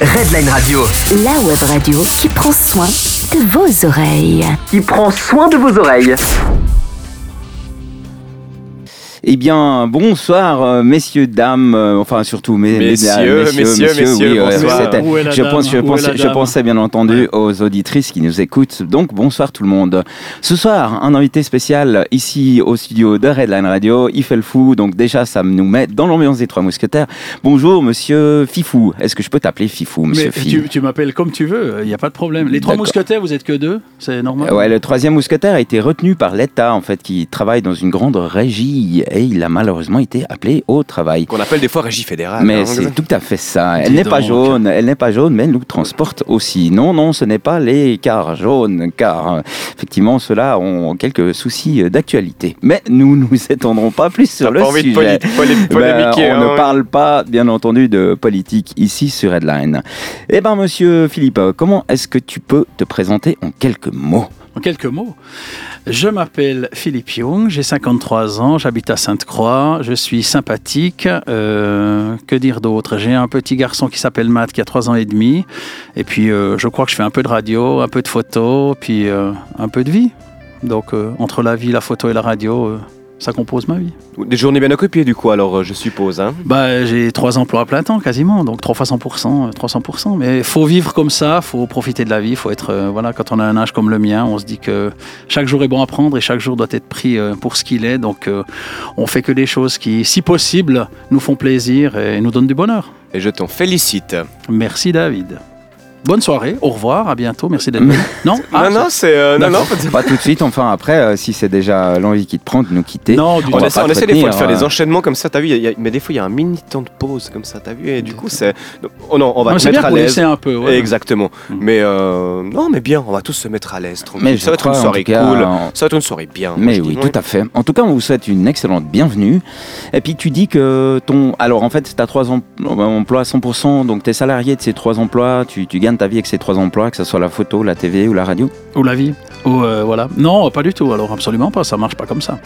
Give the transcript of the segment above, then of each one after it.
Redline Radio. La web radio qui prend soin de vos oreilles. Qui prend soin de vos oreilles. Eh bien, bonsoir, euh, messieurs, dames, euh, enfin surtout mes, Messieurs, mesdames, messieurs, messieurs, oui, bonsoir. je, dame pense, je, la je pensais bien entendu aux auditrices qui nous écoutent. Donc, bonsoir tout le monde. Ce soir, un invité spécial ici au studio de Redline Radio. Il fait le fou, donc déjà, ça nous met dans l'ambiance des Trois Mousquetaires. Bonjour, monsieur Fifou. Est-ce que je peux t'appeler Fifou, monsieur Mais Fi tu, tu m'appelles comme tu veux, il n'y a pas de problème. Les trois mousquetaires, vous êtes que deux, c'est normal. Ouais, le troisième mousquetaire a été retenu par l'État, en fait, qui travaille dans une grande régie, et il a malheureusement été appelé au travail. Qu'on appelle des fois régie fédérale. Mais hein. c'est tout à fait ça. Elle n'est pas jaune, elle n'est pas jaune, mais elle nous transporte aussi. Non, non, ce n'est pas les cars jaunes, car euh, effectivement, ceux-là ont quelques soucis d'actualité. Mais nous nous étendrons pas plus sur le pas envie de sujet. Ben, on hein. ne parle pas, bien entendu, de politique ici sur Headline. Eh ben, monsieur Philippe, comment est-ce que tu peux te présenter en quelques mots? En quelques mots, je m'appelle Philippe Young, j'ai 53 ans, j'habite à Sainte-Croix, je suis sympathique. euh, que dire d'autre? J'ai un petit garçon qui s'appelle Matt qui a 3 ans et demi. Et puis, euh, je crois que je fais un peu de radio, un peu de photo, puis euh, un peu de vie. Donc, entre la vie, la photo et la radio, ça compose ma vie. Des journées bien occupées, du coup, alors, euh, je suppose. Hein. Bah, j'ai trois emplois à plein temps quasiment, donc trois fois 100%, euh, 300%. Mais faut vivre comme ça, faut profiter de la vie, faut être, euh, voilà, quand on a un âge comme le mien, on se dit que chaque jour est bon à prendre et chaque jour doit être pris euh, pour ce qu'il est. Donc, euh, on fait que des choses qui, si possible, nous font plaisir et nous donnent du bonheur. Et je t'en félicite. Merci David. Bonne soirée, au revoir, à bientôt, merci d'être venu. Non, Ah, non, non, c'est. euh, non, non, Pas tout de suite, enfin après, euh, si c'est déjà l'envie qui te prend de nous quitter. non, du On On, essaie, pas on essaie des fois de faire des euh. enchaînements comme ça, t'as vu, il y a- mais des fois il y a un mini temps de pause comme ça, t'as vu, et du coup c'est. Oh non, on va Non, te bien mettre à l'aise. un peu. ouais. Exactement. Mm. Mais euh, non, mais bien, on va tous se mettre à l'aise. Mais ça va être une soirée cas, cool. en- Ça va être une soirée bien. Mais oui, dis, tout à fait. En tout cas, on vous souhaite une excellente bienvenue. Et puis tu dis que ton... Alors en fait, tu as trois em- emplois à 100%, donc tu es salarié de ces trois emplois, tu, tu gagnes ta vie avec ces trois emplois, que ce soit la photo, la TV ou la radio? Ou la vie Ou euh, voilà. Non, pas du tout. Alors absolument pas. Ça marche pas comme ça.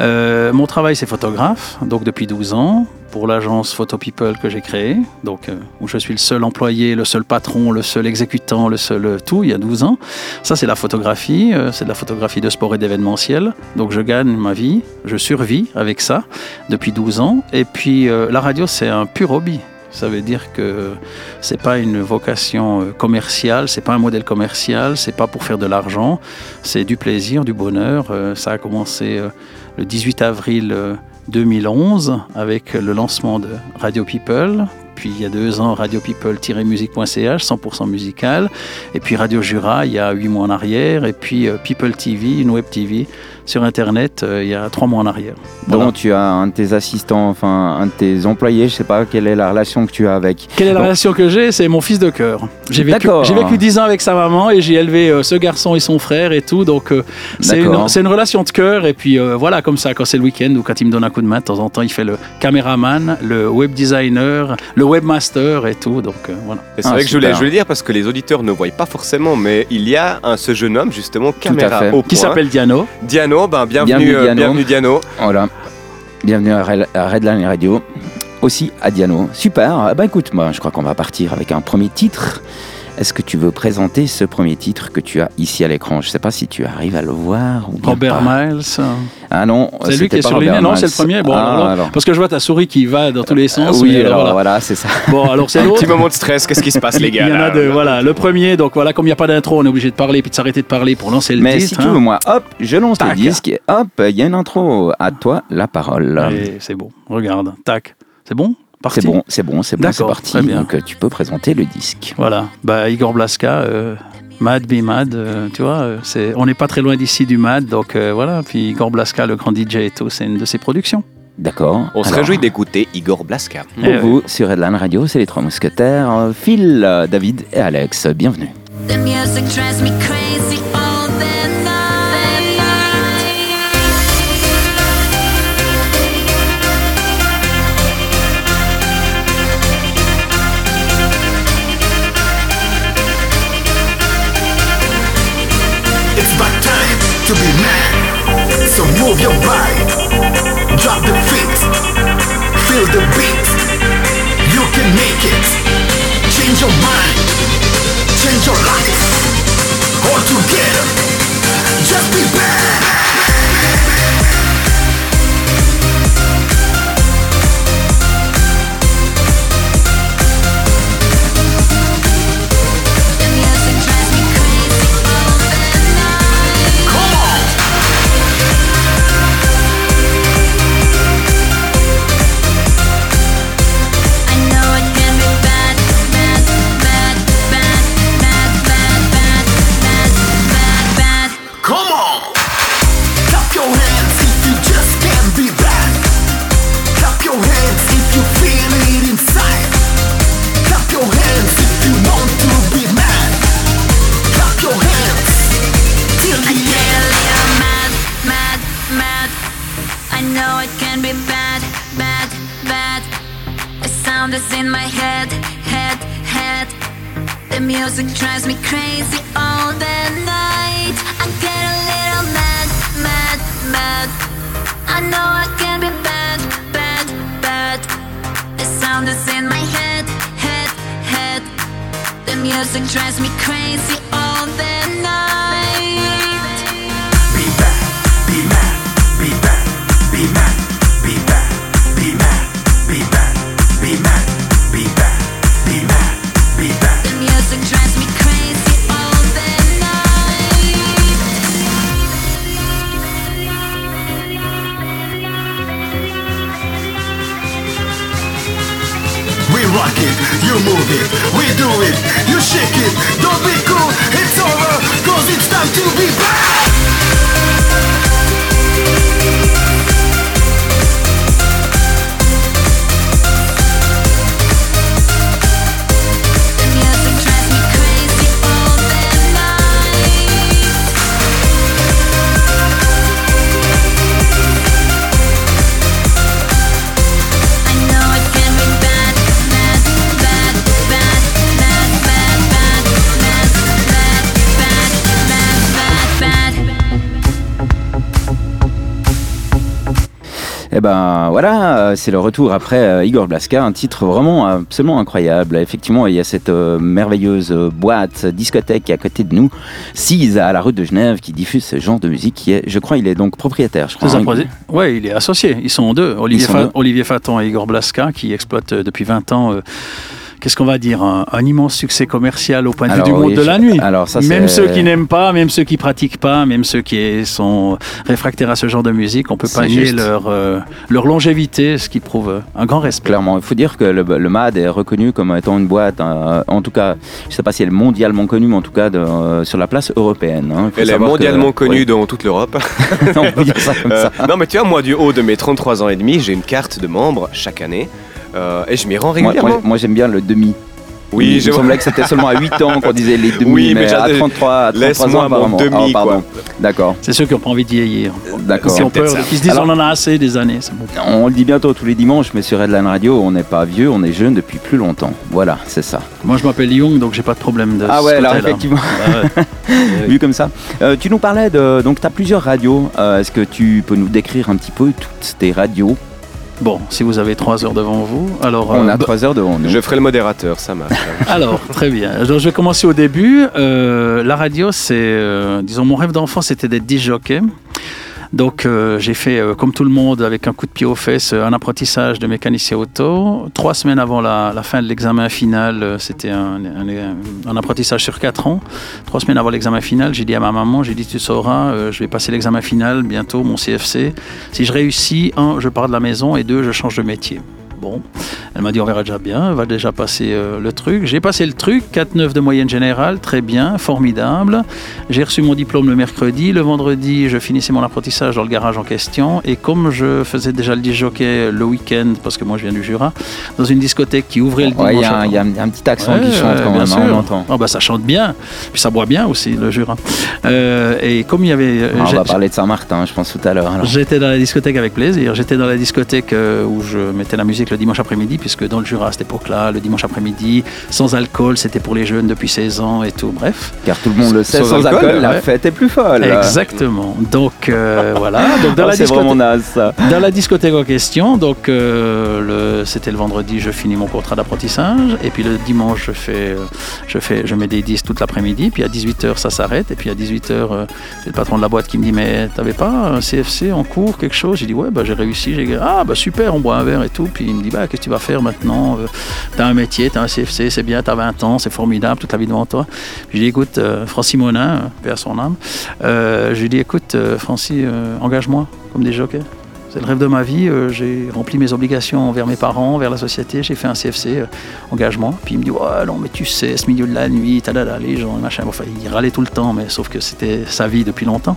Euh, mon travail, c'est photographe. Donc depuis 12 ans pour l'agence Photo People que j'ai créée. Donc euh, où je suis le seul employé, le seul patron, le seul exécutant, le seul tout. Il y a 12 ans. Ça, c'est la photographie. c'est de la photographie de sport et d'événementiel. Donc je gagne ma vie. Je survis avec ça depuis 12 ans. Et puis la radio, c'est un pur hobby. Ça veut dire que c'est pas une vocation euh, commerciale, c'est pas un modèle commercial, c'est pas pour faire de l'argent, c'est du plaisir, du bonheur. Euh, Ça a commencé euh, le 18 avril euh, 2011 avec le lancement de Radio People. Puis il y a deux ans, Radio People-musique.ch, 100% musical. Et puis Radio Jura, il y a huit mois en arrière. Et puis People TV, une web TV sur Internet, euh, il y a trois mois en arrière. Voilà. Donc tu as un de tes assistants, enfin un de tes employés, je sais pas quelle est la relation que tu as avec? Quelle est la Donc- relation que j'ai? C'est mon fils de cœur. J'ai vécu, D'accord. j'ai vécu 10 ans avec sa maman et j'ai élevé euh, ce garçon et son frère et tout. Donc euh, c'est une, c'est une relation de cœur. Et puis euh, voilà, comme ça, quand c'est le week-end ou quand il me donne un coup de main, de temps en temps, il fait le caméraman, le web designer, le webmaster et tout. Donc euh, voilà. Et c'est Ah, vrai que je voulais, super. je voulais dire parce que les auditeurs ne voient pas forcément, mais il y a un, ce jeune homme justement caméra Qui s'appelle Diano. Diano. Ben bienvenue, Bienvenue, euh, Diano. bienvenue Diano. Voilà. Bienvenue à Red- à Redline Radio. Aussi à Diano. Super. Bah écoute, moi je crois qu'on va partir avec un premier titre. Est-ce que tu veux présenter ce premier titre que tu as ici à l'écran? Je sais pas si tu arrives à le voir ou bien Robert pas. Miles. Ah non, C'est lui c'était qui est pas sur les Non, c'est le premier. Bon, Ah, alors là, alors. Parce que je vois ta souris qui va dans tous les sens. oui, mais, alors voilà. voilà, c'est ça. Bon, alors c'est Un petit moment de stress, qu'est-ce qui se passe les gars Il y en a là deux, voilà. Le premier, donc voilà, comme il n'y a pas d'intro, on est obligé de parler puis de s'arrêter de parler pour lancer le Mais titre. si tu hein. veux, moi, hop, je lance le disque et hop, il y a une intro. À toi la parole. C'est bon. Regarde, tac. C'est bon? C'est bon, c'est bon, c'est bon, c'est D'accord, parti. très bien. Donc euh, tu peux présenter le disque. Voilà. Bah, Igor Blaska, euh, Mad Be Mad, euh, tu vois, euh, c'est, on n'est pas très loin d'ici du Mad, donc euh, voilà. Puis Igor Blaska, le grand DJ et tout, c'est une de ses productions. D'accord. On se réjouit d'écouter Igor Blaska. Pour Eh vous, sur Redline Radio, c'est les trois mousquetaires, Phil, David et Alex. Bienvenue. The music drives me crazy to be mad. So move your body, drop the feet, feel the beat. You can make it. Change your mind, change your life. All together, just be bad. Euh, c'est le retour après euh, Igor Blaska, un titre vraiment absolument incroyable. Effectivement, il y a cette euh, merveilleuse boîte, discothèque à côté de nous, Cise à la rue de Genève, qui diffuse ce genre de musique. Qui est, je crois, il est donc propriétaire. Je crois, hein. Ouais, il est associé. Ils sont deux. Olivier, sont Fa- deux. Olivier Faton et Igor Blaska, qui exploitent depuis 20 ans. euh, Qu'est-ce qu'on va dire un, un immense succès commercial au point de vue du monde de la nuit. alors ça, même ceux qui n'aiment pas, même ceux qui pratiquent pas, même ceux qui sont réfractaires à ce genre de musique, on peut pas nier leur, euh, leur longévité, ce qui prouve un grand respect. Clairement, il faut dire que le, le MAD est reconnu comme étant une boîte, euh, en tout cas, je ne sais pas si elle est mondialement connue, mais en tout cas de- euh, sur la place européenne. hein. Elle est que- mondialement connue Ouais. dans toute l'Europe. on peut dire ça comme Euh, ça. non, mais tu vois, moi, du haut de mes 33 ans et demi, j'ai une carte de membre chaque année. Euh, et je m'y rends Moi, régulièrement. moi- moi, j'aime bien le demi. oui, il me semblait que c'était seulement à 8 ans qu'on disait les demi, Oui, mais mais, à j'avais- 33, à 33 Laisse-moi ans, mon apparemment. demi, Ah, pardon. D'accord, C'est ceux qui n'ont pas envie de vieillir. d'accord. Qui ont peur, peut-être ça. qui se disent Alors- on en a assez des années. bon. On le dit bientôt tous les dimanches, mais sur Redline Radio, on n'est pas vieux, on est jeune depuis plus longtemps. Voilà, c'est ça. Moi, je m'appelle Young, donc j'ai pas de problème de Ah ce ouais, alors effectivement, Ouais, ouais. vu comme ça. Euh, tu nous parlais de. Donc, tu as plusieurs radios. Euh, Est-ce que tu peux nous décrire un petit peu toutes tes radios? Bon, si vous avez trois heures devant vous, alors. On euh, a 3 heures devant nous. Je ferai le modérateur, ça marche. Alors, très bien. Donc, je vais commencer au début. Euh, la radio, c'est, euh, disons, mon rêve d'enfant, c'était d'être disjockey. Donc, euh, j'ai fait, euh, comme tout le monde, avec un coup de pied aux fesses, un apprentissage de mécanicien auto. Trois semaines avant la, fin de l'examen final, euh, c'était un, un- apprentissage sur quatre ans. Trois semaines avant l'examen final, j'ai dit à ma maman, j'ai dit, tu sauras, euh, je vais passer l'examen final bientôt, mon CFC. Si je réussis, un, je pars de la maison, et deux, je change de métier. Bon, elle m'a dit on verra déjà bien, elle va déjà passer euh, le truc. J'ai passé le truc, 4,9 de moyenne générale, très bien, formidable. J'ai reçu mon diplôme le mercredi, le vendredi je finissais mon apprentissage dans le garage en question et comme je faisais déjà le disjockey le week-end, parce que moi je viens du Jura, dans une discothèque qui ouvrait le Ouais, il y, dimanche. a un- il y a un, il y a un petit accent Ouais, qui chante quand bien même, hein, sûr. on entend. Ah bah ça chante bien, puis ça boit bien aussi le Jura. Euh, et comme il y avait... Ah, on va parler de Saint-Martin, je pense, tout à l'heure. J'étais dans la discothèque avec plaisir. J'étais dans la discothèque euh, où je mettais la musique le dimanche après-midi, puisque dans le Jura à cette époque-là, le dimanche après-midi, sans alcool, c'était pour les jeunes depuis 16 ans et tout. Bref. Car tout le monde le sait, Sans sans, alcool, alcool, la ouais. fête est plus folle. Exactement. Donc euh, voilà. Donc dans Ah, la c'est discothèque. naze ça. Dans la discothèque en question, donc euh, c'était le vendredi, je finis mon contrat d'apprentissage, et puis le dimanche, je fais, euh, je fais, je mets des disques toute l'après-midi, puis à 18h ça s'arrête, et puis à 18h, euh, c'est le patron de la boîte qui me dit mais t'avais pas un CFC en cours, quelque chose? J'ai dit ouais, bah j'ai réussi, j'ai ah bah super, on boit un verre et tout, puis me dit bah qu'est-ce que tu vas faire maintenant? Euh, T'as un métier, t'as un CFC, c'est bien, t'as 20 ans, c'est formidable, toute la vie devant toi. J'ai dit écoute, euh, Francis Monin, euh, paix à son âme, euh, j'ai dit écoute Francis, engage-moi comme des jockeys. C'est le rêve de ma vie. euh, j'ai rempli mes obligations envers mes parents, envers la société. J'ai fait un CFC, euh, engagement. Puis il me dit Ouais, non, mais tu sais, ce milieu de la nuit, tadada, les gens, machin. Enfin, il râlait tout le temps, mais sauf que c'était sa vie depuis longtemps.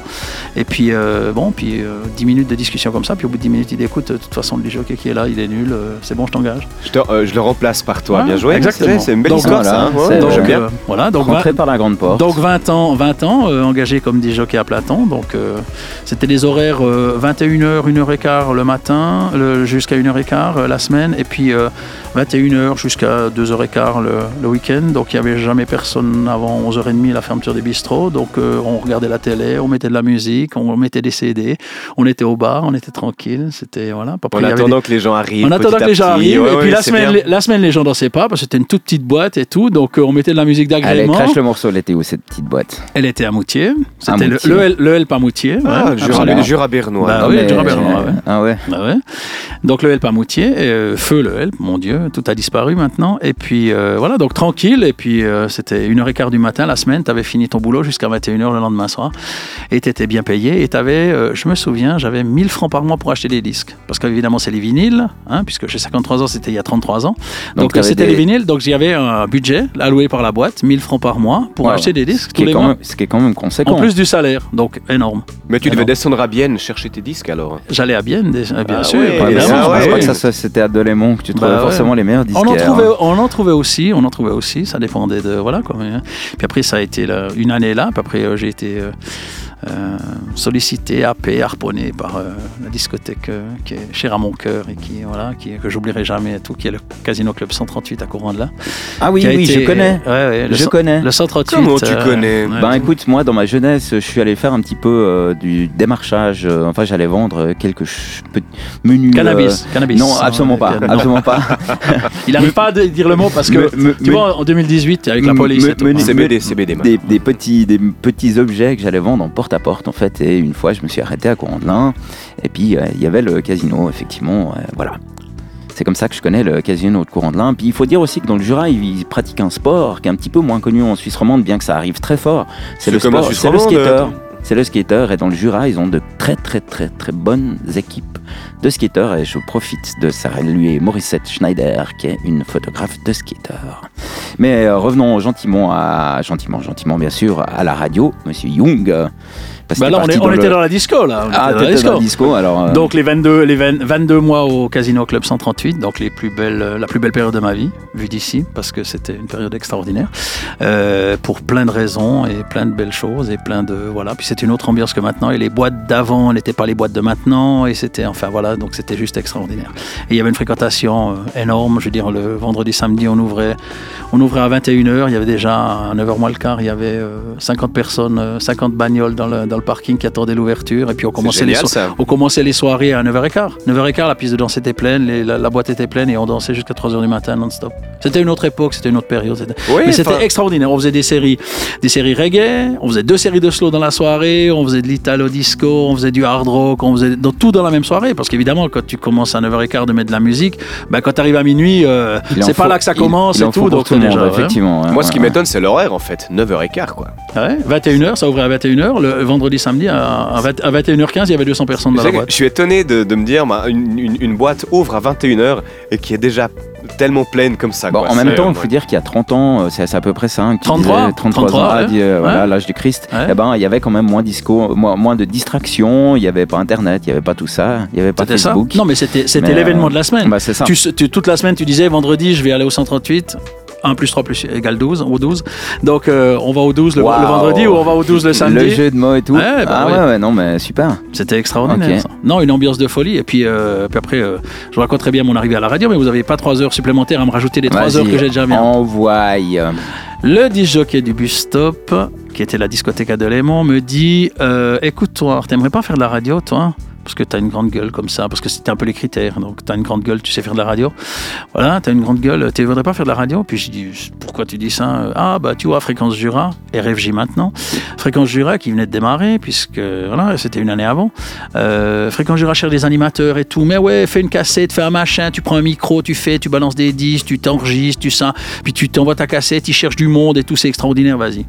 Et puis, euh, bon, puis euh, 10 minutes de discussion comme ça. Puis au bout de 10 minutes, il dit Écoute, de toute façon, le jockey qui est là, il est nul. euh, c'est bon, je t'engage. Je, te- euh, je le remplace par toi. Ouais, Bien joué. exactement. C'est une belle Donc, histoire, voilà, ça. hein. Ouais, donc, j'aime bien. voilà, donc Rentré par la grande porte. donc 20 ans, 20 ans euh, engagé comme DJ à Platon. Donc euh, c'était des horaires euh, 21h, 1h15 le matin, jusqu'à 1h15 euh, la semaine, et puis euh, 21h jusqu'à 2h15 le, le week-end. Donc il n'y avait jamais personne avant 11h30 la fermeture des bistrots. Donc euh, on regardait la télé, on mettait de la musique, on mettait des CD, on était au bar, on était tranquille. C'était voilà. Après, En des- attendant que les gens arrivent. en attendant que les gens arrivent, Ouais, et puis la, semaine, les- la semaine, les gens dansaient pas parce que c'était une toute petite boîte et tout, donc euh, on mettait de la musique d'agrément. crache le morceau, elle était où cette petite boîte? Elle était à Moutier. C'était le, le, le Help à Moutier. Ah, ouais, Jura, bernois. Bah Ah, oui, Jura bernois, ouais. Ah ouais. Ah ouais. Donc le Help à Moutier, et, euh, feu le Help, mon Dieu, tout a disparu maintenant. Et puis euh, voilà, donc tranquille. Et puis euh, c'était 1h15 du matin la semaine, tu avais fini ton boulot jusqu'à 21h le lendemain soir. Et tu étais bien payé. Et tu avais, je me souviens, j'avais 1000 francs par mois pour acheter des disques. Parce qu'évidemment, c'est les vinyles, hein, puisque j'ai 53 ans, c'était il y a 33 ans. Donc, c'était des- les vinyles. Donc j'avais un budget alloué par la boîte, 1000 francs par mois, pour Wow. acheter des Ce disques qui, tous est les quand mois. même, ce qui est quand même conséquent. En plus du salaire, donc énorme. Mais tu devais descendre à Bienne chercher tes disques alors. J'allais à Bienne, bien Ah sûr. ouais, Ouais, mais évidemment. ça, je Ah pense ouais. pas que ça c'était à Delémont que tu trouvais Bah ouais. Les meilleurs. On en, trouvait, on en trouvait aussi, on en trouvait aussi, ça dépendait de voilà quoi. hein. Puis après ça a été là, une année là, puis après euh, j'ai été euh, sollicité, happé, harponné par euh, la discothèque euh, qui est chère à mon cœur et qui voilà, qui que j'oublierai jamais et tout, qui est le Casino Club 138 à courant de là. Ah oui, oui, été- je connais. Ouais, ouais, le Je connais. Le 138. Comment tu connais Ben écoute, moi dans ma jeunesse, je suis allé faire un petit peu euh, du démarchage. euh, enfin, j'allais vendre quelques menus. Cannabis, euh, cannabis. Non, absolument pas, Non. absolument pas. Il n'arrive pas à dire le mot parce que Me- tu me- vois en 2018 avec la police. et tout. me- CBD, CBD. des, des petits, des petits objets que j'allais vendre en porte-à-porte en fait. Et une fois, je me suis arrêté à Courant-de-Lin. Et puis, euh, il y avait le casino, effectivement. euh, voilà. C'est comme ça que je connais le casino de Courant-de-Lin. Puis il faut dire aussi que dans le Jura, ils, pratiquent un sport qui est un petit peu moins connu en Suisse romande, bien que ça arrive très fort. C'est le sport, c'est le skater. euh, C'est le skater. Et dans le Jura, ils ont de très très très très bonnes équipes de skateurs. Et je profite de saluer Morissette Schneider, qui est une photographe de skater. Mais euh, revenons gentiment à gentiment, gentiment bien sûr à la radio, Monsieur Young. Parce Bah là, on, est- était dans la disco là. On Ah, était dans la dans disco. disco, alors. euh, Donc les 22, les 20 22 mois au Casino Club 138, donc les plus belles, euh, la plus belle période de ma vie, vue d'ici, parce que c'était une période extraordinaire, euh, pour plein de raisons et plein de belles choses et plein de voilà. Puis c'était une autre ambiance que maintenant et les boîtes d'avant n'étaient pas les boîtes de maintenant et c'était enfin voilà donc c'était juste extraordinaire. Et il y avait une fréquentation euh, énorme. Je veux dire le vendredi, samedi, on ouvrait, on ouvrait à 21 h Il y avait déjà à 9 h moins le quart, il y avait euh, 50 personnes, euh, 50 bagnoles dans le, dans le parking qui attendaient l'ouverture et puis on commençait les génial so- ça. on commençait les soirées à 9h15. 9h15, la piste de danse était pleine, les- la, la boîte était pleine et on dansait jusqu'à 3h du matin non-stop. C'était une autre époque, c'était une autre période. Oui, Mais c'était extraordinaire. On faisait des séries, des séries reggae, on faisait deux séries de slow dans la soirée, on faisait de l'italo disco, on faisait du hard rock, on faisait dans- tout dans la même soirée. Parce qu'évidemment, quand tu commences à 9h15 de mettre de la musique, bah, quand tu arrives à minuit, euh, c'est pas faut- là que ça commence il et tout. Donc tout le monde, déjà, ouais. effectivement. hein, Moi, ce qui ouais. m'étonne, c'est l'horaire en fait. 9h15 quoi. Ouais, 21h, ça ouvrait à 21h. Le vendredi, samedi, à, à 20 à 21h15, il y avait 200 personnes dans Je la boîte. je suis étonné de, de me dire, bah, une, une- une boîte ouvre à 21h et qui est déjà tellement pleine comme ça. Bon, quoi. en même temps, il faut dire qu'il y a 30 ans, euh, c'est à peu près ça. hein, qui 33, disait 33 ans, 33, ah, ouais. dit, euh, voilà, l'âge du Christ. Ouais. Eh ben, il y avait quand même moins, disco, moins, moins de distractions, il n'y avait pas Internet, il n'y avait pas tout ça, il n'y avait pas ça Facebook. Non, mais c'était l'événement euh, de la semaine. Bah, c'est ça. Tu, tu- toute la semaine, tu disais vendredi, je vais aller au 138. 1 plus 3 plus égale 12, au 12. Donc, euh, on va au 12 le, le Waouh. vendredi ou on va au 12 le samedi? Le jeu de mots et tout? Ouais, bah ah ouais. ouais, ouais, non, mais super. C'était extraordinaire. Ok. ça. Non, une ambiance de folie. Et puis, euh, puis après, euh, je raconterai bien mon arrivée à la radio, mais vous n'avez pas 3 heures supplémentaires à me rajouter les 3 heures que j'ai déjà bien. Envoie. Le disc jockey du bus stop, qui était la discothèque à Delémont, me dit euh, Écoute, toi, t'aimerais pas faire de la radio, toi? Parce que tu as une grande gueule comme ça, parce que c'était un peu les critères. Donc, tu as une grande gueule, tu sais faire de la radio. Voilà, tu as une grande gueule, tu voudrais pas faire de la radio? Puis je dis Pourquoi tu dis ça? Ah, bah, tu vois, Fréquence Jura, RFJ maintenant. Fréquence Jura qui venait de démarrer, puisque voilà, c'était une année avant. Euh, Fréquence Jura cherche des animateurs et tout. Mais ouais, fais une cassette, fais un machin, tu prends un micro, tu fais, tu balances des disques, tu t'enregistres, tu ça. Puis tu t'envoies ta cassette, ils cherchent du monde et tout, c'est extraordinaire, vas-y.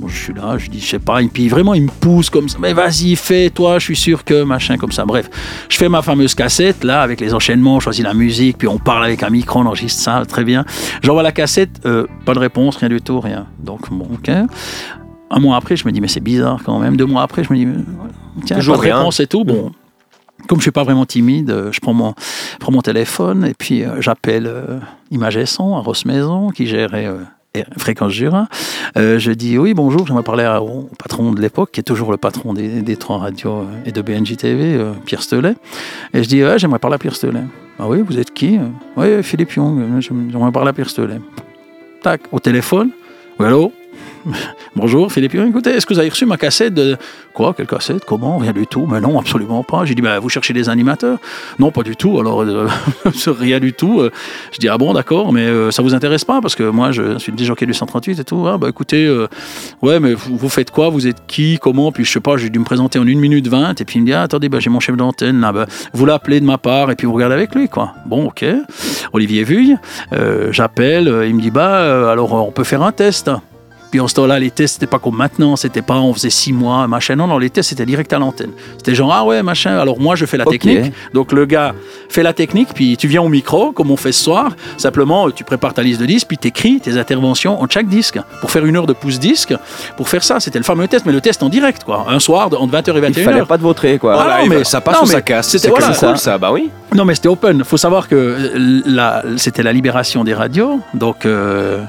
Bon, je suis là, je dis, je sais pas, et puis vraiment, il me pousse comme ça, mais vas-y, fais, toi, je suis sûr que, machin, comme ça. Bref, je fais ma fameuse cassette, là, avec les enchaînements, je choisis la musique, puis on parle avec un micro, on enregistre ça, très bien. J'envoie la cassette, euh, pas de réponse, rien du tout, rien. Donc, bon, ok. Un mois après, je me dis, mais c'est bizarre quand même. Deux mois après, je me dis, tiens, Toujours pas de rien. réponse et tout. Bon, comme je suis pas vraiment timide, euh, je prends mon, prends mon téléphone et puis euh, j'appelle euh, Image et Son à qui gérait euh, Fréquence Jura. Euh, je dis oui, bonjour, j'aimerais parler à- au patron de l'époque, qui est toujours le patron des, trois radios euh, et de BNJ TV, euh, Pierre Stelet. Et je dis, ouais, j'aimerais parler à Pierre Stelet. Ah oui, vous êtes qui Oui, Philippe Young, j'aime- j'aimerais parler à Pierre Stelet. Tac, au téléphone. Oui, allô? Bonjour Philippe écoutez, est-ce que vous avez reçu ma cassette de... Quoi? Quelle cassette? Comment? Rien du tout. Mais non, absolument pas. J'ai dit, bah, vous cherchez des animateurs? Non, pas du tout. Alors, euh, rien du tout. Euh, Je dis, ah bon, d'accord, mais euh, ça vous intéresse pas? Parce que moi, je suis le disjockey du 138 et tout. Ah, bah écoutez, euh, ouais, mais vous, faites quoi? Vous êtes qui? Comment? Puis je sais pas, j'ai dû me présenter en 1 minute 20. Et puis il me dit, ah, attendez, bah, j'ai mon chef d'antenne là. Bah, vous l'appelez de ma part et puis vous regardez avec lui, quoi. Bon, ok. Olivier Vuille, j'appelle. il me dit, bah, alors on peut faire un test. Puis en ce temps-là, les tests, c'était pas comme maintenant, c'était pas on faisait six mois, machin. Non, non, les tests, c'était direct à l'antenne. C'était genre, ah ouais, machin. Alors moi, je fais la technique. Donc le gars fait la technique, puis tu viens au micro, comme on fait ce soir. Simplement, tu prépares ta liste de disques, puis tu écris tes interventions en chaque disque. Pour faire une heure de pouce-disque, pour faire ça, c'était le fameux test, mais le test en direct, quoi. Un soir, entre 20h et Il 21h. fallait pas de vautrer, quoi. Voilà, mais- ça passe non, ou ça casse. c'était- voilà. cool ça, bah oui. Non, mais c'était open. faut savoir que euh, c'était la libération des radios, donc euh,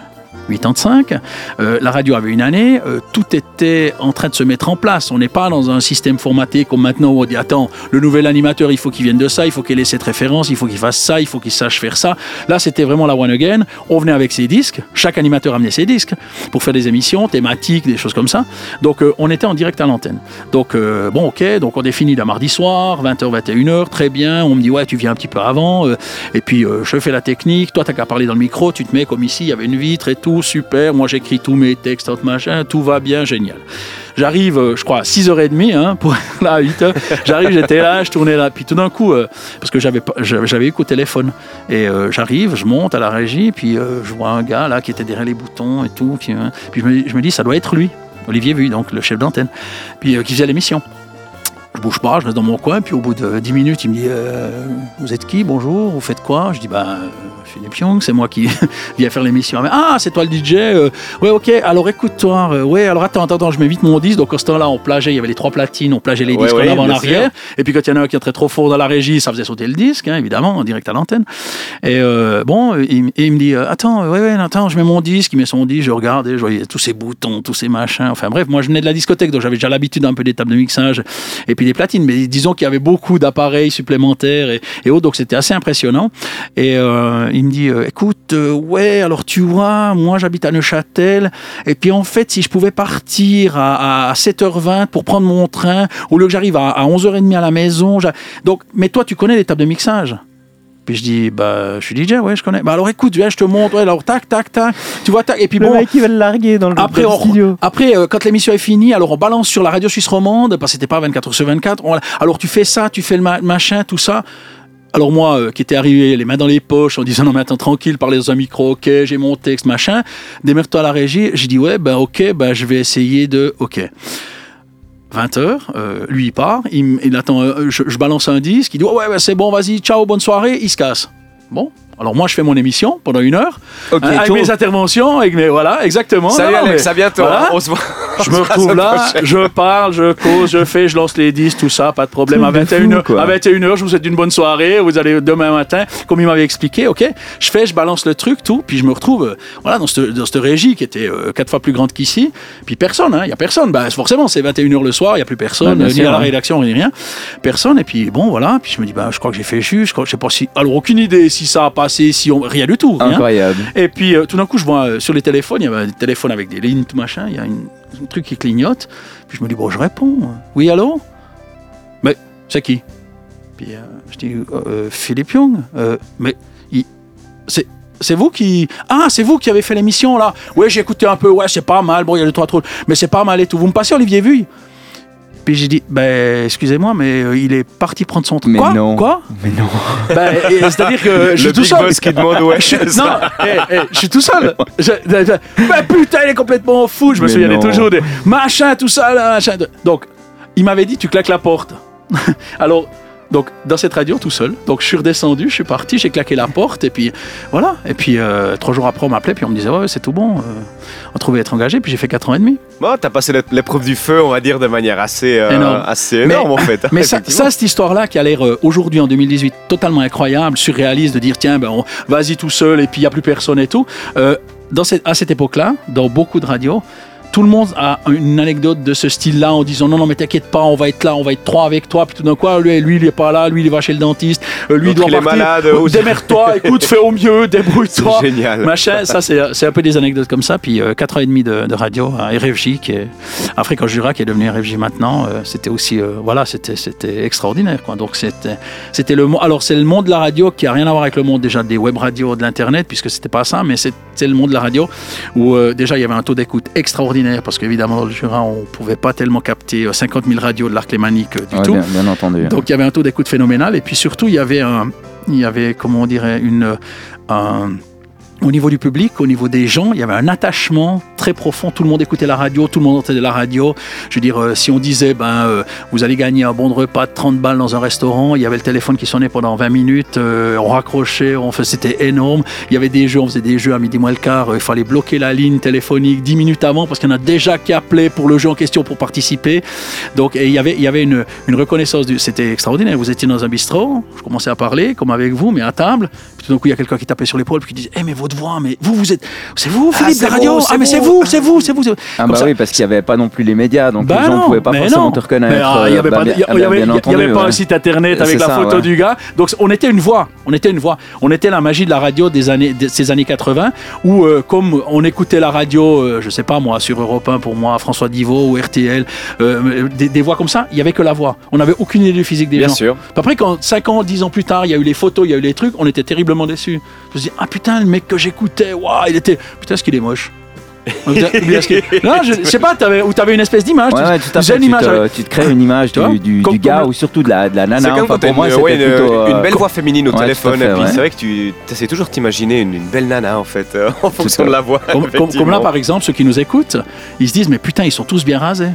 85. Euh, la radio avait une année, euh, tout était en train de se mettre en place. On n'est pas dans un système formaté comme maintenant où on dit Attends, le nouvel animateur, il faut qu'il vienne de ça, il faut qu'il ait cette référence, il faut qu'il fasse ça, il faut qu'il sache faire ça. Là, c'était vraiment la one again. On venait avec ses disques, chaque animateur amenait ses disques pour faire des émissions thématiques, des choses comme ça. Donc, euh, on était en direct à l'antenne. Donc, bon, ok, donc on définit le mardi soir, 20h, 21h, très bien. On me dit, ouais, tu viens un petit peu avant. et puis, je fais la technique. Toi, t'as qu'à parler dans le micro, tu te mets comme ici, il y avait une vitre et tout, super. Moi, j'écris tous mes textes, machin, tout va bien, génial. J'arrive, euh, je crois, à 6h30, hein, pour là, à 8h. J'arrive, j'étais là, je tournais là. Puis tout d'un coup, euh, parce que j'avais j'avais eu qu'au téléphone. Et euh, j'arrive, je monte à la régie, puis je vois un gars là qui était derrière les boutons et tout. Puis, puis je, me, dis, ça doit être lui, Olivier Vu, donc le chef d'antenne, puis qui faisait l'émission. Je bouge pas, je reste dans mon coin, puis au bout de 10 minutes, il me dit Vous êtes qui Bonjour, vous faites quoi? Je dis euh, Philippe Young, c'est moi qui viens faire l'émission. Ah, Ah, c'est toi le DJ euh, Ouais, ok, alors écoute-toi. euh, ouais, alors attends, attends, attends, je mets vite mon disque. Donc, à ce temps-là, on plageait, il y avait les trois platines, on plageait les Ouais, disques ouais, en avant, en bien arrière. sûr. Et puis, quand il y en a un qui entrait trop fort dans la régie, ça faisait sauter le disque, hein, évidemment, en direct à l'antenne. Et euh, bon, il, et il me dit euh, Attends, ouais, ouais, attends, je mets mon disque, il met son disque, je regarde, et je voyais tous ces boutons, tous ces machins. Enfin, bref, moi, je venais de la discothèque, donc j'avais déjà l'habitude un peu des tables de mixage et puis des platines. Mais disons qu'il y avait beaucoup d'appareils supplémentaires et, et autres, donc c'était assez impressionnant. Et euh, il me dit euh, Écoute, euh, ouais, alors tu vois, moi, j'habite à Neuchâtel, et puis en fait, si je pouvais partir à, à 7h20 pour prendre mon train, au lieu que j'arrive à, à 11h30 à la maison, donc, mais toi, tu connais les tables de mixage puis je dis, bah, je suis DJ, ouais, je connais. Bah, alors écoute, viens, je te montre. Ouais, alors, tac, tac, tac. Tu vois, tac. Et puis bon. il va le larguer dans le, Après, on- après euh, quand l'émission est finie, alors on balance sur la radio suisse romande, parce que c'était pas 24 heures sur 24. on- alors tu fais ça, tu fais le ma- machin, tout ça. Alors moi, euh, qui étais arrivé les mains dans les poches en disant non mais attends tranquille, parlez dans un micro, ok, j'ai mon texte, machin, démerde-toi à la régie, j'ai dit ouais, ben ok, ben je vais essayer de, ok. 20h, lui il part, il, attend, euh, je, je balance un disque, il dit ouais, ouais, c'est bon, vas-y, ciao, bonne soirée, il se casse. Bon, alors moi je fais mon émission pendant une heure, hein, avec mes interventions, avec mes, voilà, exactement. Salut Non, Alex, mais- à bientôt. voilà. hein, On se voit. Je me retrouve là, je parle, je cause, je fais, je lance les 10, tout ça, pas de problème. À Truc de 21h, fou, quoi. à 21h, je vous souhaite une bonne soirée, vous allez demain matin, comme il m'avait expliqué, ok Je fais, je balance le truc, tout, puis je me retrouve euh, voilà, dans cette, dans cette régie qui était euh, quatre fois plus grande qu'ici, puis personne, il n'y a personne. Bah, forcément, c'est 21h le soir, il n'y a plus personne, Bah, euh, ni sûr, à la hein. rédaction, ni rien. Personne, et puis bon, voilà, puis je me dis, bah, je crois que j'ai fait juste, je, je sais pas si. Alors, aucune idée si ça a passé, si on. Rien du tout, rien. Incroyable. Et puis euh, tout d'un coup, je vois euh, sur les téléphones, il y avait des téléphones avec des lignes, tout machin, il y a une- un truc qui clignote. Puis je me dis, bon, je réponds. Oui, allô? Mais c'est qui? Puis euh, je dis, Philippe Young. Mais il- c'est. C'est vous qui. Ah, c'est vous qui avez fait l'émission là. Ouais, j'ai écouté un peu. Ouais, c'est pas mal. Bon, il y a deux, trois trucs. Mais c'est pas mal et tout. Vous me passez Olivier Vuille? Puis j'ai dit, ben, excusez-moi, mais euh, il est parti prendre son temps. Mais Quoi non. Quoi Mais non. Et- C'est-à-dire que je suis Le tout seul. boss qui demande ouais. Je suis- non, eh, eh, je suis tout seul. Je, je- je- bah, putain, il est complètement fou. Je me Mais souviens toujours des machins, tout ça, là, machin. de- Donc, il m'avait dit, tu claques la porte. Alors, donc, dans cette radio, tout seul. Donc, je suis redescendu, je suis parti, j'ai claqué la porte, et puis voilà. Et puis, euh, trois jours après, on m'appelait, puis on me disait, ouais, c'est tout bon. euh, on trouvait être engagé, puis j'ai fait quatre ans et demi. Bon, t'as passé l'é- l'épreuve du feu, on va dire, de manière assez, euh, Énorme. assez Mais- énorme en fait. Mais ça, cette histoire-là qui a l'air aujourd'hui en 2018 totalement incroyable, surréaliste, de dire tiens, ben, vas-y tout seul et puis il n'y a plus personne et tout. dans cette, à cette époque-là, dans beaucoup de radios, tout le monde a une anecdote de ce style-là en disant non, non, mais t'inquiète pas, on va être là, on va être trois avec toi. Puis tout d'un coup, lui, lui, il est pas là, lui, il va chez le dentiste, euh, lui, il doit il est partir. malade, Euh, ou- Démerde-toi, écoute, fais au mieux, débrouille-toi. C'est génial. Machin, ça c'est c'est un peu des anecdotes comme ça. Puis euh, 4 ans et demi de, de radio à RFJ, qui est à Fréquence Jura, qui est devenu RFJ maintenant. euh, c'était aussi, euh, voilà, c'était extraordinaire. Quoi. Donc c'était le alors c'est le monde de la radio qui a rien à voir avec le monde déjà des web radios de l'internet, puisque c'était pas ça, mais c'est le monde de la radio où euh, déjà il y avait un taux d'écoute extraordinaire, parce qu'évidemment dans le Jura on pouvait pas tellement capter euh, 50 000 radios de l'arc lémanique euh, du Ouais, tout. bien, bien entendu. Donc il y avait un taux d'écoute phénoménal et puis surtout il y avait un, il y avait comment on dirait une un- au niveau du public, au niveau des gens, il y avait un attachement très profond. Tout le monde écoutait la radio, tout le monde entendait la radio. Je veux dire, euh, si on disait, ben, euh, vous allez gagner un bon de repas de 30 balles dans un restaurant, il y avait le téléphone qui sonnait pendant 20 minutes, euh, on raccrochait, on fait, c'était énorme. Il y avait des jeux, on faisait des jeux à midi moins le quart, il fallait bloquer la ligne téléphonique 10 minutes avant parce qu'il y en a déjà qui appelaient pour le jeu en question pour participer. Donc, il y avait, il y avait une, reconnaissance. C'était extraordinaire. Vous étiez dans un bistrot, je commençais à parler, comme avec vous, mais à table. Puis tout d'un coup, il y a quelqu'un qui tapait sur l'épaule, puis qui disait Eh, mais votre voix, mais vous, vous êtes. C'est vous, Philippe, c'est la radio Ah, c'est mais c'est vous. c'est vous, c'est vous. Ah bah ça. oui, parce qu'il n'y avait pas non plus les médias, donc Ben les gens ne pouvaient pas mais forcément non. te reconnaître. Ah, Il n'y euh, avait, bah, y bien avait- pas ouais. un site internet avec la ça, photo ouais. du gars. Donc on était une voix. On était une voix. On était la magie de la radio des années, de ces années 80 où, euh, comme on écoutait la radio, euh, je sais pas moi, sur Europe 1 pour moi, François Divot ou RTL, euh, des, des voix comme ça, il y avait que la voix. On n'avait aucune idée du physique des Bien gens. sûr. Après, quand 5 ans, 10 ans plus tard, il y a eu les photos, il y a eu les trucs, on était terriblement déçus. Je me suis dit, ah putain, le mec que j'écoutais, waouh, il était. Putain, ce qu'il est moche. Non, je, sais pas, t'avais, ou t'avais une espèce d'image. Ouais, tu- ouais, Tu te, tu te crées une image Tu vois du, du, du gars ou surtout de la, de la C'est nana. comme Enfin, pour moi, une, c'était ouais, une- plutôt. euh, une belle voix féminine au téléphone. fait, et puis ouais. c'est vrai que tu essaies toujours de t'imaginer une, une belle nana en fait, euh, en fonction de la voix. Comme, comme- comme là, par exemple, ceux qui nous écoutent, ils se disent, mais putain, ils sont tous bien rasés.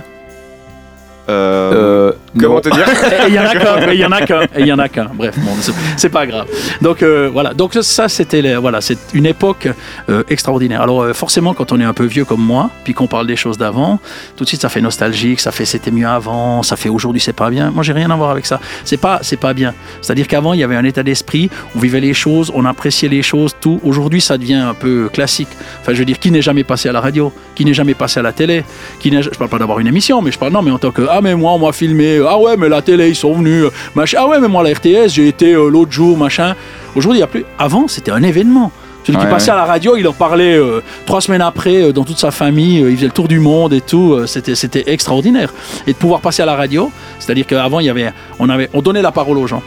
Euh, euh, Comment non. te dire il y en a qu'un, il y en a qu'un, il y en a qu'un. Bref, bon, c'est- pas grave. Donc euh, voilà, donc ça c'était voilà, c'est une époque euh, extraordinaire. Alors forcément, quand on est un peu vieux comme moi, puis qu'on parle des choses d'avant, tout de suite ça fait nostalgique, ça fait c'était mieux avant, ça fait aujourd'hui c'est pas bien. Moi j'ai rien à voir avec ça. C'est pas c'est pas bien. C'est-à-dire qu'avant il y avait un état d'esprit, on vivait les choses, on appréciait les choses, tout. Aujourd'hui ça devient un peu classique. Enfin je veux dire, qui n'est jamais passé à la radio, qui n'est jamais passé à la télé, qui n'est, je parle pas d'avoir une émission, mais je parle non, mais en tant que ah mais moi on m'a filmé, ah ouais mais la télé ils sont venus, euh, machin, ah ouais mais moi la RTS j'ai été euh, l'autre jour machin. Aujourd'hui il y a plus. Avant c'était un événement. Celui qui passait ouais. à la radio, il en parlait euh, trois semaines après euh, dans toute sa famille, euh, il faisait le tour du monde et tout, c'était, extraordinaire. Et de pouvoir passer à la radio, c'est-à-dire qu'avant il y avait, on avait, on donnait la parole aux gens.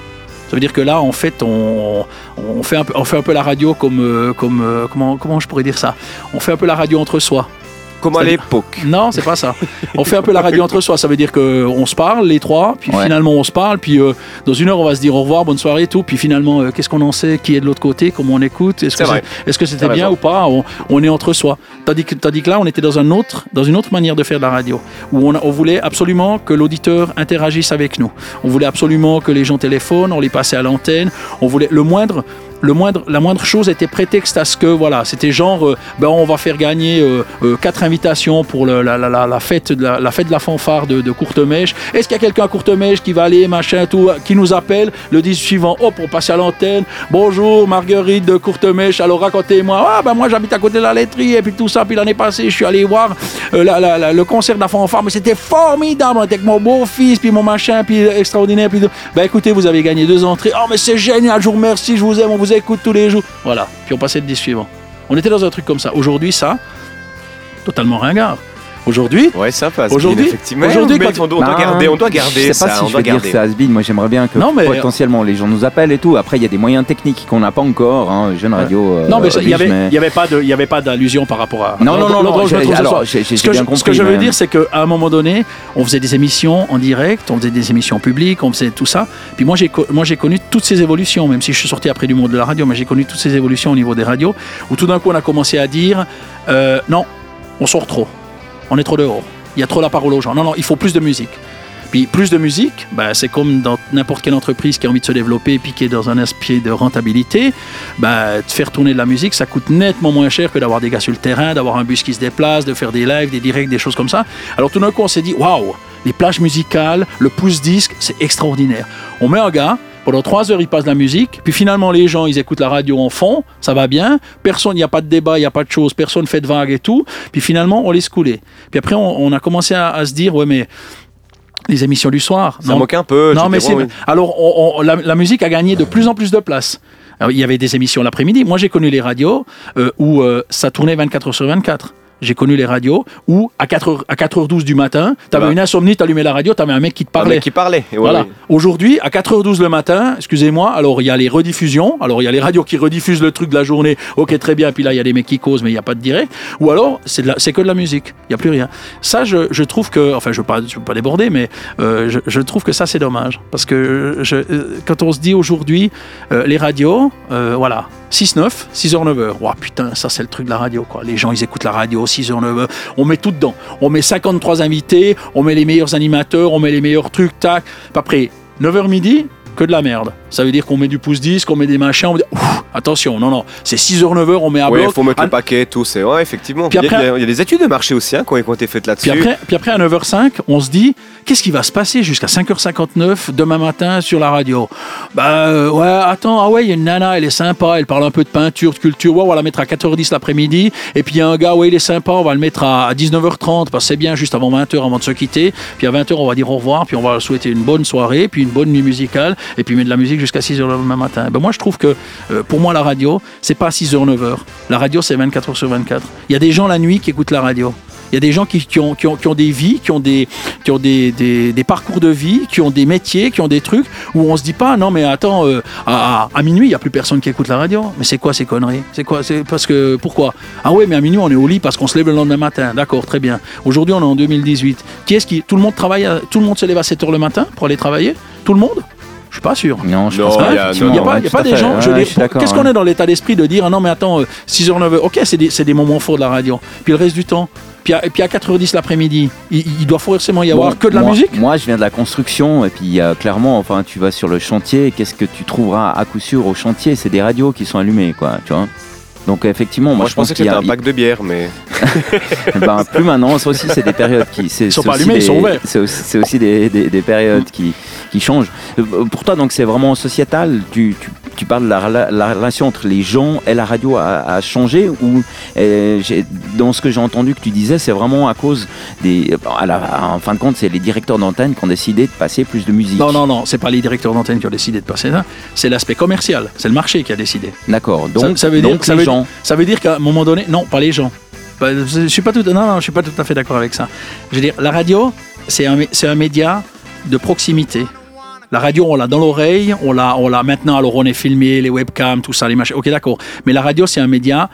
Ça veut dire que là, en fait, on, on, fait, un peu, on fait un peu la radio comme, comme comment, comment je pourrais dire ça? On fait un peu la radio entre soi. Comme à l'époque. Non, c'est pas ça. On fait un peu la radio entre soi. Ça veut dire qu'on se parle, les trois, puis Ouais. finalement on se parle, puis euh, dans une heure on va se dire au revoir, bonne soirée et tout. Puis finalement, euh, qu'est-ce qu'on en sait? Qui est de l'autre côté? Comment on écoute? Est-ce que c'était bien raison. ou pas? On, on est entre soi. Tandis que, tandis que là, on était dans, un autre, dans une autre manière de faire de la radio, où on, on voulait absolument que l'auditeur interagisse avec nous. On voulait absolument que les gens téléphonent, on les passait à l'antenne. On voulait le moindre. La moindre chose était prétexte à ce que voilà, c'était genre, euh, ben on va faire gagner euh, euh, quatre invitations pour la, la- la- fête de la, fête de la fanfare de, de Courtemèche. Est-ce qu'il y a quelqu'un à Courtemèche qui va aller machin tout, qui nous appelle le 10 suivant, hop, on passe à l'antenne. Bonjour Marguerite de Courtemèche. Alors racontez-moi. Ah ben moi j'habite à côté de la laiterie et puis tout ça. Puis l'année passée, je suis allé voir le concert de la fanfare, mais c'était formidable. Avec mon beau-fils, puis mon machin, puis extraordinaire. Puis ben écoutez, vous avez gagné deux entrées. Oh mais c'est génial, je vous remercie, je vous aime, on vous écoute tous les jours. Voilà. Puis on passait le 10 suivant. On était dans un truc comme ça. Aujourd'hui, ça, totalement ringard. Aujourd'hui, Ouais, sympa. Aujourd'hui- effectivement. aujourd'hui, quand- on doit, on doit Ben, garder, on doit garder je sais ça. pas si on je doit vais dire garder. que c'est has-been. Moi, j'aimerais bien que Non, mais- potentiellement les gens nous appellent et tout. Après, il y a des moyens techniques qu'on n'a pas encore. Hein, jeune radio. euh, non mais ça, il y oblige, avait, mais- il y avait pas de, il y avait pas d'allusion par rapport à. Non, non, non, je ce alors, Ce que, bien je, compris, ce que je veux dire, c'est qu'à un moment donné, on faisait des émissions en direct, on faisait des émissions publiques, on faisait tout ça. Puis moi, j'ai, co- moi, j'ai connu toutes ces évolutions, même si je suis sorti après du monde de la radio, mais j'ai connu toutes ces évolutions au niveau des radios, où tout d'un coup, on a commencé à dire, euh, non, on sort trop, on est trop dehors, il y a trop la parole aux gens. Non, non, il faut plus de musique. Puis plus de musique, bah, c'est comme dans n'importe quelle entreprise qui a envie de se développer et qui est dans un aspect de rentabilité. De faire tourner de la musique, ça coûte nettement moins cher que d'avoir des gars sur le terrain, d'avoir un bus qui se déplace, de faire des lives, des directs, des choses comme ça. Alors tout d'un coup, on s'est dit, waouh, les plages musicales, le pouce-disque, c'est extraordinaire. On met un gars, pendant trois heures, il passe de la musique, puis finalement, les gens, ils écoutent la radio en fond, ça va bien, personne, il n'y a pas de débat, il n'y a pas de choses, personne fait de vagues et tout, puis finalement, on laisse couler. Puis après, on, on a commencé à, à se dire, ouais, mais les émissions du soir, Ça non, manque un peu. non, mais c'est. oui. Alors, on- on- la, la musique a gagné de plus en plus de place. Alors, il y avait des émissions l'après-midi. Moi, j'ai connu les radios euh, où euh, ça tournait 24 heures sur 24. J'ai connu les radios où, à 4h, à 4h12 du matin, tu avais une insomnie, tu allumais la radio, tu avais un mec qui te Un parlait. mec qui parlait. ouais, Voilà. ouais. Aujourd'hui, à 4h12 le matin, excusez-moi, alors il y a les rediffusions, alors il y a les radios qui rediffusent le truc de la journée, ok très bien, puis là il y a des mecs qui causent, mais il n'y a pas de direct, ou alors c'est, que de la musique, il n'y a plus rien. Ça, je, je trouve que, enfin je ne veux, pas- je veux pas déborder, mais euh, je, je trouve que ça c'est dommage, parce que je, euh, quand on se dit aujourd'hui, euh, les radios, euh, voilà, 6-9, 6h, 9h, Ouah, putain, ça c'est le truc de la radio, quoi. Les gens ils écoutent la radio, 6h, 9h, on met tout dedans, on met 53 invités, on met les meilleurs animateurs, on met les meilleurs trucs, tac, après 9h midi, que de la merde. Ça veut dire qu'on met du pouce-disque, on met des machins, on dit, Ouf, attention, non, non, c'est 6h, 9h, on met à Ouais, bloc. faut mettre Ah, le paquet, tout. C'est ouais, effectivement. Puis Il y, a- après- il y a- il y a des études de marché aussi hein, qui ont qui ont été faites là-dessus. Puis après, puis après, à 9h05, on se dit, qu'est-ce qui va se passer jusqu'à 5h59 demain matin sur la radio? Bah ouais, attends, ah ouais, il y a une nana, elle est sympa, elle parle un peu de peinture, de culture, ouais, on va la mettre à 4h10 l'après-midi. Et puis il y a un gars, ouais, il est sympa, on va le mettre à, à 19h30, parce que c'est bien, juste avant 20h, avant de se quitter. Puis à 20h, on va dire au revoir, puis on va souhaiter une bonne soirée, puis une bonne nuit musicale, et puis mettre de la musique jusqu'à 6h le lendemain matin. Ben moi, je trouve que euh, pour moi, la radio, c'est pas 6h, 9h. La radio, c'est 24h sur 24. Il y a des gens la nuit qui écoutent la radio. Il y a des gens qui, qui ont, qui, ont, qui ont des vies, qui ont, des, qui ont des, des, des parcours de vie, qui ont des métiers, qui ont des trucs où on se dit pas non mais attends euh, à, minuit il y a plus personne qui écoute la radio. Mais c'est quoi ces conneries? C'est quoi? C'est parce que pourquoi? Ah ouais mais à minuit on est au lit parce qu'on se lève le lendemain matin. D'accord très bien. Aujourd'hui on est en 2018. Qui est-ce qui Tout le monde travaille à- Tout le monde se lève à 7 h le matin pour aller travailler? Tout le monde? Je suis pas sûr. Non, je Non, pense il pas. a- Il n'y a pas, y a des fait. gens. Ouais, Qu'est-ce qu'on est dans l'état d'esprit de dire ah non mais attends 6h 9h ok c'est des, c'est des moments forts de la radio puis le reste du temps puis à, et puis à 4h10 l'après-midi il, il doit forcément y avoir Bon, que de la moi- musique Moi, je viens de la construction et puis euh, clairement, enfin, tu vas sur le chantier, qu'est-ce que tu trouveras à coup sûr au chantier? C'est des radios qui sont allumées, quoi, tu vois? Donc effectivement, moi, Moi, je pensais que qu'il y c'était a, un pack de bière, mais. ben, plus maintenant, ça aussi, c'est des périodes qui. c'est- Ils sont pas aussi allumés, ils sont ouverts. C'est aussi, des, des- des périodes qui, qui changent. Euh, Pour toi, donc, c'est vraiment sociétal. Tu, tu, tu parles de la, rela- la relation entre les gens et la radio a, a changé ou euh, dans ce que j'ai entendu que tu disais, c'est vraiment à cause des. À la, en fin de compte, c'est les directeurs d'antenne qui ont décidé de passer plus de musique. non non non c'est pas les directeurs d'antenne qui ont décidé de passer ça c'est l'aspect commercial c'est le marché qui a décidé D'accord. Donc, ça veut dire- donc ça les veut- gens. ça veut dire qu'à un moment donné non pas les gens je suis pas tout non non je suis pas tout à fait d'accord avec ça je veux dire la radio c'est un un média de proximité La radio, on l'a dans l'oreille, on l'a, on l'a maintenant, alors on est filmé, les webcams, tout ça, les machins. Ok, d'accord. Mais la radio, c'est un média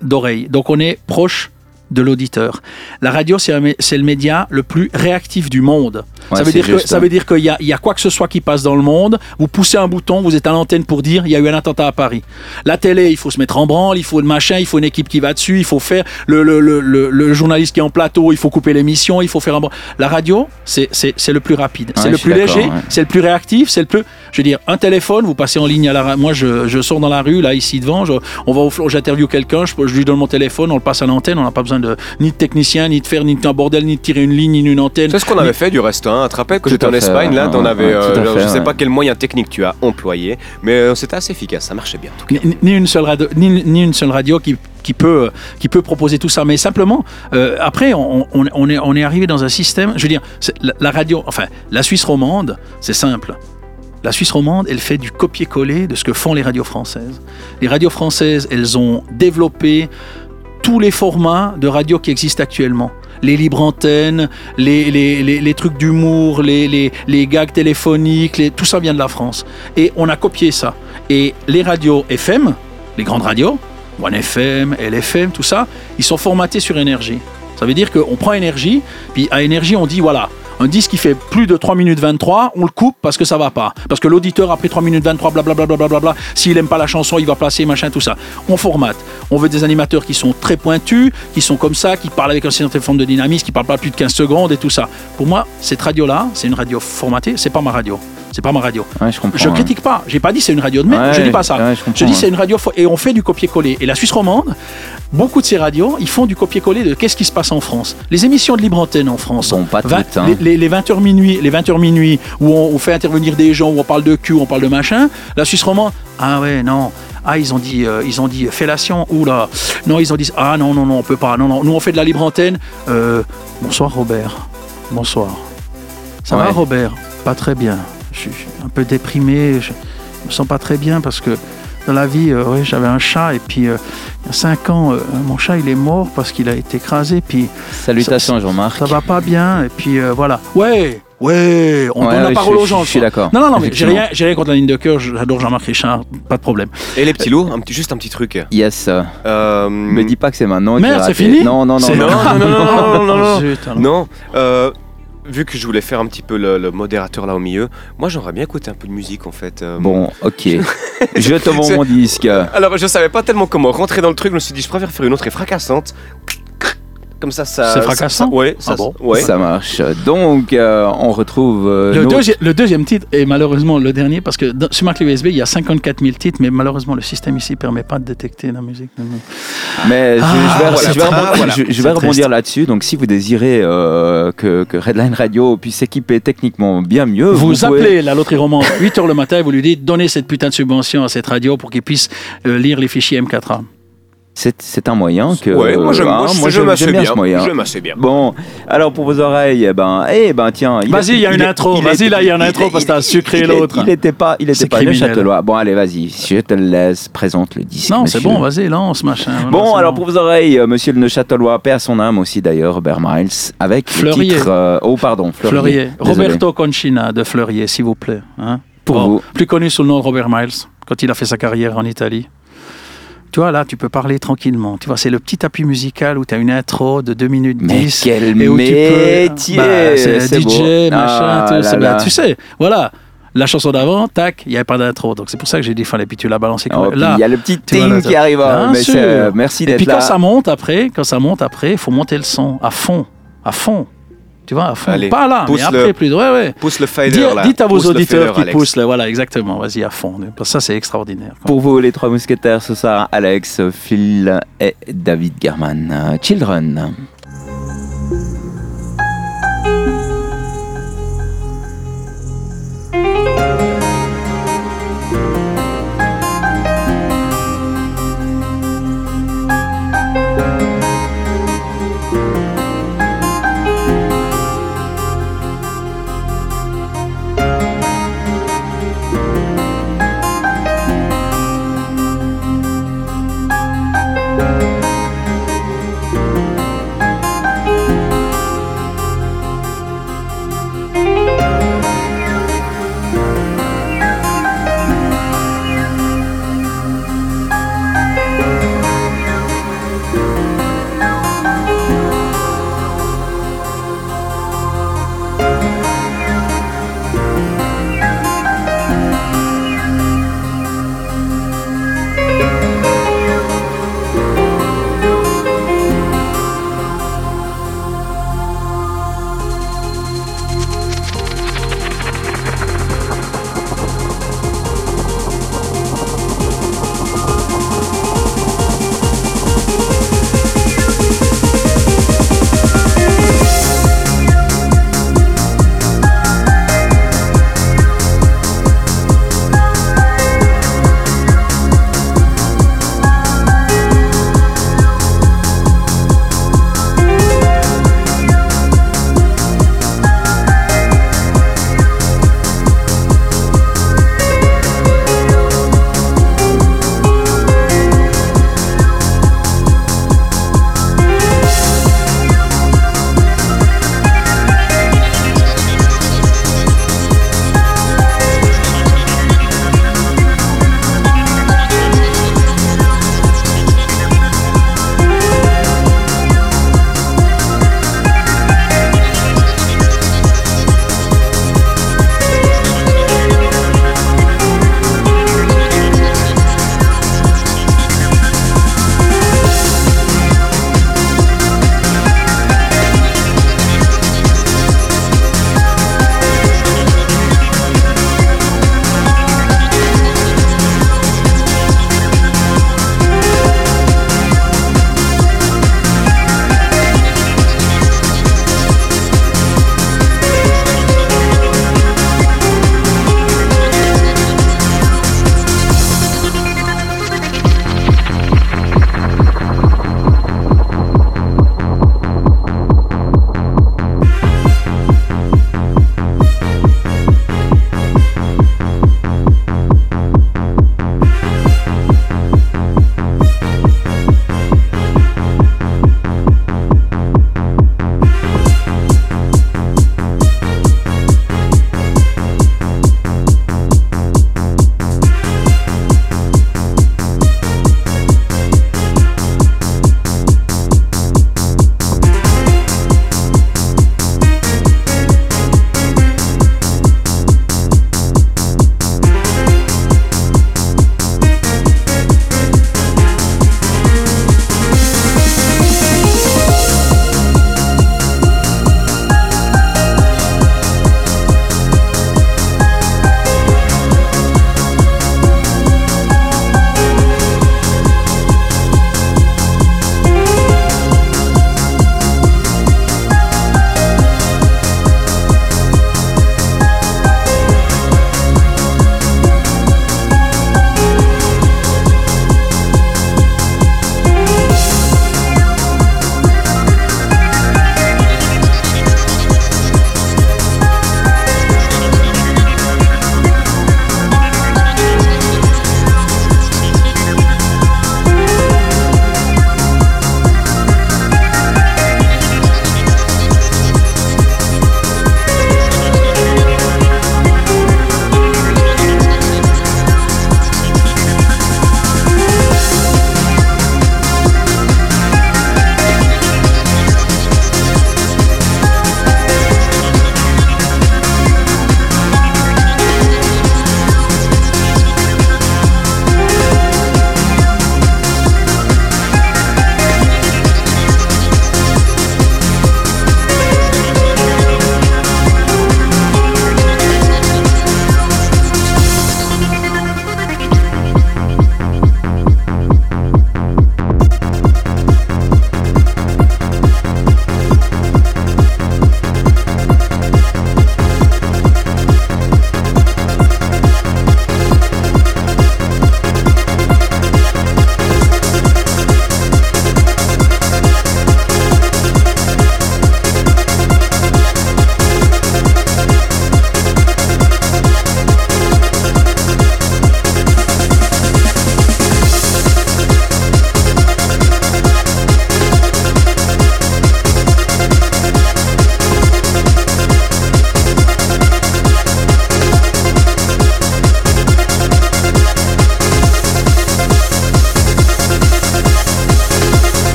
d'oreille. Donc on est proche de l'auditeur. La radio, c'est le média le plus réactif du monde. Ouais, ça veut dire que ça hein. veut dire qu'il y a, il y a quoi que ce soit qui passe dans le monde, vous poussez un bouton, vous êtes à l'antenne pour dire il y a eu un attentat à Paris. La télé, il faut se mettre en branle, il faut le machin, il faut une équipe qui va dessus, il faut faire le, le, le, le, le journaliste qui est en plateau, il faut couper l'émission, il faut faire un bran- La radio, c'est le plus rapide, Ouais, c'est le plus léger, ouais. c'est le plus réactif, c'est le plus. Je veux dire, un téléphone, vous passez en ligne à la. ra- Moi, je, je sors dans la rue, là, ici devant, je- on va j'interviewe quelqu'un, je, je lui donne mon téléphone, on le passe à l'antenne, on n'a pas besoin de ni de technicien, ni de faire ni un bordel, ni de tirer une ligne, ni une antenne. C'est ce qu'on avait fait du reste. Hein. Que Tout j'étais en fait, Espagne, là, ouais, ouais, tout à euh, fait, je sais pas quel moyen technique tu as employé, mais euh, c'était assez efficace, ça marchait bien. en tout cas. ni, ni une seule radio, ni, ni une seule radio qui, qui peut qui peut proposer tout ça mais simplement euh, après on, on, on est on est arrivé dans un système je veux dire c'est- la, la radio enfin la Suisse romande c'est simple la Suisse romande, elle fait du copier-coller de ce que font les radios françaises. Les radios françaises, elles ont développé tous les formats de radio qui existent actuellement. Les libres antennes, les, les, les, les trucs d'humour, les, gags téléphoniques, tout ça vient de la France. Et on a copié ça. Et les radios FM, les grandes radios, One FM, LFM, tout ça, ils sont formatés sur énergie. Ça veut dire qu'on prend énergie, puis à énergie, on dit voilà, un disque qui fait plus de 3 minutes 23, on le coupe parce que ça va pas. Parce que l'auditeur, après 3 minutes 23, blablabla, blablabla, s'il aime pas la chanson, il va placer machin, tout ça. On formate. On veut des animateurs qui sont très pointus, qui sont comme ça, qui parlent avec un certain forme de dynamisme, qui parlent pas plus de 15 secondes et tout ça. Pour moi, cette radio-là, c'est une radio formatée, c'est pas ma radio. C'est pas ma radio. Ouais, je comprends. Je critique pas. J'ai pas dit c'est une radio de merde. Ouais, je dis pas ça. ouais, je je dis c'est une radio et on fait du copier-coller. Et la Suisse romande, beaucoup de ces radios, ils font du copier-coller de qu'est-ce qui se passe en France. Les émissions de libre antenne en France. Bon, pas toutes, hein. les, les- les 20h minuit, les 20h minuit où on, on fait intervenir des gens, où on parle de cul, on parle de machin. La Suisse romande, ah ouais, non. Ah, ils ont dit, euh, ils ont dit fellation. Oula. Non, ils ont dit, ah non, non, non, on peut pas. Non, non. Nous, on fait de la libre antenne. Euh, bonsoir, Robert. Bonsoir. Ça va. Robert? Pas très bien. Je suis je suis un peu déprimé. Je me sens pas très bien parce que dans la vie, euh, ouais, j'avais un chat et puis euh, il y a cinq ans, euh, mon chat il est mort parce qu'il a été écrasé. Puis Salutations, Jean-Marc. ça va pas bien et puis euh, voilà. Ouais, ouais, on Ouais, donne la parole je- aux gens. Je suis d'accord. Non, non, non, mais j'ai rien, j'ai rien contre la ligne de cœur. J'adore Jean-Marc Richard, pas de problème. Et les petits loups, un petit, juste un petit truc. Yes. Euh, Me dis pas que c'est maintenant. Merde, c'est fini Non, non, non. Non. Non, non, non, non, non, non, non. Non, euh, vu que je voulais faire un petit peu le, le modérateur là au milieu, moi j'aimerais bien écouter un peu de musique en fait. euh. Bon, ok. je te vends mon disque. Alors je savais pas tellement comment rentrer dans le truc, je me suis dit je préfère faire une autre et fracassante. Comme ça, ça. C'est fracassant ça- Ouais, ça. Ah bon ouais. Ça marche. Donc, euh, on retrouve. euh, Le, notre- deuxi- le deuxième titre est malheureusement le dernier parce que dans- sur ma clé USB il y a 54 000 titres mais malheureusement le système ici permet pas de détecter la musique. Mais je- Ah, vais, c'est- rebondir, là-dessus. Donc, si vous désirez euh, que, que Redline Radio puisse s'équiper techniquement bien mieux, Vous, pouvez- appelez la loterie romande 8h le matin et vous lui dites donnez cette putain de subvention à cette radio pour qu'il puisse euh, lire les fichiers M4A. C'est, un moyen que. Ouais, moi j'aime hein, bien bien. ce moyen. Bien. Bon, alors pour vos oreilles, eh ben, eh ben tiens. il Vas-y, il y a une intro, vas-y, là, il y a une intro parce que t'as sucré l'autre. Il n'était pas, il était pas criminel. Neuchâtelois. Bon, allez, vas-y, je te le laisse, présente le disque. Non, c'est bon, vas-y, lance machin. Voilà, Bon, alors pour vos oreilles, euh, monsieur le Neuchâtelois, paix à son âme aussi d'ailleurs, Robert Miles, avec Fleurier. le titre. euh, oh, pardon, Fleurier. Roberto Conchina de Fleurier, s'il vous plaît. hein. Pour Bon, vous. Plus connu sous le nom de Robert Miles, quand il a fait sa carrière en Italie. Tu vois, là, tu peux parler tranquillement. Tu vois, c'est le petit appui musical où tu as une intro de 2 minutes Mais 10. quel et où tu peux- métier Bah, C'est DJ, beau. machin, Ah là là. bah, tu sais, voilà. La chanson d'avant, tac, il n'y avait pas d'intro. Donc c'est pour ça que j'ai dit, fallait, puis tu l'as balancé. Oh, là, il y a le petit tu vois, ting là, qui arrive. hein, Bien mais sûr. c'est- merci Et d'être puis là. quand ça monte après, quand ça monte après, il faut monter le son à fond, à fond. Tu vois, à fond. Allez, pas là, mais pousse après le- plus. Ouais, ouais. Pousse le fader Dis- là. Dites à vos Pousse auditeurs qui poussent, là, voilà, exactement. Vas-y à fond. Ça, c'est extraordinaire. quoi. Pour vous, les trois mousquetaires, ce soir, Alex, Phil et David German. Children.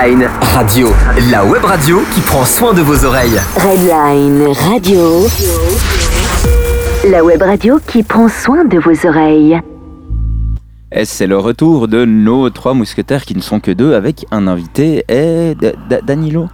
Radio, la web radio qui prend soin de vos oreilles. Redline Radio. La web radio qui prend soin de vos oreilles. Et c'est le retour de nos trois mousquetaires qui ne sont que deux avec un invité et D- D- Danilo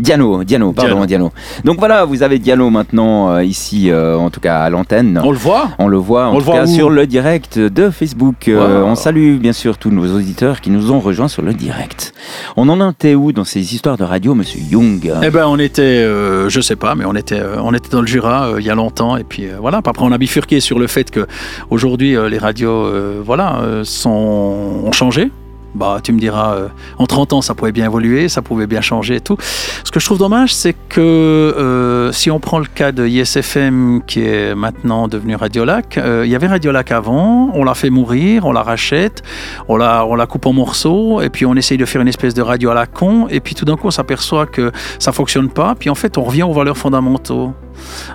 Diano, Diano, pardon, Diano. Donc voilà, vous avez Diano maintenant euh, ici, euh, en tout cas à l'antenne. On le voit On le voit en On le tout cas sur le direct de Facebook. Euh, Wow. on salue bien sûr tous nos auditeurs qui nous ont rejoints sur le direct. On en était où dans ces histoires de radio, Monsieur Young? Eh ben, on était, je sais pas, mais on était, on était dans le Jura il y a longtemps, et puis voilà. Après, on a bifurqué sur le fait que aujourd'hui, les radios, voilà, sont, ont changé. Bah, tu me diras, euh, en 30 ans, ça pouvait bien évoluer, ça pouvait bien changer et tout. Ce que je trouve dommage, c'est que euh, si on prend le cas de ISFM, qui est maintenant devenu Radiolac, euh, il y avait Radiolac avant, on l'a fait mourir, on la rachète, on la, on la coupe en morceaux, et puis on essaye de faire une espèce de radio à la con, et puis tout d'un coup, on s'aperçoit que ça fonctionne pas, puis en fait, on revient aux valeurs fondamentaux.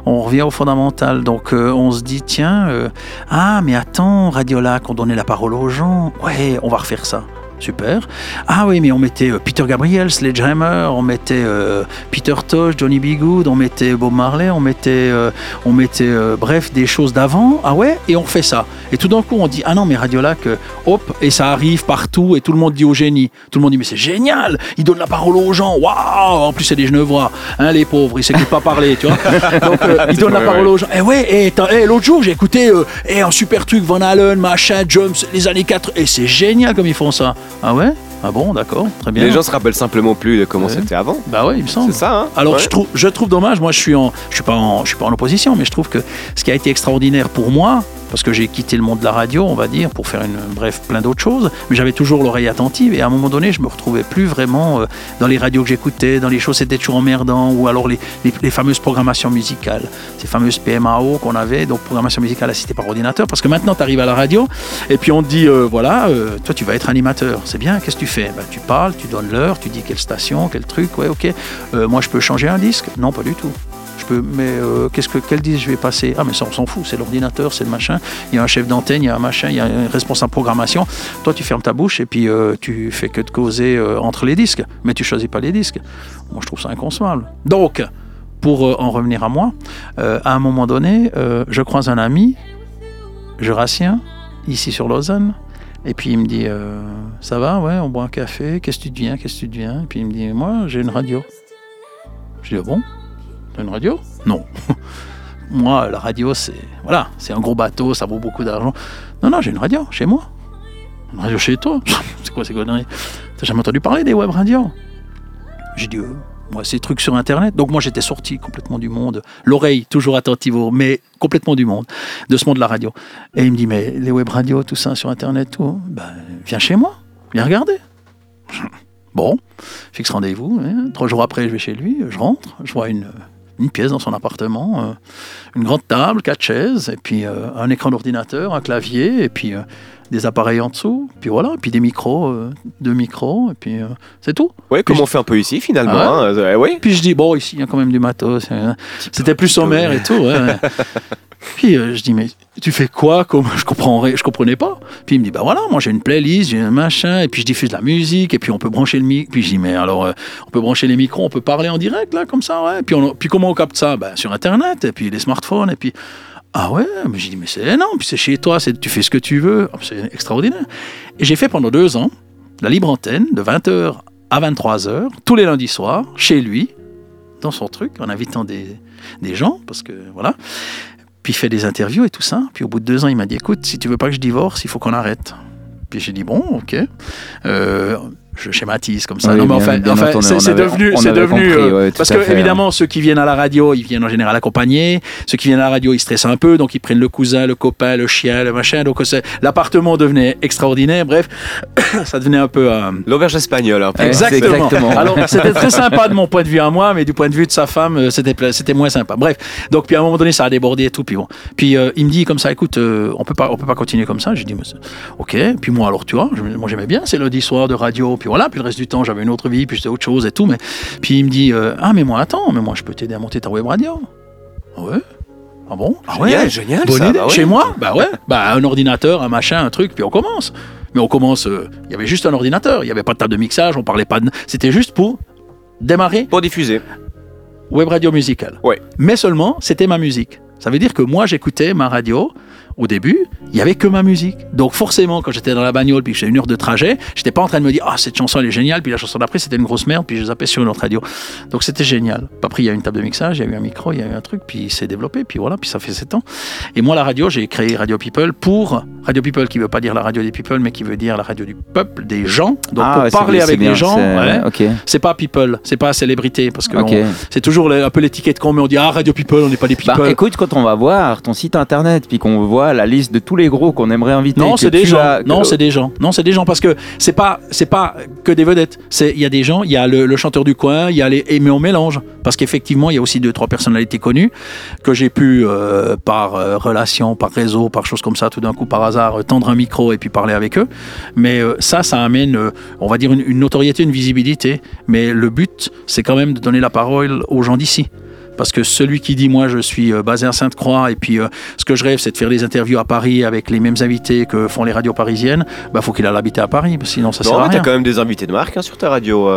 On revient au fondamental. Donc, on se dit, tiens, ah, mais attends, Radiolac, on donnait la parole aux gens. Ouais, on va refaire ça. Super. Ah oui, mais on mettait euh, Peter Gabriel, Sledgehammer, on mettait euh, Peter Tosh, Johnny B. Good, on mettait Bob Marley, on mettait, euh, on mettait euh, bref, des choses d'avant. Ah ouais, et on fait ça. Et tout d'un coup, on dit, ah non, mais Radiolac, euh, hop, et ça arrive partout, et tout le monde dit au génie. Tout le monde dit, mais c'est génial, il donne la parole aux gens, waouh En plus, c'est des Genevois, hein, les pauvres, ils s'écoutent pas parler, tu vois. Donc, il donne la parole ouais. aux gens. Eh ouais, et t'as- eh, l'autre jour, j'ai écouté eh, un super truc, Van Halen, machin, Jumps, les années 4, et c'est génial comme ils font ça. Ah ouais Ah bon, d'accord, très bien. Les gens se rappellent simplement plus de comment Ouais. c'était avant. Bah ouais, il me semble. C'est ça, hein Alors Ouais. je trouve, je trouve dommage. Moi, je suis en, je suis pas en, je suis pas en opposition, mais je trouve que ce qui a été extraordinaire pour moi, parce que j'ai quitté le monde de la radio, on va dire, pour faire une, bref, plein d'autres choses, mais j'avais toujours l'oreille attentive. Et à un moment donné, je me retrouvais plus vraiment euh, dans les radios que j'écoutais, dans les choses c'était toujours emmerdant, ou alors les, fameuses programmations musicales, ces fameuses PMAO qu'on avait, donc programmation musicale assistée par ordinateur. Parce que maintenant, tu arrives à la radio et puis on te dit, euh, voilà, euh, toi tu vas être animateur. C'est bien. Qu'est-ce que tu fais? Ben, Tu parles, tu donnes l'heure, tu dis quelle station, quel truc. Ouais, ok. Moi, je peux changer un disque? Non, pas du tout. Mais euh, qu'est-ce que quel disque je vais passer? Ah, mais ça, on s'en fout. C'est l'ordinateur, c'est le machin. Il y a un chef d'antenne, il y a un machin, il y a un responsable programmation. Toi, tu fermes ta bouche et puis euh, tu fais que de causer euh, entre les disques, mais tu choisis pas les disques. Moi, je trouve ça inconcevable. Donc, pour euh, en revenir à moi, à un moment donné, je croise un ami jurassien ici sur Lausanne. Et puis il me dit Ça va, ouais, on boit un café, qu'est-ce que tu deviens, qu'est-ce que tu deviens? Et puis il me dit Moi, j'ai une radio. Je dis Ah bon? Une radio? Non. moi, la radio, c'est voilà, c'est un gros bateau, ça vaut beaucoup d'argent. Non, non, j'ai une radio chez moi. Une radio chez toi? C'est quoi ces conneries? T'as jamais entendu parler des web radios? J'ai dit euh, moi, ces trucs sur Internet. Donc moi, j'étais sorti complètement du monde, l'oreille toujours attentive, mais complètement du monde, de ce monde de la radio. Et il me dit, mais les web radios, tout ça sur Internet, tout, ben, viens chez moi, viens regarder. Bon, fixe rendez-vous. hein. Trois jours après, je vais chez lui, je rentre, je vois une, une pièce dans son appartement, euh, une grande table, quatre chaises, et puis euh, un écran d'ordinateur, un clavier, et puis euh, des appareils en dessous, puis voilà, et puis des micros, euh, deux micros, et puis euh, c'est tout. Ouais, comme on fait un peu ici finalement. Ah ouais hein. Euh, ouais. Puis je dis, bon, ici, il y a quand même du matos. hein. C'était plus sommaire et tout. ouais. Puis euh, je dis, mais tu fais quoi? Comme Je comprendrais, je comprenais pas. Puis il me dit, bah voilà, moi j'ai une playlist, j'ai un machin, et puis je diffuse la musique, et puis on peut brancher le micro. Puis je dis, mais alors, euh, on peut brancher les micros, on peut parler en direct, là, comme ça, ouais. Puis, on, comment on capte ça? Ben, Sur Internet, et puis les smartphones, et puis. Ah ouais, mais j'ai dit, mais c'est non, puis c'est chez toi, tu fais ce que tu veux. Ah, C'est extraordinaire. Et j'ai fait pendant deux ans la libre antenne de 20h à 23h, tous les lundis soirs, chez lui, dans son truc, en invitant des, des gens, parce que voilà. Puis il fait des interviews et tout ça. Puis au bout de deux ans, il m'a dit écoute, si tu veux pas que je divorce, il faut qu'on arrête. Puis j'ai dit bon, ok. Euh, je schématise comme ça. Oui, non, mais enfin, enfin, c'est devenu, c'est devenu, compris, euh, ouais, parce que fait, évidemment, ceux qui viennent à la radio, ils viennent en général accompagnés. Ceux qui viennent à la radio, ils stressent un peu, donc ils prennent le cousin, le copain, le chien, le machin. Donc c'est- l'appartement devenait extraordinaire. Bref, ça devenait un peu. euh, L'auberge espagnole un peu. Exactement. exactement. Alors, c'était très sympa de mon point de vue à moi, mais du point de vue de sa femme, euh, c'était c'était moins sympa. Bref, donc puis à un moment donné, ça a débordé et tout. Puis bon, puis euh, il me dit comme ça, écoute, euh, on peut pas, on peut pas continuer comme ça. J'ai dit, ok. Puis moi, alors tu vois, moi j'aimais bien, c'est lundi soir de radio. Puis voilà, puis le reste du temps, j'avais une autre vie, puis c'était autre chose et tout. Mais puis il me dit, euh, ah mais moi attends, mais moi je peux t'aider à monter ta web radio. Ouais? Ah bon? Ah Génial, génial, Bonne ça, idée. bah ouais. Chez moi? Bah ouais. Bah un ordinateur, un machin, un truc, puis on commence. Mais on commence, euh, il y avait juste un ordinateur, il n'y avait pas de table de mixage, on parlait pas de... C'était juste pour démarrer Pour diffuser. web radio musicale. Ouais. Mais seulement, c'était ma musique. Ça veut dire que moi, j'écoutais ma radio. Au début, il y avait que ma musique. Donc forcément, quand j'étais dans la bagnole puis que j'ai une heure de trajet, j'étais pas en train de me dire ah cette chanson elle est géniale puis la chanson d'après c'était une grosse merde puis je zappais sur une autre radio. Donc c'était génial. Après il y a eu une table de mixage, il y a eu un micro, il y a eu un truc puis il s'est développé puis voilà puis ça fait 7 ans. Et moi la radio j'ai créé Radio People pour Radio People qui veut pas dire la radio des people mais qui veut dire la radio du peuple des gens. Donc Ah, pour ouais, parler avec bien, les gens. c'est- ouais. Pas people, c'est pas célébrité parce que c'est toujours un peu l'étiquette qu'on met. On dit ah Radio People, on n'est pas des people. Bah, écoute, quand on va voir ton site internet, puis qu'on voit la liste de tous les gros qu'on aimerait inviter. Non, c'est des gens. as- Non, c'est des gens. Non, c'est des gens parce que c'est pas c'est pas que des vedettes. C'est il y a des gens. Il y a le, le chanteur du coin. Il y a les et mais on mélange parce qu'effectivement il y a aussi deux trois personnalités connues que j'ai pu euh, par euh, relation, par réseau, par choses comme ça, tout d'un coup par hasard euh, tendre un micro et puis parler avec eux. Mais euh, ça, ça amène, on va dire une, une notoriété, une visibilité. Mais le but, c'est quand même de donner la parole aux gens d'ici. Parce que celui qui dit moi je suis euh, basé à Sainte-Croix et puis euh, ce que je rêve c'est de faire des interviews à Paris avec les mêmes invités que font les radios parisiennes, bah faut qu'il aille habiter à Paris, sinon ça sert à mais t'as rien. quand même des invités de marque hein, sur ta radio.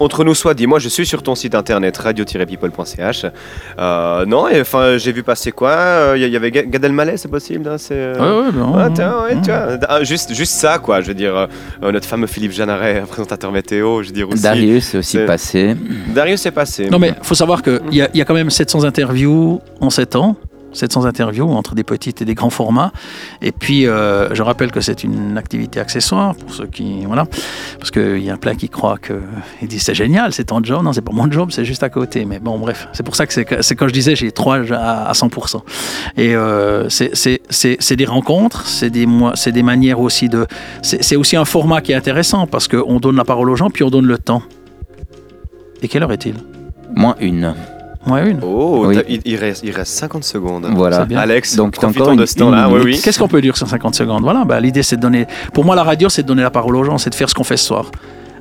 Euh. Entre nous soit, dis-moi, je suis sur ton site internet radio-people.ch. Euh, non, et enfin, j'ai vu passer quoi? Il y, y avait Ga- Gad Elmaleh, c'est possible hein, c'est, euh, Ouais, ouais, non, Ouais, non, tiens, ouais, non. tu vois, ah, juste, juste ça, quoi. Je veux dire, euh, euh, notre fameux Philippe Jeanneret, présentateur météo, je veux dire aussi. Darius est aussi C'est- passé. Darius est passé. Non mais faut savoir qu'il y, a- il y a quand même 700 interviews en 7 ans. 700 interviews entre des petites et des grands formats. Et puis, euh, je rappelle que c'est une activité accessoire pour ceux qui. Voilà. Parce qu'il y a plein qui croient que. Ils disent c'est génial, c'est ton job. Non, c'est pas mon job, c'est juste à côté. Mais bon, bref. C'est pour ça que c'est quand je disais j'ai trois à, à 100%. Et euh, c'est- des rencontres, c'est des, des manières aussi de. C'est aussi un format qui est intéressant parce qu'on donne la parole aux gens, puis on donne le temps. Et quelle heure est-il? Moins une. Une. Oh, Oui. il, il reste, il reste 50 secondes. Voilà. Alex, Donc, profitons encore une- de ce temps-là. Oui, oui. Qu'est-ce qu'on peut dire sur 50 secondes? Voilà, bah, l'idée c'est de donner. Pour moi, la radio, c'est de donner la parole aux gens, c'est de faire ce qu'on fait ce soir.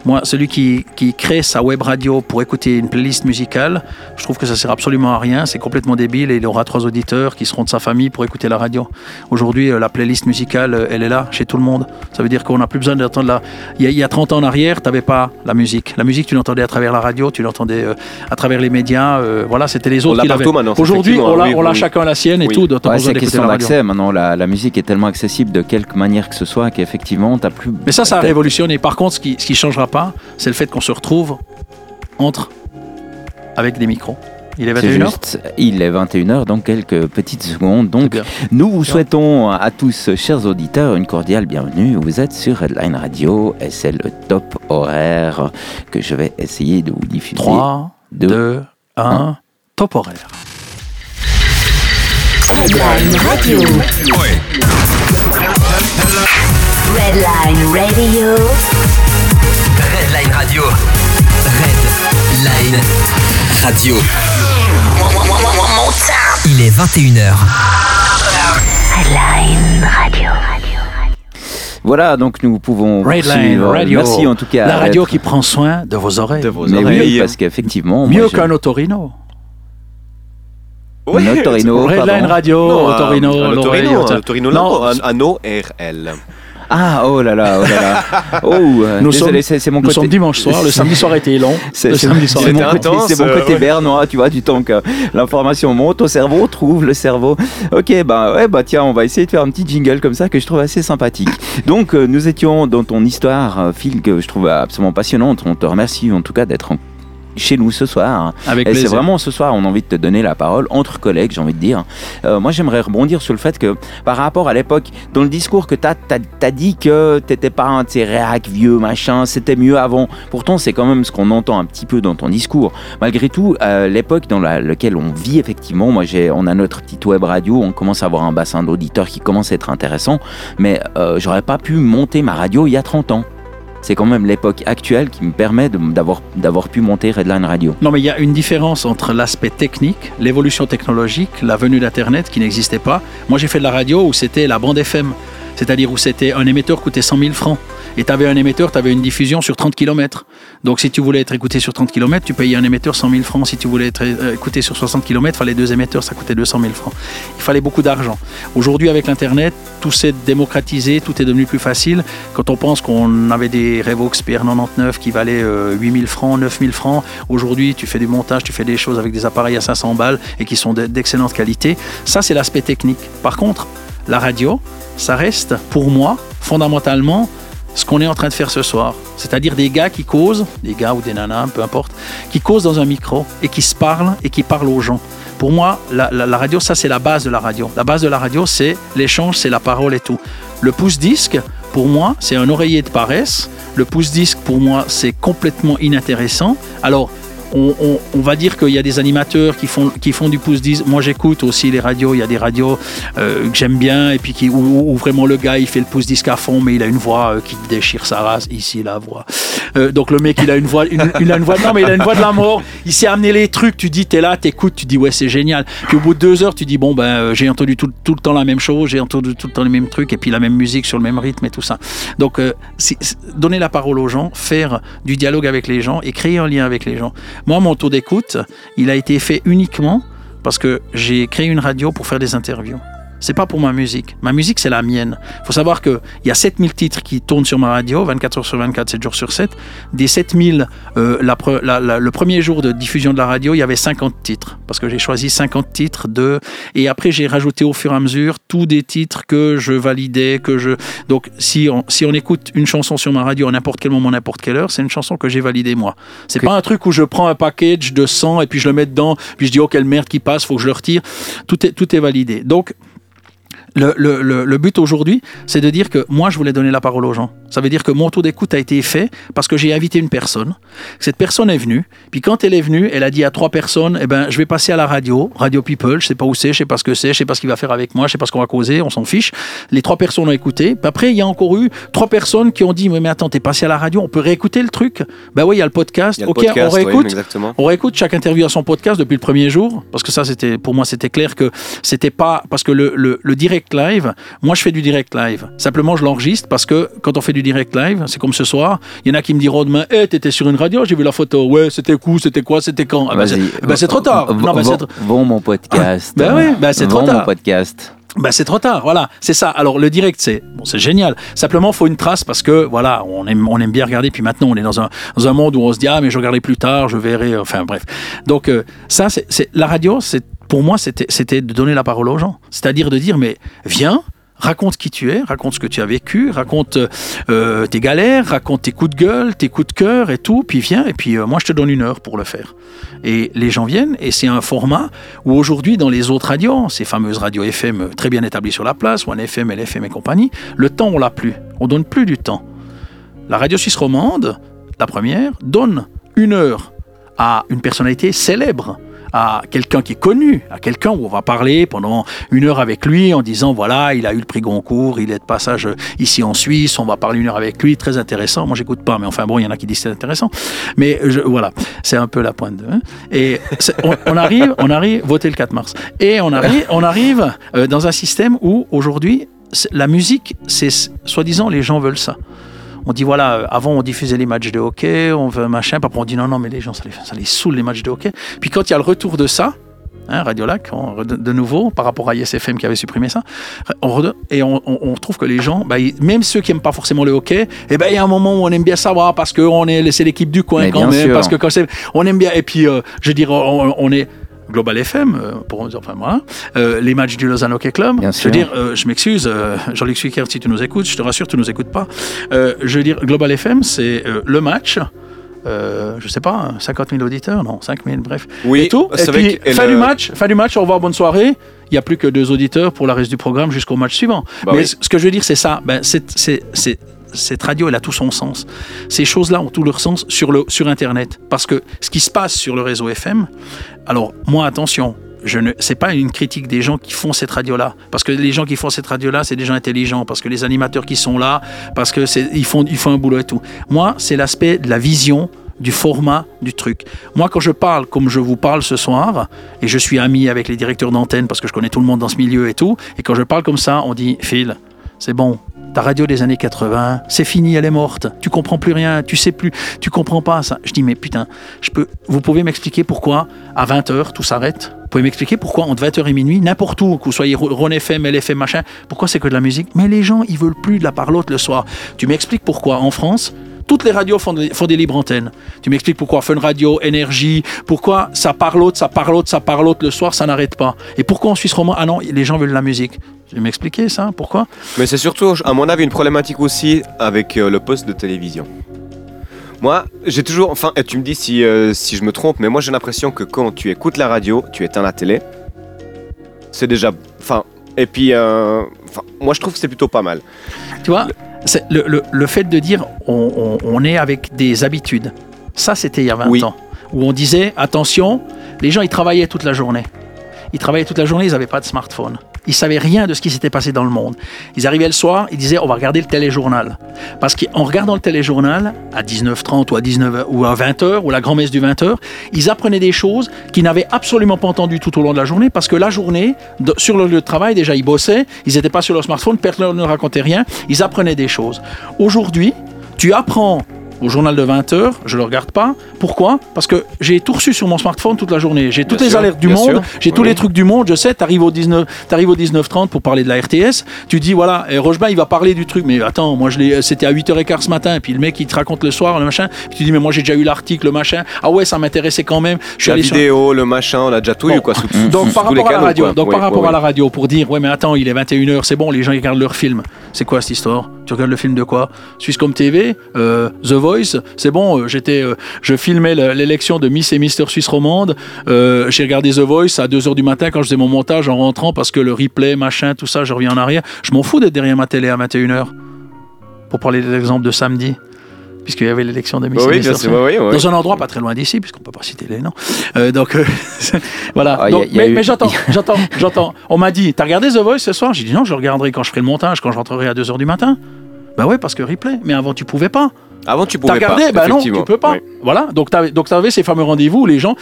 Moi, celui qui, qui crée sa web radio pour écouter une playlist musicale, je trouve que ça sert absolument à rien. C'est complètement débile et il aura trois auditeurs qui seront de sa famille pour écouter la radio. Aujourd'hui, euh, la playlist musicale, euh, elle est là, chez tout le monde. Ça veut dire qu'on n'a plus besoin d'entendre la. Il y, a, il y a 30 ans en arrière, tu n'avais pas la musique. La musique, tu l'entendais à travers la radio, tu l'entendais euh, à travers les médias. euh, voilà, c'était les On autres l'a qui l'avaient. partout maintenant, Aujourd'hui, on l'a oui, on l'a oui. chacun la sienne et Oui. tout. Ouais, c'est question d'accès. Maintenant, la, la musique est tellement accessible de quelque manière que ce soit qu'effectivement, t'as plus. Mais ça, ça a t'as- révolutionné. Par contre, ce qui ce qui changera pas, c'est le fait qu'on se retrouve entre avec des micros. Il est C'est 21h juste, il est 21h, donc quelques petites secondes. Donc, nous vous souhaitons à tous, chers auditeurs, une cordiale bienvenue. Vous êtes sur Headline Radio et c'est le top horaire que je vais essayer de vous diffuser. 3, deux, 2, 1, top horaire. Redline Radio. Redline Radio. Redline Radio. Redline Radio. Il est 21h. Redline Radio. Voilà, donc nous pouvons Redline poursuivre. Radio. Merci en tout cas. La radio qui prend soin de vos oreilles. De vos Mais oui, oreilles. parce qu'effectivement, Mieux qu'un Otorino. Ouais, Notorino, Redline pardon. Radio, Non, un- Otorino, un un Otorino, Non, non, un, un ORL. Ah, oh là là, oh là là. Oh, euh, Nous désolé, sommes- c'est mon Nous côté. sommes dimanche soir, le samedi soir a été long. C'est Le c'est- samedi soir. c'est C'était mon côté, mon euh, côté bernois, tu vois, du temps que l'information monte au cerveau, trouve le cerveau. Ok, bah ouais, bah tiens, on va essayer de faire un petit jingle comme ça que je trouve assez sympathique. Donc, euh, nous étions dans ton histoire, Phil, que je trouve absolument passionnante. On te remercie en tout cas d'être en- chez nous ce soir. Avec Et c'est vraiment ce soir, on a envie de te donner la parole entre collègues, j'ai envie de dire. Euh, moi, j'aimerais rebondir sur le fait que, par rapport à l'époque, dans le discours que tu as, t'as dit que t'étais pas un de ces réacs vieux, machin, c'était mieux avant. Pourtant, c'est quand même ce qu'on entend un petit peu dans ton discours. Malgré tout, euh, l'époque dans la- laquelle on vit, effectivement, moi, j'ai, on a notre petite web radio, on commence à avoir un bassin d'auditeurs qui commence à être intéressant, mais euh, j'aurais pas pu monter ma radio il y a 30 ans. C'est quand même l'époque actuelle qui me permet d'avoir pu monter Redline Radio. Non, mais il y a une différence entre l'aspect technique, l'évolution technologique, la venue d'Internet qui n'existait pas. Moi, j'ai fait de la radio où c'était la bande FM. C'est-à-dire où c'était un émetteur coûtait 100 000 francs. Et tu avais un émetteur, tu avais une diffusion sur 30 km. Donc si tu voulais être écouté sur 30 km, tu payais un émetteur 100 000 francs. Si tu voulais être euh, écouté sur 60 km, il fallait deux émetteurs, ça coûtait 200 000 francs. Il fallait beaucoup d'argent. Aujourd'hui, avec l'Internet, tout s'est démocratisé, tout est devenu plus facile. Quand on pense qu'on avait des Revox PR99 qui valaient 8 000 francs, 9 000 francs, aujourd'hui, tu fais du montage, tu fais des choses avec des appareils à 500 balles et qui sont de- d'excellente qualité. Ça, c'est l'aspect technique. Par contre, la radio, ça reste pour moi fondamentalement ce qu'on est en train de faire ce soir. C'est-à-dire des gars qui causent, des gars ou des nanas, peu importe, qui causent dans un micro et qui se parlent et qui parlent aux gens. Pour moi, la, radio, ça c'est la base de la radio. La base de la radio, c'est l'échange, c'est la parole et tout. Le pouce-disque, pour moi, c'est un oreiller de paresse. Le pouce-disque, pour moi, c'est complètement inintéressant. Alors, on, on- on va dire qu'il y a des animateurs qui font, qui font du pouce disque. Moi, j'écoute aussi les radios. Il y a des radios euh, que j'aime bien et puis qui, où, où vraiment le gars il fait le pouce disque à fond, mais il a une voix euh, qui déchire sa race. Ici, la voix. Euh, donc le mec, il a une voix, il a une voix. Non, mais il a une voix de la mort. Il sait amener les trucs. Tu dis, t'es là, t'écoutes, tu dis ouais, c'est génial. Puis au bout de deux heures, tu dis bon ben, euh, j'ai entendu tout, tout le temps la même chose, j'ai entendu tout le temps les mêmes trucs et puis la même musique sur le même rythme et tout ça. Donc, euh, c'est- donner la parole aux gens, faire du dialogue avec les gens et créer un lien avec les gens. Moi, mon taux d'écoute, il a été fait uniquement parce que j'ai créé une radio pour faire des interviews. C'est pas pour ma musique. Ma musique, c'est la mienne. Il faut savoir qu'il y a 7000 titres qui tournent sur ma radio, 24 heures sur 24, 7 jours sur 7. Des 7000, euh, la pre- la- la- le premier jour de diffusion de la radio, il y avait 50 titres. Parce que j'ai choisi 50 titres de. Et après, j'ai rajouté au fur et à mesure tous des titres que je validais, que je. Donc, si on, si on écoute une chanson sur ma radio à n'importe quel moment, n'importe quelle heure, c'est une chanson que j'ai validée moi. C'est Que- pas un truc où je prends un package de 100 et puis je le mets dedans, puis je dis, oh, quelle merde qui passe, faut que je le retire. Tout est, tout est validé. Donc, le, le- le- le but aujourd'hui, c'est de dire que moi, je voulais donner la parole aux gens. Ça veut dire que mon taux d'écoute a été fait parce que j'ai invité une personne. Cette personne est venue. Puis quand elle est venue, elle a dit à trois personnes, eh ben, je vais passer à la radio, Radio People, je sais pas où c'est, je sais pas ce que c'est, je sais pas ce qu'il va faire avec moi, je sais pas ce qu'on va causer, on s'en fiche. Les trois personnes ont écouté. Puis après, il y a encore eu trois personnes qui ont dit, mais, mais attends, t'es passé à la radio, on peut réécouter le truc Ben oui, il y a le podcast. A ok, podcast, on réécoute. On réécoute chaque interview à son podcast depuis le premier jour, parce que ça, c'était pour moi, c'était clair que c'était pas parce que le, le- le direct live, moi, je fais du direct live. Simplement, je l'enregistre parce que quand on fait du direct live, c'est comme ce soir, il y en a qui me diront demain, hé, t'étais sur une radio, j'ai vu la photo, ouais, c'était cool, c'était quoi, c'était quand? Ah c'est- eh ben, c'est trop tard. Non, tr- vends mon podcast. Ben oui, ben, c'est trop tard. mon podcast. Ben, c'est trop tard, voilà, c'est ça. Alors le direct, c'est bon, c'est génial. Simplement, faut une trace parce que voilà, on aime, on aime bien regarder. Puis maintenant, on est dans un, dans un monde où on se dit ah mais je regarderai plus tard, je verrai. Enfin bref. Donc euh, ça, c'est- la radio. C'est pour moi, c'était de donner la parole aux gens. C'est-à-dire de dire mais viens. Raconte qui tu es, raconte ce que tu as vécu, raconte euh, tes galères, raconte tes coups de gueule, tes coups de cœur et tout, puis viens, et puis euh, moi je te donne une heure pour le faire. Et les gens viennent, et c'est un format où aujourd'hui, dans les autres radios, ces fameuses radios FM très bien établies sur la place, One FM, LFM et compagnie, le temps, on l'a plus. On donne plus du temps. La radio suisse romande, la première, donne une heure à une personnalité célèbre, à quelqu'un qui est connu, à quelqu'un où on va parler pendant une heure avec lui en disant voilà, il a eu le prix Goncourt, il est de passage ici en Suisse, on va parler une heure avec lui, très intéressant. Moi, j'écoute pas, mais enfin bon, il y en a qui disent c'est intéressant. Mais voilà, c'est un peu la pointe. de- hein. Et on, arrive, on arrive, voter le 4 mars. Et on arrive, on arrive euh, dans un système où aujourd'hui, la musique, c'est soi-disant les gens veulent ça. On dit voilà, euh, avant on diffusait les matchs de hockey, on veut machin, après on dit non, non, mais les gens ça les, ça les saoule les matchs de hockey. Puis quand il y a le retour de ça, hein, Radio Lac, on- de, nouveau, par rapport à ISFM qui avait supprimé ça, on et on, trouve que les gens, bah, même ceux qui n'aiment pas forcément le hockey, eh ben, il y a un moment où on aime bien savoir parce que on est, c'est l'équipe du coin Mais quand même, parce que quand on aime bien, et puis euh, je veux dire, on est. Global FM, euh, pour enfin voilà, euh, les matchs du Lausanne Hockey Club. Bien je sûr. veux dire, euh, je m'excuse, euh, Jean-Luc Suiker, si tu nous écoutes, je te rassure, tu nous écoutes pas. Euh, je veux dire, Global FM, c'est euh, le match. Euh, je sais pas, 50 000 auditeurs, non, 5 000, bref. Oui, et tout. c'est Et vrai puis, et fin le- du match, fin du match, au revoir, bonne soirée. Il n'y a plus que deux auditeurs pour le reste du programme jusqu'au match suivant. Bah Mais oui. ce que je veux dire, c'est ça. Ben, c'est- c'est- c'est- cette radio, elle a tout son sens. Ces choses-là ont tout leur sens sur, le, sur Internet. Parce que ce qui se passe sur le réseau FM, alors moi, attention, je ne, pas une critique des gens qui font cette radio-là, parce que les gens qui font cette radio-là, c'est des gens intelligents, parce que les animateurs qui sont là, parce que font, ils font un boulot et tout. Moi, c'est l'aspect de la vision du format du truc. Moi, quand je parle comme je vous parle ce soir, et je suis ami avec les directeurs d'antenne parce que je connais tout le monde dans ce milieu et tout, et quand je parle comme ça, on dit Phil, c'est bon. Ta radio des années 80, c'est fini, elle est morte. Tu comprends plus rien, tu sais plus, tu comprends pas ça. Je dis, mais putain, je peux, vous pouvez m'expliquer pourquoi à 20h tout s'arrête? Vous pouvez m'expliquer pourquoi entre 20h et minuit, n'importe où, que vous soyez Ron FM, LFM, machin, pourquoi c'est que de la musique? Mais les gens, ils veulent plus de la parlotte le soir. Tu m'expliques pourquoi en France, toutes les radios font des, font des libres antennes. Tu m'expliques pourquoi Fun Radio, Énergie, pourquoi ça parlote, ça parlote, ça parlote le soir, ça n'arrête pas. Et pourquoi en Suisse romand, ah non, les gens veulent de la musique. Tu m'expliquer ça Pourquoi Mais c'est surtout, à mon avis, une problématique aussi avec euh, le poste de télévision. Moi, j'ai toujours, enfin, et tu me dis si, euh, si je me trompe, mais moi j'ai l'impression que quand tu écoutes la radio, tu éteins la télé. C'est déjà, enfin, et puis, euh, moi je trouve que c'est plutôt pas mal. Tu vois, le, le- le fait de dire on, on- on est avec des habitudes, ça c'était il y a 20 Oui. ans, où on disait attention, les gens ils travaillaient toute la journée. Ils travaillaient toute la journée, ils n'avaient pas de smartphone. Ils savaient rien de ce qui s'était passé dans le monde. Ils arrivaient le soir, ils disaient on va regarder le téléjournal. Parce qu'en regardant le téléjournal, à 19h30 ou à 19h ou à 20h, ou la grand-messe du 20h, ils apprenaient des choses qu'ils n'avaient absolument pas entendues tout au long de la journée, parce que la journée, sur le lieu de travail, déjà ils bossaient, ils n'étaient pas sur leur smartphone, personne ne racontait rien, ils apprenaient des choses. Aujourd'hui, tu apprends au journal de 20h, je le regarde pas. Pourquoi? Parce que j'ai tout reçu sur mon smartphone toute la journée. J'ai toutes Bien les sûr, alertes du monde, j'ai tous les trucs du monde, je sais, t'arrives au 19 t'arrives au 19h30 pour parler de la RTS, tu dis voilà, et Rochebain il va parler du truc mais attends, moi je l'ai c'était à 8h15 ce matin et puis le mec il te raconte le soir le machin, puis tu dis mais moi j'ai déjà eu l'article le machin. Ah ouais, ça m'intéressait quand même. Je suis La allé sur- vidéo, le machin, on a déjà tout Bon. eu quoi. sous- donc sous par rapport à la radio, quoi. donc Oui, par rapport oui, à la radio pour dire ouais mais attends, il est 21h, c'est bon, les gens ils regardent leur film. C'est quoi cette histoire? Tu regardes le film de quoi? Swisscom TV, euh, The Voice, c'est bon, euh, j'étais euh, je filmais le- l'élection de Miss et Mister Suisse romande, j'ai regardé The Voice à 2h du matin quand je faisais mon montage en rentrant parce que le replay, machin, tout ça, je reviens en arrière. Je m'en fous d'être derrière ma télé à 21h. Pour parler de l'exemple de samedi puisqu'il y avait l'élection de Miss Oui, et oui, oui, oui. Dans un endroit pas très loin d'ici, puisqu'on peut pas citer les noms. Euh, donc euh, voilà. Ah, Donc, a mais eu- mais j'entends, j'entends, j'entends. On m'a dit, t'as regardé The Voice ce soir? J'ai dit non, je regarderai quand je ferai le montage, quand je rentrerai à 2h du matin. Bah ouais, parce que replay. Mais avant, tu pouvais pas. Avant tu pouvais pas. regardé Bah non, tu peux pas. Oui. Voilà. Donc t'avais, donc t'avais ces fameux rendez-vous où les gens,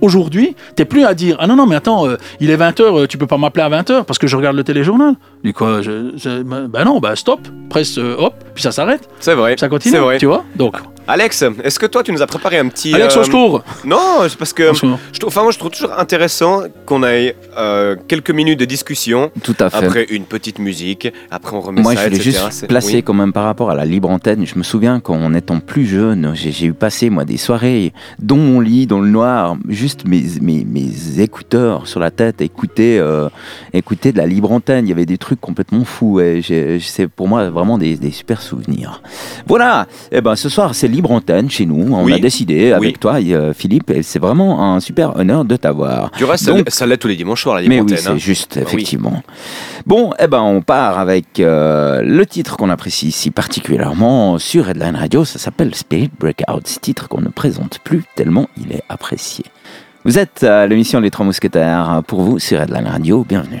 aujourd'hui, t'es plus à dire ah non non mais attends, euh, il est 20h, tu peux pas m'appeler à 20h parce que je regarde le téléjournal. Du coup, je, je- bah non, bah stop, presse euh, hop, puis ça s'arrête, C'est vrai. ça continue. Vrai. Tu vois Donc, Alex, est-ce que toi tu nous as préparé un petit. Alex, euh, au secours. Non, c'est parce que je trouve, enfin moi je trouve toujours intéressant qu'on ait euh, quelques minutes de discussion Tout à fait. après une petite musique, après on remet Moi, ça, je voulais etc. juste placer oui. quand même par rapport à la libre antenne. Je me souviens qu'en étant plus jeune, j'ai eu passé moi des soirées dans mon lit, dans le noir, juste mes, mes, mes écouteurs sur la tête, écouter, euh, écouter de la libre antenne. Il y avait des trucs complètement fous. Et c'est pour moi vraiment des, des super souvenirs. Voilà. Et ben ce soir, c'est libre antenne chez nous. On Oui. a décidé avec Oui. toi, et, euh, Philippe. Et c'est vraiment un super honneur de t'avoir. Du reste, Donc- ça l'est tous les dimanches soirs la libre Mais oui, antenne, c'est hein. juste, oui. effectivement. Bon, eh ben, on part avec euh, le titre qu'on apprécie ici particulièrement sur Headline Radio. Ça s'appelle Spirit Breakout. Ce titre qu'on ne présente plus tellement il est apprécié. Vous êtes à l'émission Les Trois Mousquetaires. Pour vous, sur Headline Radio, bienvenue.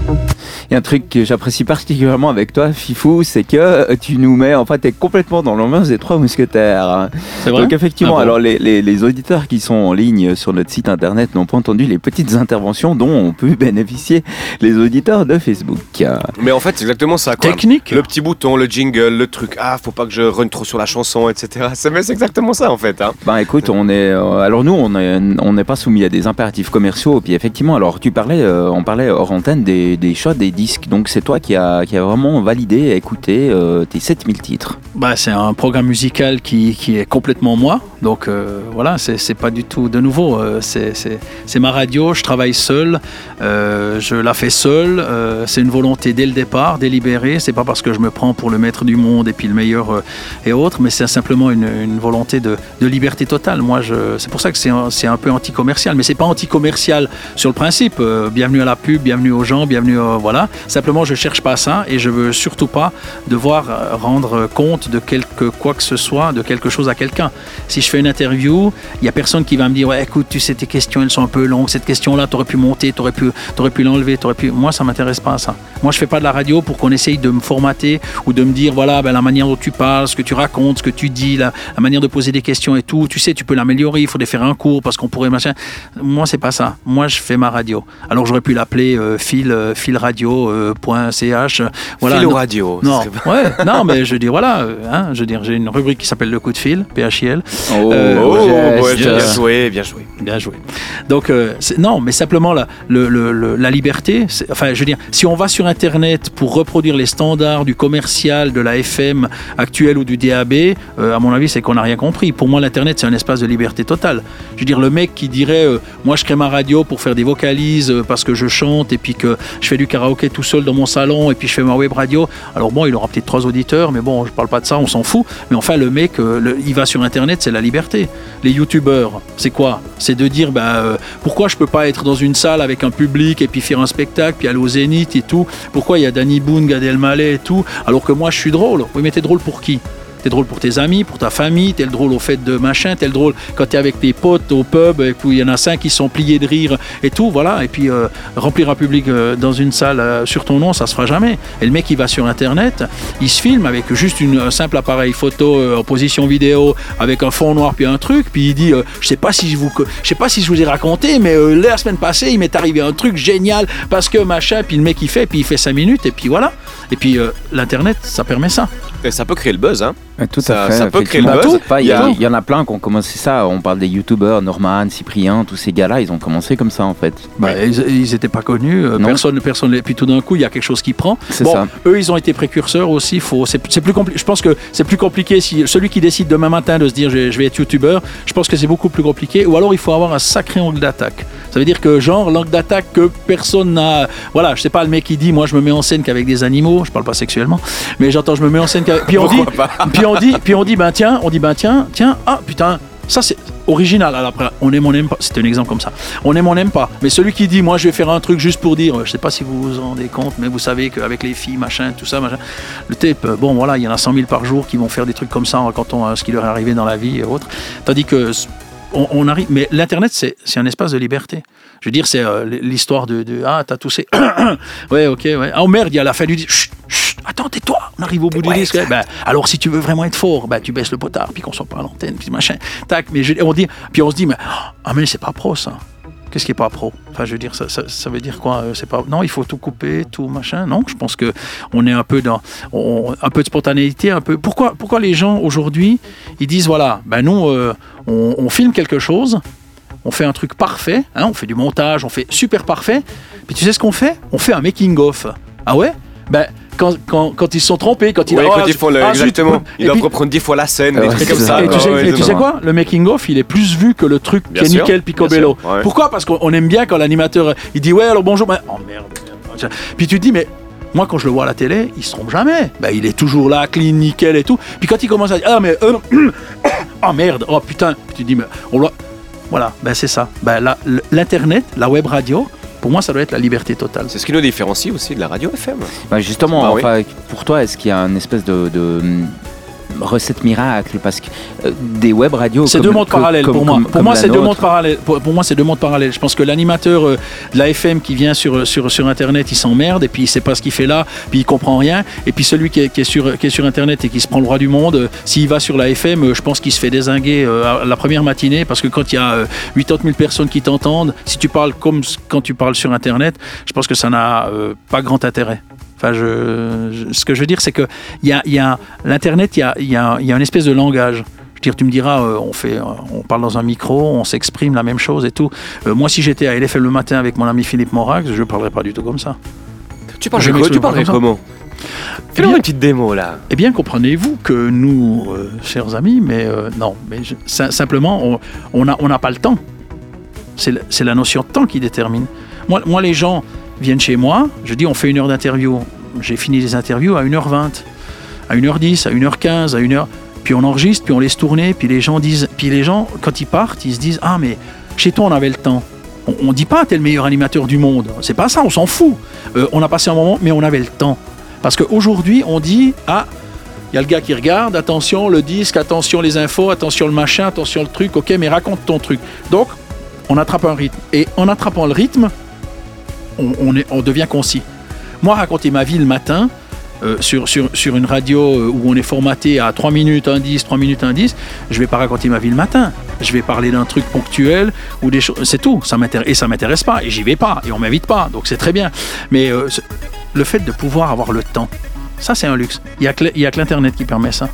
Y a un truc que j'apprécie particulièrement avec toi, Fifou, c'est que tu nous mets, en fait, t'es complètement dans l'ambiance des trois mousquetaires. C'est vrai Donc effectivement, Ah bon alors les, les- les auditeurs qui sont en ligne sur notre site internet n'ont pas entendu les petites interventions dont ont pu bénéficier les auditeurs de Facebook. Mais en fait, c'est exactement ça. Quoi. Technique. Le petit bouton, le jingle, le truc. Ah, faut pas que je run trop sur la chanson, etc. C'est exactement ça en fait. Hein. Ben écoute, on est, euh, alors nous, on est- on n'est pas soumis à des impératifs commerciaux. Puis effectivement, alors tu parlais, euh, on parlait hors antenne des, des choix des Donc c'est toi qui a, qui a vraiment validé et écouté euh, tes 7000 titres. Bah, c'est un programme musical qui, est complètement moi. Donc euh, voilà, c'est pas du tout de nouveau. euh, c'est- ma radio, je travaille seul, euh, je la fais seul. c'est une volonté dès le départ, délibérée. C'est pas parce que je me prends pour le maître du monde et puis le meilleur et autres, mais c'est simplement une, volonté de, liberté totale. Moi, c'est pour ça que c'est un, peu anti-commercial, mais c'est pas anti-commercial sur le principe. bienvenue à la pub, bienvenue aux gens, bienvenue voilà. Simplement, je cherche pas ça et je veux surtout pas devoir euh, rendre compte de quelque quoi que ce soit, de quelque chose à quelqu'un. Si je fais une interview, il y a personne qui va me dire écoute, tu sais tes questions elles sont un peu longues, cette question-là, tu aurais pu monter, tu aurais pu, pu l'enlever, t'aurais pu. Moi, ça m'intéresse pas ça. Moi, je fais pas de la radio pour qu'on essaye de me formater ou de me dire voilà ben, la manière dont tu parles, ce que tu racontes, ce que tu dis, la, manière de poser des questions et tout. Tu sais, tu peux l'améliorer. Il faudrait faire un cours parce qu'on pourrait machin. Moi, c'est pas ça. Moi, je fais ma radio. Alors, j'aurais pu l'appeler euh, fil euh, filradio.ch. voilà. Philo Non- radio. non, ouais, non, mais je dis voilà, euh, hein, je veux dire, j'ai une rubrique qui s'appelle le coup de fil, PHIL. Oh, Euh, Oh, bien joué, bien joué. Bien joué. Donc, euh, non, mais simplement la, le- le- le- la liberté. Enfin, je veux dire, si on va sur Internet pour reproduire les standards du commercial, de la FM actuelle ou du DAB, euh, à mon avis, c'est qu'on n'a rien compris. Pour moi, l'Internet, c'est un espace de liberté totale. Je veux dire, le mec qui dirait, euh, moi, je crée ma radio pour faire des vocalises euh, parce que je chante et puis que je fais du karaoké tout seul dans mon salon et puis je fais ma web radio. Alors bon, il aura peut-être trois auditeurs, mais bon, je parle pas de ça, on s'en fout. Mais enfin, le mec, euh, il va sur Internet, c'est la liberté. Les youtubeurs, c'est quoi? C'est de dire, euh, pourquoi je peux pas être dans une salle avec un public et puis faire un spectacle, puis aller au Zénith et tout? Pourquoi il y a Danny Boone, Gad Elmaleh et tout, alors que moi je suis drôle Oui, mais t'es drôle pour qui? T'es drôle pour tes amis, pour ta famille, t'es le drôle au fait de machin, t'es le drôle quand t'es avec tes potes au pub et puis il y en a cinq qui sont pliés de rire et tout, voilà. Et puis euh, remplir un public euh, dans une salle euh, sur ton nom, ça se fera jamais. Et le mec il va sur internet, il se filme avec juste une, un simple appareil photo en position vidéo avec un fond noir puis un truc, puis il dit je sais pas si sais pas si je vous ai raconté, mais la semaine passée il m'est arrivé un truc génial parce que machin, puis le mec il fait, puis il fait cinq minutes et puis voilà. Et puis l'internet ça permet ça. Et ça peut créer le buzz, hein. Tout Ça- à fait. ça peut créer le buzz. Pas, Il y, a- en a plein qui ont commencé ça. On parle des youtubeurs, Norman, Cyprien, tous ces gars-là, ils ont commencé comme ça en fait. Bah, ils, ils étaient pas connus, euh, Non. personne, personne. Et puis tout d'un coup, il y a quelque chose qui prend. C'est Bon, ça. eux, ils ont été précurseurs aussi. Faut, c'est, plus compli- Je pense que c'est plus compliqué si celui qui décide demain matin de se dire je, vais- je vais être youtubeur. Je pense que c'est beaucoup plus compliqué. Ou alors il faut avoir un sacré angle d'attaque. Ça veut dire que genre l'angle d'attaque que personne n'a. Voilà, je sais pas le mec qui dit moi je me mets en scène qu'avec des animaux. Je parle pas sexuellement, mais j'entends je me mets en scène qu'avec. Puis on dit, puis on dit, puis on dit ben tiens, on dit ben tiens, tiens, ah putain. Ça c'est original. Alors après, on aime, on n'aime pas. C'est un exemple comme ça. On aime, on n'aime pas. Mais celui qui dit, moi, je vais faire un truc juste pour dire, euh, je sais pas si vous vous en rendez compte, mais vous savez qu'avec les filles, machin, tout ça, machin, le tape, euh, bon, voilà, il y en a 100 000 par jour qui vont faire des trucs comme ça en racontant euh, ce qui leur est arrivé dans la vie et autres. Tandis que on, on arrive. Mais l'internet, c'est un espace de liberté. Je veux dire, c'est euh, l'histoire de, de ah, t'as toussé. ouais, ok, ouais. Ah, oh merde, il y a la fin du. Chut, chut, attends, tais-toi. On arrive au bout du disque. Ben, alors, si tu veux vraiment être fort, ben, tu baisses le potard, puis qu'on soit pas à l'antenne, puis machin. Tac, mais je- on dit, puis on se dit, mais ah, mais c'est pas pro ça. Qu'est-ce qui est pas pro? Enfin, je veux dire, ça, ça, ça veut dire quoi euh, C'est pas non, il faut tout couper, tout machin. Non, je pense que on est un peu dans on- un peu de spontanéité, un peu. Pourquoi pourquoi les gens aujourd'hui ils disent voilà, ben nous euh, on, on filme quelque chose, on fait un truc parfait, hein, on fait du montage, on fait super parfait. Puis tu sais ce qu'on fait? On fait un making of. Ah ouais? Ben quand, quand, quand ils se sont trompés, quand ils Oui, quand ils font le, ah, exactement. Ils doivent reprendre dix fois la scène, Ouais, comme ça. ça. et tu sais, ouais, et tu sais exactement. quoi? Le making of, il est plus vu que le truc Bien qui est nickel picobello. ouais. Pourquoi? Parce qu'on aime bien quand l'animateur il dit ouais alors bonjour. ben, oh merde. merde. Puis tu te dis mais moi quand je le vois à la télé, il se trompe jamais. Ben, il est toujours là, clean, nickel et tout. Puis quand il commence à dire ah mais euh, oh merde, oh putain, Puis tu te dis mais on doit voilà, ben c'est ça. Ben l'internet, la web radio, pour moi ça doit être la liberté totale. C'est ce qui nous différencie aussi de la radio FM. Bah, justement, Ah enfin, pour toi, est-ce qu'il y a une espèce de, de, recette miracle Parce que euh, des web radios. C'est deux mondes parallèles pour moi. pour moi, c'est deux mondes parallèles. Pour, moi, c'est deux mondes parallèles. Je pense que l'animateur euh, de la FM qui vient sur, sur, sur Internet, il s'emmerde et puis il sait pas ce qu'il fait là, puis il comprend rien. Et puis celui qui est, qui est sur, qui est sur Internet et qui se prend le droit du monde, euh, s'il va sur la FM, euh, je pense qu'il se fait désinguer euh, la première matinée parce que quand il y a euh, 80 000 personnes qui t'entendent, si tu parles comme quand tu parles sur Internet, je pense que ça n'a euh, pas grand intérêt. Enfin, je, je- ce que je veux dire, c'est que y a, y a l'internet, il y a, il y, a, il y a une espèce de langage. Je veux dire, tu me diras, euh, on fait, euh, on parle dans un micro, on s'exprime la même chose et tout. Euh, moi, si j'étais à LFM le matin avec mon ami Philippe Morax, je ne parlerais pas du tout comme ça. Tu parles Je tu parlerais comment Eh Fais-nous bien- une petite démo là. Eh bien, comprenez-vous que nous, chers amis, mais non, mais je- sim- simplement, on n'a on pas le temps. C'est la notion de temps qui détermine. Moi, moi, les gens viennent chez moi, je dis on fait une heure d'interview. J'ai fini les interviews à 1h20, à 1h10, à 1h15, à 1h. Puis on enregistre, puis on laisse tourner, puis les gens disent, puis les gens, quand ils partent, ils se disent Ah, mais chez toi, on avait le temps. On, on dit pas t'es le meilleur animateur du monde. C'est pas ça, on s'en fout. Euh, on a passé un moment, mais on avait le temps. Parce qu'aujourd'hui, on dit Ah, il y a le gars qui regarde, attention le disque, attention les infos, attention le machin, attention le truc, ok, mais raconte ton truc. Donc, on attrape un rythme. Et en attrapant le rythme, on, devient concis. Moi, raconter ma vie le matin, euh, sur, une radio euh, où on est formaté à 3 minutes, 1 10, 3 minutes, 1 10, je vais pas raconter ma vie le matin. Je vais parler d'un truc ponctuel ou des choses. C'est tout. Ça m'intéresse, et ça m'intéresse pas. Et j'y vais pas. Et on m'invite pas. Donc c'est très bien. Mais euh, le fait de pouvoir avoir le temps, ça c'est un luxe. Il y a que, l'Internet qui permet ça.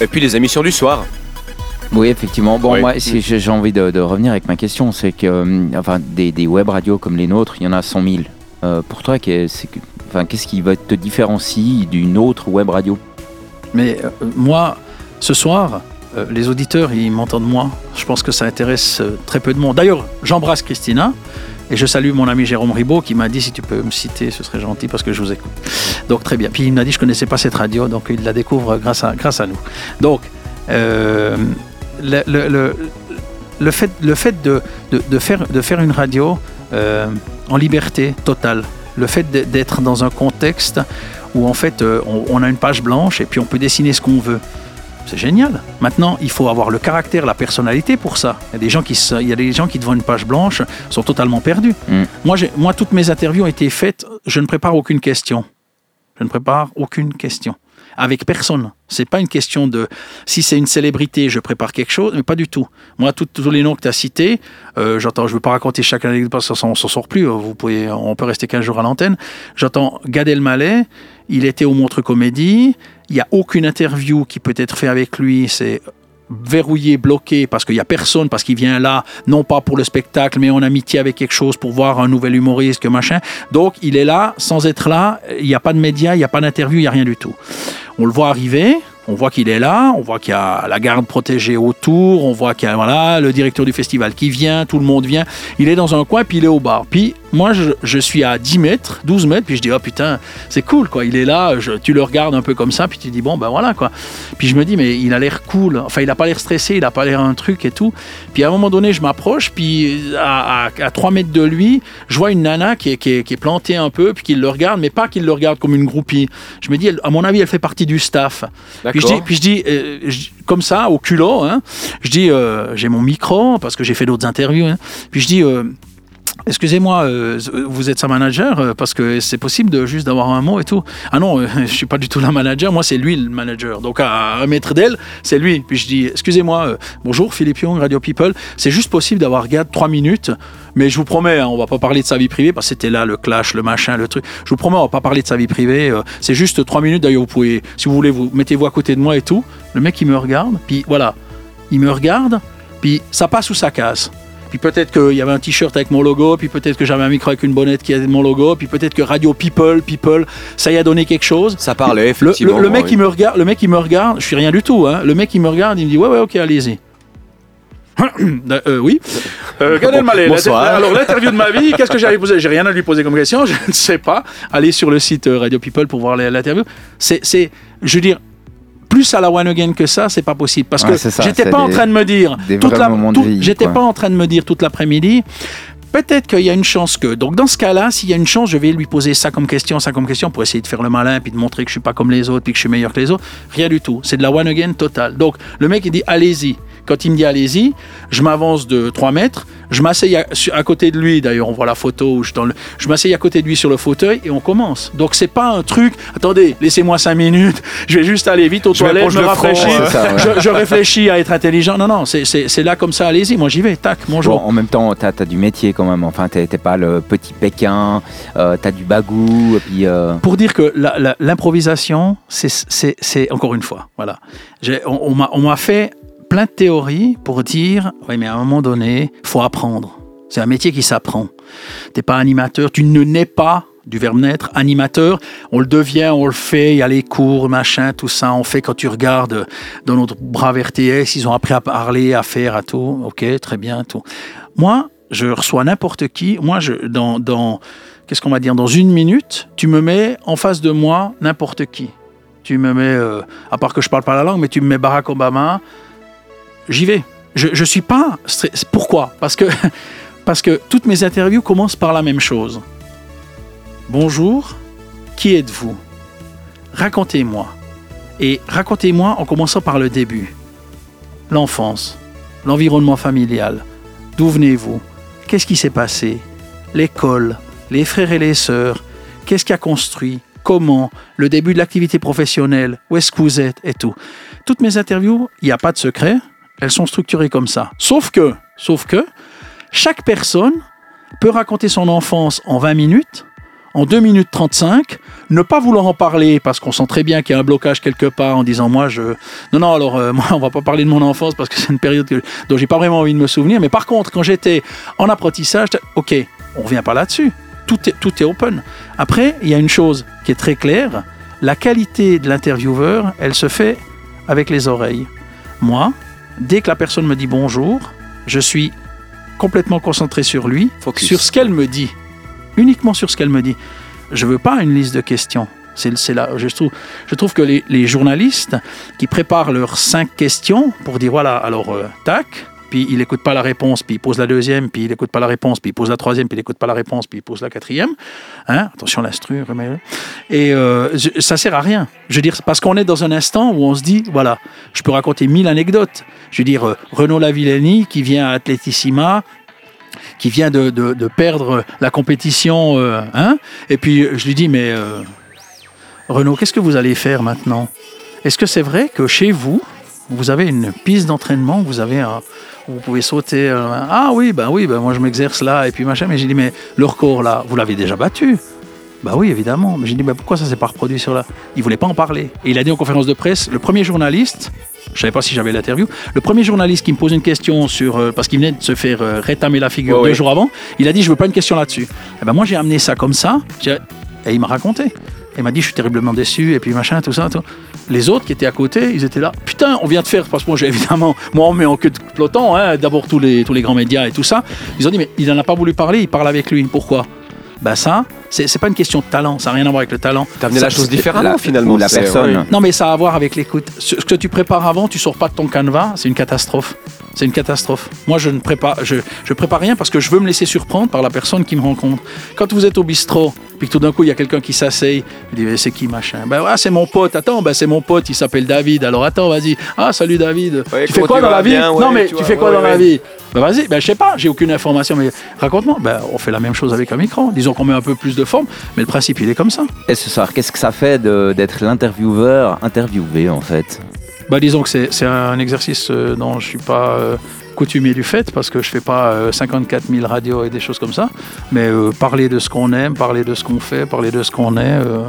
Et puis les émissions du soir. Oui, effectivement. Bon, Oui. moi, si j'ai envie de, de revenir avec ma question, c'est que, euh, enfin, des, des web radios comme les nôtres, il y en a 100 000. Euh, pour toi, enfin, qu'est-ce qui va te différencier d'une autre web radio? Mais euh, moi, ce soir, euh, les auditeurs, ils m'entendent moi. Je pense que ça intéresse très peu de monde. D'ailleurs, j'embrasse Christina et je salue mon ami Jérôme Ribaud qui m'a dit si tu peux me citer, ce serait gentil parce que je vous écoute. Donc très bien. Puis il m'a dit je connaissais pas cette radio, donc il la découvre grâce à, grâce à nous. Donc euh, le, le- le- le fait, le fait de, de- de faire, de faire une radio euh, en liberté totale, le fait d'être dans un contexte où en fait euh, on, on a une page blanche et puis on peut dessiner ce qu'on veut. C'est génial. Maintenant, il faut avoir le caractère, la personnalité pour ça. Il y a des gens qui, se- il y a des gens qui devant une page blanche sont totalement perdus. Mm. Moi, moi, toutes mes interviews ont été faites. Je ne prépare aucune question. Je ne prépare aucune question avec personne. C'est pas une question de si c'est une célébrité, je prépare quelque chose, mais pas du tout. Moi, tous les noms que tu as cités, euh, j'entends, je veux pas raconter chaque anecdote parce qu'on s'en sort plus. Vous pouvez, on peut rester 15 jours à l'antenne. J'entends Gad Elmaleh, il était au Montre Comédie. Il y a aucune interview qui peut être faite avec lui. C'est verrouillé, bloqué, parce qu'il n'y a personne, parce qu'il vient là, non pas pour le spectacle, mais en amitié avec quelque chose, pour voir un nouvel humoriste, que machin. Donc, il est là, sans être là, il n'y a pas de médias, il n'y a pas d'interview, il n'y a rien du tout. On le voit arriver, on voit qu'il est là, on voit qu'il y a la garde protégée autour, on voit qu'il y a voilà, le directeur du festival qui vient, tout le monde vient. Il est dans un coin, puis il est au bar. Puis moi, je, je suis à 10 mètres, 12 mètres, puis je dis, oh putain, c'est cool, quoi. Il est là, je- tu le regardes un peu comme ça, puis tu dis, bon, ben voilà, quoi. Puis je me dis, mais il a l'air cool. Enfin, il n'a pas l'air stressé, il n'a pas l'air un truc et tout. Puis à un moment donné, je m'approche, puis à, à, à 3 mètres de lui, je vois une nana qui est, qui est, qui est plantée un peu, puis qu'il le regarde, mais pas qu'il le regarde comme une groupie. Je me dis, elle- à mon avis, elle fait partie du staff. Puis je dis, puis je dis euh, je- comme ça, au culot, hein, je dis, euh, j'ai mon micro, parce que j'ai fait d'autres interviews, hein. puis je dis, euh, Excusez-moi, euh, vous êtes sa manager euh, parce que c'est possible de juste d'avoir un mot et tout. Ah non, euh, je suis pas du tout la manager, moi c'est lui le manager. Donc à un mètre d'elle, c'est lui. Puis je dis, excusez-moi, euh, bonjour Philippe Young, Radio People, c'est juste possible d'avoir Gad trois minutes, mais je vous promets, hein, on va pas parler de sa vie privée parce que c'était là le clash, le machin, le truc. Je vous promets, on va pas parler de sa vie privée. c'est juste trois minutes. D'ailleurs, vous pouvez, si vous voulez, vous mettez-vous à côté de moi et tout. Le mec il me regarde, puis voilà, il me regarde, puis ça passe ou ça casse. Puis peut-être qu'il y avait un t-shirt avec mon logo, puis peut-être que j'avais un micro avec une bonnette qui avait mon logo, puis peut-être que Radio People, People, ça y a donné quelque chose. Ça parlait, Le, effectivement. le- le mec oui. il me regarde, le mec il me regarde, je suis rien du tout, hein. Le mec il me regarde, il me dit ouais ouais ok allez-y. Euh, oui. Euh, Gad Elmaleh, Bonsoir. Alors l'interview de ma vie, qu'est-ce que j'allais poser J'ai rien à lui poser comme question, je ne sais pas. Allez sur le site euh, Radio People pour voir l'interview. C'est, c'est, je veux dire, plus à la one again que ça, c'est pas possible. Parce Ouais, que j'étais pas en train de me dire toute la, j'étais pas en train de me dire toute l'après-midi. Peut-être qu'il y a une chance que. Donc, dans ce cas-là, s'il y a une chance, je vais lui poser ça comme question, ça comme question, pour essayer de faire le malin, puis de montrer que je suis pas comme les autres, puis que je suis meilleur que les autres. Rien du tout. C'est de la one again totale. Donc, le mec, il dit allez-y. Quand il me dit allez-y, je m'avance de 3 mètres, je m'asseye à, côté de lui, d'ailleurs, on voit la photo où je, dans le- je m'asseye à côté de lui sur le fauteuil et on commence. Donc, c'est pas un truc, attendez, laissez-moi 5 minutes, je vais juste aller vite aux Je toilettes, m'éponge me ouais. je, je réfléchis à être intelligent. Non, non, c'est- là comme ça, allez-y, moi j'y vais, tac, Bon, bonjour. en même temps, t'as as du métier quand même. Enfin, t'es pas le petit Pékin, euh, t'as du bagou, et puis. euh, pour dire que l'improvisation, c'est- encore une fois, voilà. J'ai- On, on m'a fait plein de théories pour dire, oui, mais à un moment donné, faut apprendre. C'est un métier qui s'apprend. T'es pas animateur, tu ne nais pas du verbe naître, animateur, on le devient, on le fait, il y a les cours, machin, tout ça, on fait quand tu regardes dans notre brave RTS, ils ont appris à parler, à faire, à tout, ok, très bien, tout. Moi, je reçois n'importe qui, moi, je, dans, dans qu'est-ce qu'on va dire, dans une minute, tu me mets en face de moi n'importe qui. Tu me mets, euh, à part que je parle pas la langue, mais tu me mets Barack Obama, j'y vais. Je suis pas... stress- Pourquoi? Parce que, parce que toutes mes interviews commencent par la même chose. Bonjour, qui êtes-vous? Racontez-moi. Et racontez-moi en commençant par le début. L'enfance, l'environnement familial, d'où venez-vous? Qu'est-ce qui s'est passé? L'école, les frères et les sœurs, qu'est-ce qui a construit? Comment? Le début de l'activité professionnelle. Où est-ce que vous êtes? Et tout. Toutes mes interviews, il n'y a pas de secret, elles sont structurées comme ça. Sauf que, sauf que, chaque personne peut raconter son enfance en 20 minutes, en 2 minutes 35, ne pas vouloir en parler parce qu'on sent très bien qu'il y a un blocage quelque part en disant moi je non non alors euh, moi on va pas parler de mon enfance parce que c'est une période que- dont j'ai pas vraiment envie de me souvenir. Mais par contre quand j'étais en apprentissage ok on revient pas là-dessus. Tout est tout est open. Après il y a une chose qui est très claire. La qualité de l'intervieweur elle se fait avec les oreilles. Moi dès que la personne me dit bonjour je suis complètement concentré sur lui Focus. sur ce qu'elle me dit uniquement sur ce qu'elle me dit je veux pas une liste de questions. C'est là, je trouve, je trouve que les, les journalistes qui préparent leurs cinq questions pour dire voilà, alors euh, tac, puis il n'écoute pas la réponse, puis il pose la deuxième, puis il n'écoute pas la réponse, puis il pose la troisième, puis il n'écoute pas la réponse, puis il pose la quatrième. Hein? Attention l'instru, remets-le. Et euh, ça sert à rien. Je veux dire, parce qu'on est dans un instant où on se dit voilà, je peux raconter mille anecdotes. Je veux dire, euh, Renaud Lavillenie qui vient à Atletissima, qui vient de, de- perdre la compétition, euh, hein? Et puis je lui dis, mais euh, Renaud, qu'est-ce que vous allez faire maintenant? Est-ce que c'est vrai que chez vous, vous avez une piste d'entraînement, vous avez un, vous pouvez sauter euh, Ah oui, ben oui, ben moi je m'exerce là, et puis machin. Mais j'ai dit, mais le record là, vous l'avez déjà battu bah oui, évidemment. Mais j'ai dit, bah pourquoi ça s'est pas reproduit sur là Il voulait pas en parler. Et il a dit en conférence de presse, le premier journaliste, je savais pas si j'avais l'interview, le premier journaliste qui me pose une question sur, euh, parce qu'il venait de se faire euh, rétamer la figure Ouais, deux jours avant, il a dit, je veux pas une question là-dessus. Et ben moi j'ai amené ça comme ça, et il m'a raconté. Il m'a dit, je suis terriblement déçu, et puis machin, tout ça. Tout. Les autres qui étaient à côté, ils étaient là. Putain, on vient de faire, parce que moi, j'ai évidemment, moi, on met en queue de peloton, hein, d'abord tous les, tous les grands médias et tout ça. Ils ont dit, mais il n'en a pas voulu parler, il parle avec lui. Pourquoi? Ben ça, c'est pas une question de talent, ça n'a rien à voir avec le talent. T'as amené la chose différemment finalement. la personne. non, mais ça a à voir avec l'écoute. Ce que tu prépares avant, tu sors pas de ton canevas, c'est une catastrophe. C'est une catastrophe. Moi, je ne prépare, je, je prépare rien parce que je veux me laisser surprendre par la personne qui me rencontre. Quand vous êtes au bistrot, puis que tout d'un coup, il y a quelqu'un qui s'asseye, il dit, c'est qui machin? Ben ouais, c'est mon pote. Attends, ben c'est mon pote, il s'appelle David. Alors attends, vas-y. Ah, salut David. Ouais, tu fais quoi tu dans la vie? Bien, ouais, Non, mais tu tu, vois, fais quoi ouais, dans la vie? Ben vas-y, ben je sais pas, j'ai aucune information, mais raconte-moi. Ben on fait la même chose avec un micro. Disons qu'on met un peu plus de forme, mais le principe, il est comme ça. Et ce soir, qu'est-ce que ça fait d'être l'intervieweur interviewé en fait? Bah, disons que c'est un exercice euh, dont je suis pas euh, coutumier du fait parce que je fais pas euh, 54 000 radios et des choses comme ça. Mais euh, parler de ce qu'on aime, parler de ce qu'on fait, parler de ce qu'on est, euh,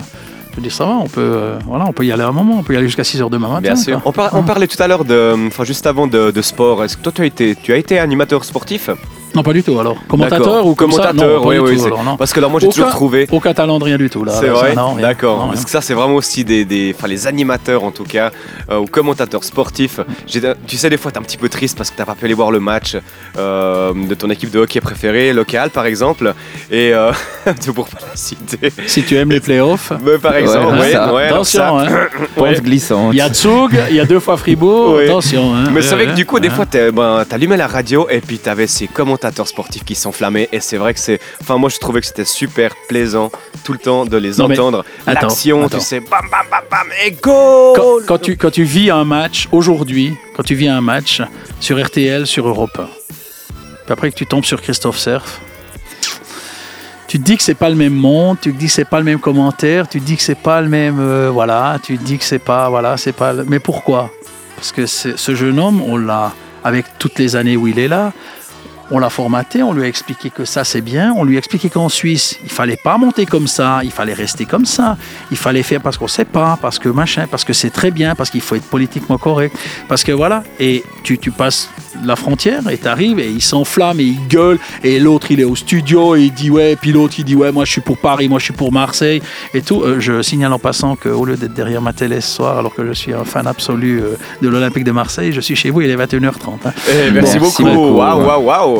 je veux dire ça va. On peut, euh, voilà, on peut y aller un moment. On peut y aller jusqu'à 6 heures demain matin. Bien sûr. quoi. On, par- on parlait tout à l'heure de, enfin juste avant de, de sport. Est-ce que toi tu as été, tu as été animateur sportif? Non, pas du tout. Alors, commentateur ou comme ça Commentateur, Non, pas oui, oui, tout, c'est- alors, non. Parce que là moi j'ai toujours trouvé. Aucun talent de rien du tout là. C'est vrai, non, d'accord. Parce rien. que ça, c'est vraiment aussi des, des enfin, les animateurs en tout cas, euh, ou commentateurs sportifs. J'ai- Tu sais, des fois, t'es un petit peu triste parce que t'as pas pu aller voir le match euh, de ton équipe de hockey préférée, locale par exemple, et euh, pour pas la citer. Si tu aimes les playoffs, Mais par exemple, Ouais, ouais, ça. ouais, alors ça- attention. hein. Pente glissante. Il y a Tsug, il y a deux fois Fribourg. Attention. hein. Mais c'est vrai que du coup, des fois, ben, t'allumais la radio et puis t'avais ces commentateurs sportifs qui s'enflammaient. Et c'est vrai que c'est. Enfin, moi, je trouvais que c'était super plaisant tout le temps de les Non, entendre. L'action, tu sais, bam, bam, bam, bam, et go quand, quand tu, quand tu vis un match, aujourd'hui, quand tu vis un match sur RTL, sur Europe 1, puis après que tu tombes sur Christophe Cerf, tu te dis que c'est pas le même monde, tu te dis que c'est pas le même commentaire, tu te dis que c'est pas le même. euh, voilà, tu te dis que c'est pas. Voilà, c'est pas. le- Mais pourquoi? Parce que ce jeune homme, on l'a. Avec toutes les années où il est là, On l'a formaté, on lui a expliqué que ça c'est bien, on lui a expliqué qu'en Suisse, il fallait pas monter comme ça, il fallait rester comme ça, il fallait faire parce qu'on sait pas, parce que machin, parce que c'est très bien, parce qu'il faut être politiquement correct, parce que voilà, et tu, tu passes la frontière et t'arrives et il s'enflamme et il gueule et l'autre il est au studio et il dit ouais, puis l'autre il dit ouais, moi je suis pour Paris, moi je suis pour Marseille et tout. Euh, je signale en passant qu'au lieu d'être derrière ma télé ce soir, alors que je suis un fan absolu euh, de l'Olympique de Marseille, je suis chez vous, il est 21h30. hein. Eh, merci, Merci beaucoup. beaucoup. Waouh, waouh,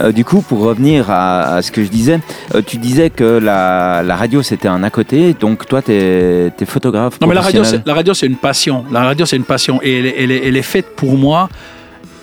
Euh, du coup, pour revenir à, à ce que je disais, euh, tu disais que la, la radio c'était un à côté, donc toi tu es, photographe. Non, mais la radio, c'est, la radio, c'est une passion. La radio, c'est une passion. Et elle, est- elle est, elle est faite pour moi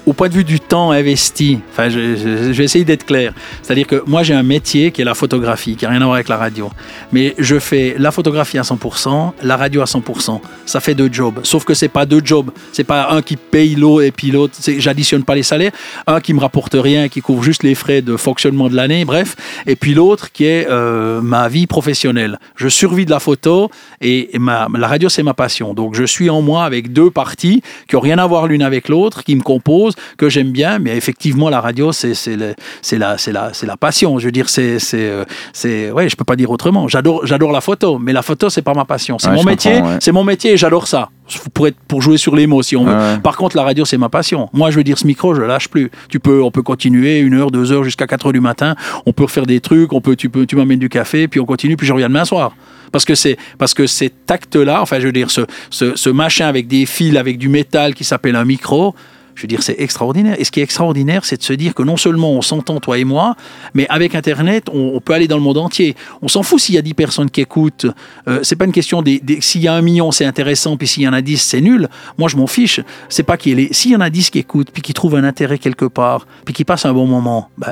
au point de vue du temps investi. Enfin, je, vais essayer d'être clair. C'est-à-dire que moi, j'ai un métier qui est la photographie, qui n'a rien à voir avec la radio. Mais je fais la photographie à 100%, la radio à 100%. Ça fait deux jobs. Sauf que c'est pas deux jobs. C'est pas un qui paye l'eau et puis l'autre. J'additionne pas les salaires. Un qui me rapporte rien, qui couvre juste les frais de fonctionnement de l'année, bref. Et puis l'autre qui est euh, ma vie professionnelle. Je survis de la photo et, ma, la radio, c'est ma passion. Donc je suis en moi avec deux parties qui ont rien à voir l'une avec l'autre, qui me composent, que j'aime bien. Mais effectivement, la radio, c'est la, c'est la, c'est la passion. Je veux dire, c'est c'est euh, c'est ouais, je peux pas dire autrement. J'adore j'adore la photo, mais la photo, c'est pas ma passion. C'est Ouais, mon métier. ouais. C'est mon métier et j'adore ça. Pour, être, pour jouer sur les mots, si on veut. Ouais. Par contre, la radio, c'est ma passion. Moi, je veux dire, ce micro, je le lâche plus. Tu peux, on peut continuer une heure, deux heures, jusqu'à 4 heures du matin. On peut refaire des trucs. On peut, tu peux, tu m'amènes du café, puis on continue, puis je reviens demain soir. Parce que c'est, parce que cet acte-là, enfin, je veux dire, ce, ce, ce machin avec des fils, avec du métal qui s'appelle un micro. Je veux dire, c'est extraordinaire. Et ce qui est extraordinaire, c'est de se dire que non seulement on s'entend, toi et moi, mais avec Internet, on, peut aller dans le monde entier. On s'en fout s'il y a 10 personnes qui écoutent. Euh, c'est pas une question des, des- s'il y a un million, c'est intéressant, puis s'il y en a 10, c'est nul. Moi, je m'en fiche. C'est pas qu'il les- S'il y en a 10 qui écoutent, puis qui trouvent un intérêt quelque part, puis qui passent un bon moment, euh,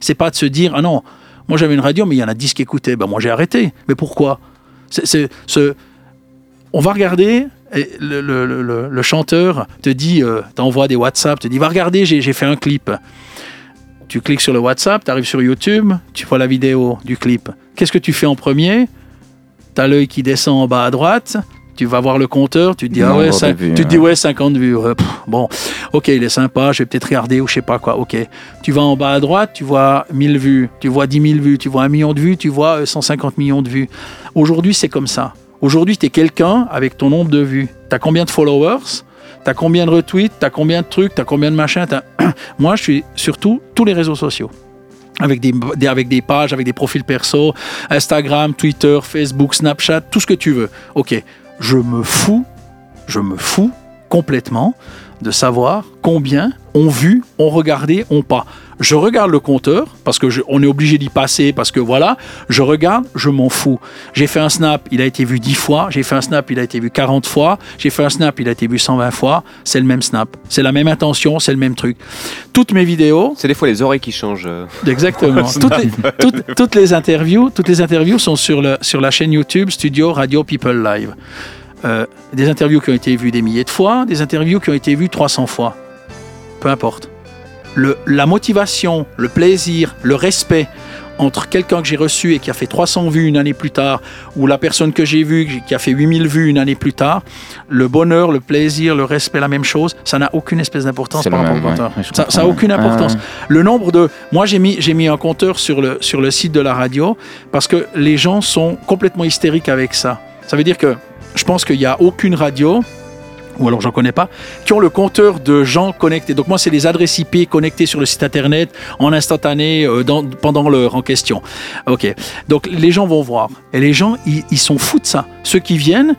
c'est- pas de se dire, ah non, moi j'avais une radio, mais il y en a 10 qui écoutaient. Ben, moi j'ai arrêté. Mais pourquoi? C'est- ce, on va regarder. Et le, le- le- chanteur te dit, euh, t'envoie des WhatsApp, te dit, va regarder, j'ai fait un clip. Tu cliques sur le WhatsApp, tu arrives sur YouTube, tu vois la vidéo du clip. Qu'est-ce que tu fais en premier? Tu as l'œil qui descend en bas à droite, tu vas voir le compteur, tu te dis, ah ouais, vues, tu te dis, ouais. ouais, 50 vues. pff, bon, ok, il est sympa, je vais peut-être regarder ou je sais pas quoi. Ok, tu vas en bas à droite, tu vois 1000 vues, tu vois 10 000 vues, tu vois un million de vues, tu vois euh, 150 millions de vues. Aujourd'hui, c'est comme ça. Aujourd'hui, tu es quelqu'un avec ton nombre de vues. Tu as combien de followers? Tu as combien de retweets? Tu as combien de trucs? Tu as combien de machins? T'as- Moi, je suis surtout tous les réseaux sociaux. Avec des, des- avec des pages, avec des profils perso, Instagram, Twitter, Facebook, Snapchat, tout ce que tu veux. Ok, je me fous, je me fous complètement de savoir combien ont vu, ont regardé, ont pas. Je regarde le compteur parce que je- on est obligé d'y passer parce que voilà, je regarde, je m'en fous. J'ai fait un snap, il a été vu 10 fois, j'ai fait un snap, il a été vu 40 fois, j'ai fait un snap, il a été vu 120 fois, c'est le même snap, c'est la même intention, c'est le même truc. Toutes mes vidéos, C'est des fois les oreilles qui changent. euh. Exactement. toutes, les, toutes- toutes les interviews, toutes les interviews sont sur, le, sur la chaîne YouTube Studio Radio People Live. Euh, des interviews qui ont été vues des milliers de fois, des interviews qui ont été vues 300 fois. Peu importe. Le, la motivation, le plaisir, le respect entre quelqu'un que j'ai reçu et qui a fait 300 vues une année plus tard, ou la personne que j'ai vue qui a fait 8000 vues une année plus tard, le bonheur, le plaisir, le respect, la même chose, ça n'a aucune espèce d'importance par rapport au même, compteur. ouais. Je ça n'a aucune Ah, importance. ouais. Le nombre de. Moi, j'ai mis, j'ai mis un compteur sur le, sur le site de la radio parce que les gens sont complètement hystériques avec ça. Ça veut dire que je pense qu'il n'y a aucune radio, ou alors j'en connais pas, qui ont le compteur de gens connectés. Donc moi, c'est les adresses IP connectées sur le site internet en instantané euh, pendant l'heure en question. Ok. Donc les gens vont voir. Et les gens, ils, sont fous de ça. Ceux qui viennent,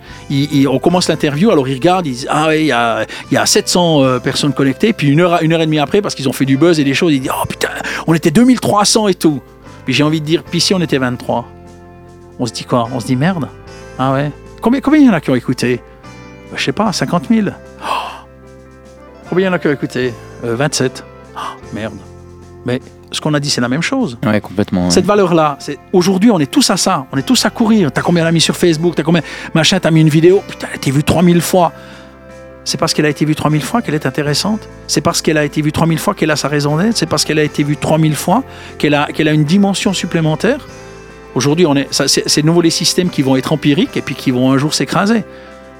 on commence l'interview, alors ils regardent, ils disent Ah oui, il y a, il y a 700 euh, personnes connectées. Puis une heure, une heure et demie après, parce qu'ils ont fait du buzz et des choses, ils disent Oh putain, on était 2300 et tout. Puis j'ai envie de dire Puis si on était 23 On se dit quoi? On se dit merde Ah ouais Combien, combien y en a qui ont écouté? Je sais pas, 50 000. Oh Combien il y en a qui ont écouté? Euh, 27. Oh, merde. Mais ce qu'on a dit, c'est la même chose. Ouais, complètement. ouais. Cette valeur-là, aujourd'hui, on est tous à ça. On est tous à courir. T'as combien d'amis sur Facebook? T'as combien Machin, t'as mis une vidéo? Putain, elle a été vue 3000 fois. C'est parce qu'elle a été vue 3000 fois qu'elle est intéressante? C'est parce qu'elle a été vue 3000 fois qu'elle a sa raison d'être? C'est parce qu'elle a été vue 3000 fois qu'elle a, qu'elle a une dimension supplémentaire? Aujourd'hui, on est, c'est, c'est de nouveau les systèmes qui vont être empiriques et puis qui vont un jour s'écraser.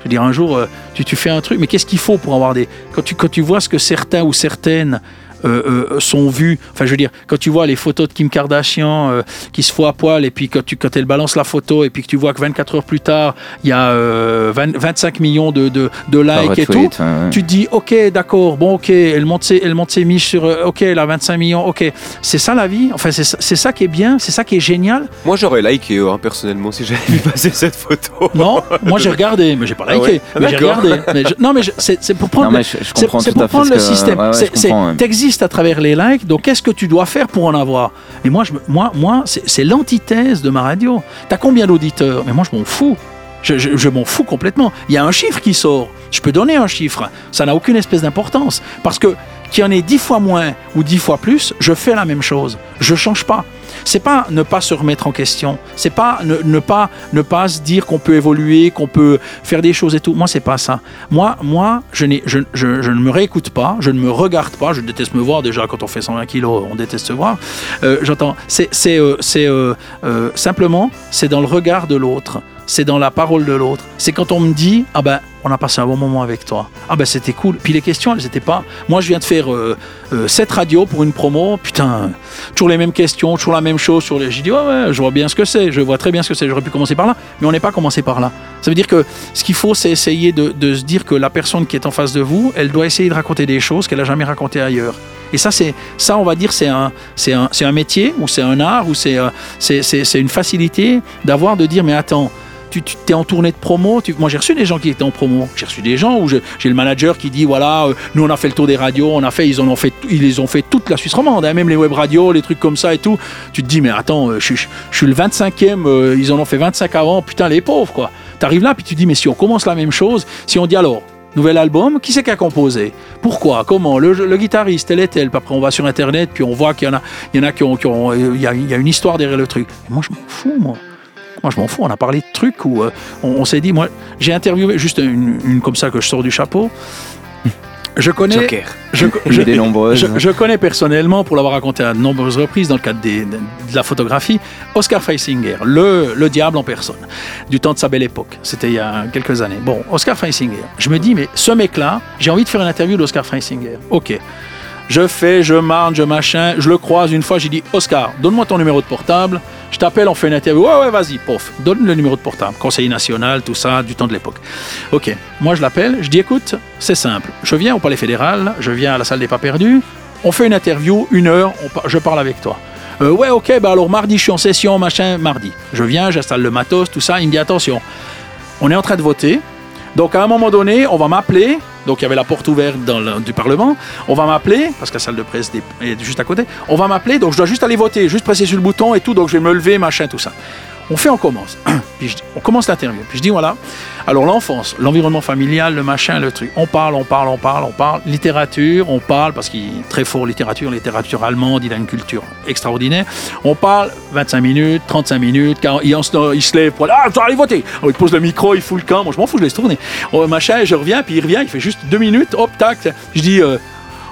Veux dire, un jour, euh, tu, tu fais un truc, mais qu'est-ce qu'il faut pour avoir des. Quand tu vois ce que certains ou certaines euh, euh, sont vues. Enfin, je veux dire, quand tu vois les photos de Kim Kardashian euh, qui se fout à poil, et puis quand, tu, quand elle balance la photo, et puis que tu vois que 24 heures plus tard, il y a euh, 20 25 millions de, de, de likes et tout, ouais, tu te dis, ok, d'accord, bon, ok, elle monte ses, elle monte ses miches sur, euh, ok, elle a 25 millions, ok. C'est ça la vie, enfin, c'est ça- c'est ça qui est bien, c'est ça qui est génial? Moi, j'aurais liké hein, personnellement si j'avais vu passer cette photo. Non, moi j'ai regardé, mais j'ai pas Ah liké. ouais mais j'ai regardé. Mais je- non, mais je- c'est c'est pour prendre. Non, je, je à pour prendre le système. ouais, à travers les likes, donc qu'est-ce que tu dois faire pour en avoir? Et moi, moi, moi c'est l'antithèse de ma radio. T'as combien d'auditeurs? Mais moi, je m'en fous. Je m'en fous complètement. Il y a un chiffre qui sort. Je peux donner un chiffre. Ça n'a aucune espèce d'importance. Parce que qu'il y en ait dix fois moins ou dix fois plus, je fais la même chose. Je change pas. C'est pas ne pas se remettre en question. C'est pas ne, ne pas ne pas se dire qu'on peut évoluer, qu'on peut faire des choses et tout. Moi, c'est pas ça. Moi, moi, je, je, je, ne me réécoute pas, je ne me regarde pas. Je déteste me voir déjà quand on fait 120 kilos, on déteste se voir. Euh, J'entends. C'est c'est, euh, euh, simplement c'est dans le regard de l'autre. C'est dans la parole de l'autre. C'est quand on me dit ah ben on a passé un bon moment avec toi. Ah ben c'était cool. Puis les questions elles étaient pas. Moi je viens de faire euh, euh, cette radio pour une promo. Putain toujours les mêmes questions, toujours la même chose sur les. J'ai dit ouais ouais je vois bien ce que c'est. Je vois très bien ce que c'est. J'aurais pu commencer par là, mais on n'est pas commencé par là. Ça veut dire que ce qu'il faut c'est essayer de, se dire que la personne qui est en face de vous, elle doit essayer de raconter des choses qu'elle a jamais racontées ailleurs. Et ça, c'est ça, on va dire, c'est un, c'est un, un métier ou c'est un art ou euh, c'est, c'est une facilité d'avoir de dire, mais attends. Tu, tu es en tournée de promo. Moi, j'ai reçu des gens qui étaient en promo. J'ai reçu des gens où j'ai le manager qui dit voilà, euh, nous on a fait le tour des radios, on a fait, ils en ont fait, ils les ont fait toute la Suisse romande, hein, même les web radios, les trucs comme ça et tout. Tu te dis mais attends, euh, je, suis- le 25e, euh, ils en ont fait 25 avant. Putain, les pauvres quoi. T'arrives là puis tu te dis mais si on commence la même chose, si on dit alors Nouvel album, qui c'est qui a composé? Pourquoi? Comment? Le, guitariste, tel et tel. Après, on va sur Internet, puis on voit qu'il y en a, il y en a qui ont. Il y, a, une histoire derrière le truc. Moi, je m'en fous, moi. Moi, je m'en fous. On a parlé de trucs où euh, on, on s'est dit. Moi, j'ai interviewé, juste une, une comme ça que je sors du chapeau. Je connais. Joker. Je, Une des nombreuses. je, je connais personnellement, pour l'avoir raconté à de nombreuses reprises dans le cadre des- de, de la photographie, Oscar Freisinger, le, le diable en personne, du temps de sa belle époque. C'était il y a quelques années. Bon, Oscar Freisinger. Je me dis, mais ce mec-là, j'ai envie de faire une interview d'Oscar Freisinger. Ok. Je fais, je marche, je machin, je le croise une fois, j'ai dit Oscar, donne-moi ton numéro de portable, je t'appelle, on fait une interview. Ouais, ouais, vas-y, pof, donne le numéro de portable, conseiller national, tout ça, du temps de l'époque. Ok, moi je l'appelle, je dis écoute, c'est simple, je viens au Palais fédéral, je viens à la salle des pas perdus, on fait une interview, une heure, je parle avec toi. Euh, ouais, ok, bah alors mardi je suis en session, machin, mardi. Je viens, j'installe le matos, tout ça, il me dit attention, on est en train de voter, donc à un moment donné, on va m'appeler. Donc il y avait la porte ouverte dans le- du Parlement. On va m'appeler, parce que la salle de presse est juste à côté. On va m'appeler, donc je dois juste aller voter, juste presser sur le bouton et tout. Donc je vais me lever, machin, tout ça. On fait, on commence. Puis je on commence l'interview. Puis je dis voilà. Alors l'enfance, l'environnement familial, le machin, le truc. On parle, on parle, on parle, on parle. Littérature, on parle parce qu'il est très fort littérature, littérature allemande. Il a une culture extraordinaire. On parle 25 minutes, 35 minutes. 40, il, se- il se lève pour aller, ah, je dois aller voter. Alors, il pose le micro, il fout le camp. Moi je m'en fous, je laisse tourner. Oh, machin, je reviens, puis il revient, il fait juste deux minutes. Hop, tac. Je dis. euh,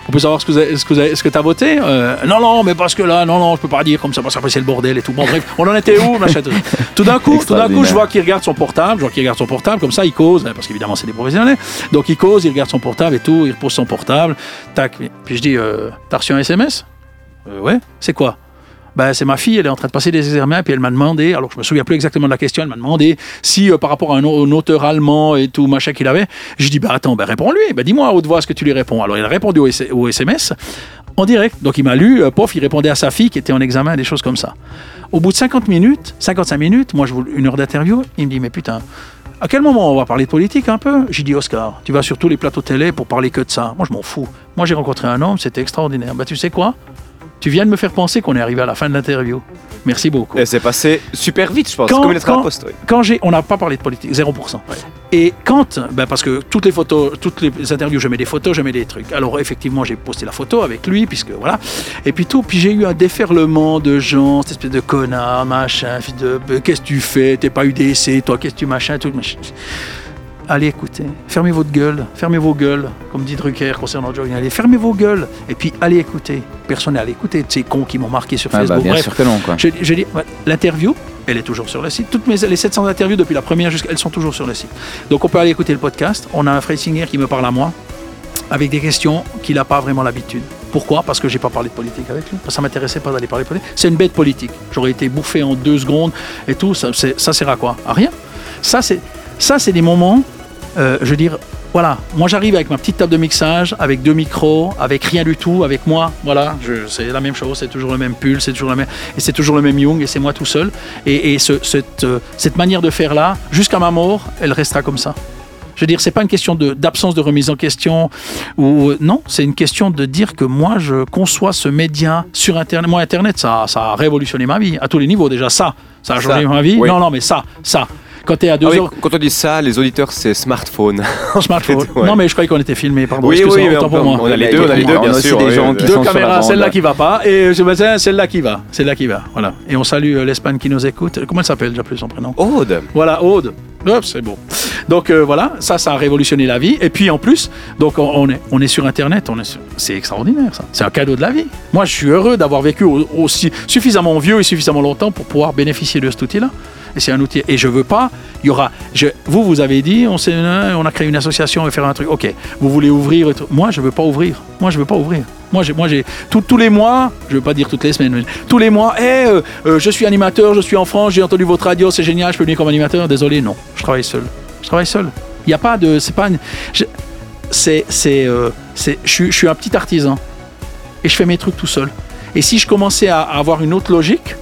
on peut savoir ce que vous avez- ce que vous avez- ce que t'as voté Euh, Non, non, mais parce que là, non, non, je peux pas dire comme ça, parce qu'après c'est le bordel et tout. Bon, bref, on en était où, machin, tout. Tout d'un coup, tout d'un coup, je vois qu'il regarde son portable, je vois qu'il regarde son portable, comme ça, il cause, hein, parce qu'évidemment c'est des professionnels. Donc il cause, il regarde son portable et tout, il repose son portable, tac. Puis je dis, euh, t'as reçu un SMS Euh, Ouais. C'est quoi? Ben, c'est ma fille, elle est en train de passer des examens, puis elle m'a demandé, alors je me souviens plus exactement de la question, elle m'a demandé si euh, par rapport à un, au- un auteur allemand et tout, machin qu'il avait, je dis, bah attends, ben réponds-lui, ben dis-moi à haute voix ce que tu lui réponds. Alors il a répondu au SMS en direct, donc il m'a lu, euh, pof, il répondait à sa fille qui était en examen, des choses comme ça. Au bout de 50 minutes, 55 minutes, moi je voulais une heure d'interview, il me dit, mais putain, à quel moment on va parler de politique un peu? J'ai dit Oscar, tu vas sur tous les plateaux télé pour parler que de ça. Moi je m'en fous. Moi j'ai rencontré un homme, c'était extraordinaire. Bah tu sais quoi? Tu viens de me faire penser qu'on est arrivé à la fin de l'interview. Merci beaucoup. Et c'est passé super vite, je pense. Quand- comme une quand- poste. oui. Quand j'ai, on n'a pas parlé de politique, 0%. Et quand, ben parce que toutes les photos, toutes les interviews, je mets des photos, je mets des trucs. Alors effectivement, j'ai posté la photo avec lui, puisque voilà. Et puis tout, puis j'ai eu un déferlement de gens, cette espèce de connard, machin, de, euh, qu'est-ce que tu fais, t'es pas UDC, toi, qu'est-ce que tu machin, tout. machin. Allez écoutez, fermez votre gueule, fermez vos gueules, comme dit Drucker concernant Johnny Allez, fermez vos gueules, et puis allez écouter. Personne n'est allé écouter de ces cons qui m'ont marqué sur Ah, bah, Facebook. bien Bref, sûr que non, quoi. je, je dis, ouais, l'interview, elle est toujours sur le site. Toutes mes, les 700 interviews depuis la première jusqu'à, elles sont toujours sur le site. Donc on peut aller écouter le podcast. On a un Freisinger qui me parle à moi avec des questions qu'il n'a pas vraiment l'habitude. Pourquoi? Parce que j'ai pas parlé de politique avec lui. Ça m'intéressait pas d'aller parler de politique. C'est une bête politique. J'aurais été bouffé en deux secondes et tout. Ça, ça sert à quoi? À rien. Ça, c'est ça, c'est des moments. Euh, je veux dire, voilà. Moi, j'arrive avec ma petite table de mixage, avec deux micros, avec rien du tout, avec moi. Voilà. C'est la même chose. C'est toujours le même pull, c'est toujours la même et c'est toujours le même Young et c'est moi tout seul. Et, et ce- cette, euh, cette manière de faire là, jusqu'à ma mort, elle restera comme ça. Je veux dire, c'est pas une question de- d'absence de, remise en question ou non, c'est une question de dire que moi je conçois ce média sur Internet. Moi, Internet, ça, ça a révolutionné ma vie à tous les niveaux. Déjà, ça, ça a changé ma vie. oui. Non, non, mais ça, ça. Quand tu es à deux Ah oui, heures, quand on dit ça, les auditeurs, c'est smartphone. smartphone. ouais. Non, mais je croyais qu'on était filmé. Pardon, Oui, oui, mais autant on, pour moi. on a les deux, on a les deux, On bien sûr. des oui, gens oui. qui Deux caméras, celle-là qui va pas, et je me disais, celle-là qui va, celle-là qui va, voilà. Et on salue euh, l'Espagne qui nous écoute. Comment elle s'appelle, j'ai plus son prénom? Aude. Voilà, Aude. Hop, c'est bon. Donc euh, voilà, ça, ça a révolutionné la vie. Et puis en plus, donc on, on est, on est sur Internet, on est sur- c'est extraordinaire ça. C'est un cadeau de la vie. Moi, je suis heureux d'avoir vécu au- aussi suffisamment vieux et suffisamment longtemps pour pouvoir bénéficier de cet outil-là. Et c'est un outil. Et je veux pas. Il y aura. Vous, vous avez dit, on, on a créé une association, on va faire un truc. Ok. Vous voulez ouvrir. Moi, je veux pas ouvrir. Moi, je veux pas ouvrir. Moi, j'ai, tous les mois. Je veux pas dire toutes les semaines. Tous les mois. Eh, euh, euh, je suis animateur. Je suis en France. J'ai entendu votre radio. C'est génial. Je peux venir comme animateur. Désolé, non. Je travaille seul. Je travaille seul. Il n'y a pas de. C'est pas. je- c'est, c'est, euh, suis, un petit artisan et je fais mes trucs tout seul. Et si je commençais à avoir une autre logique,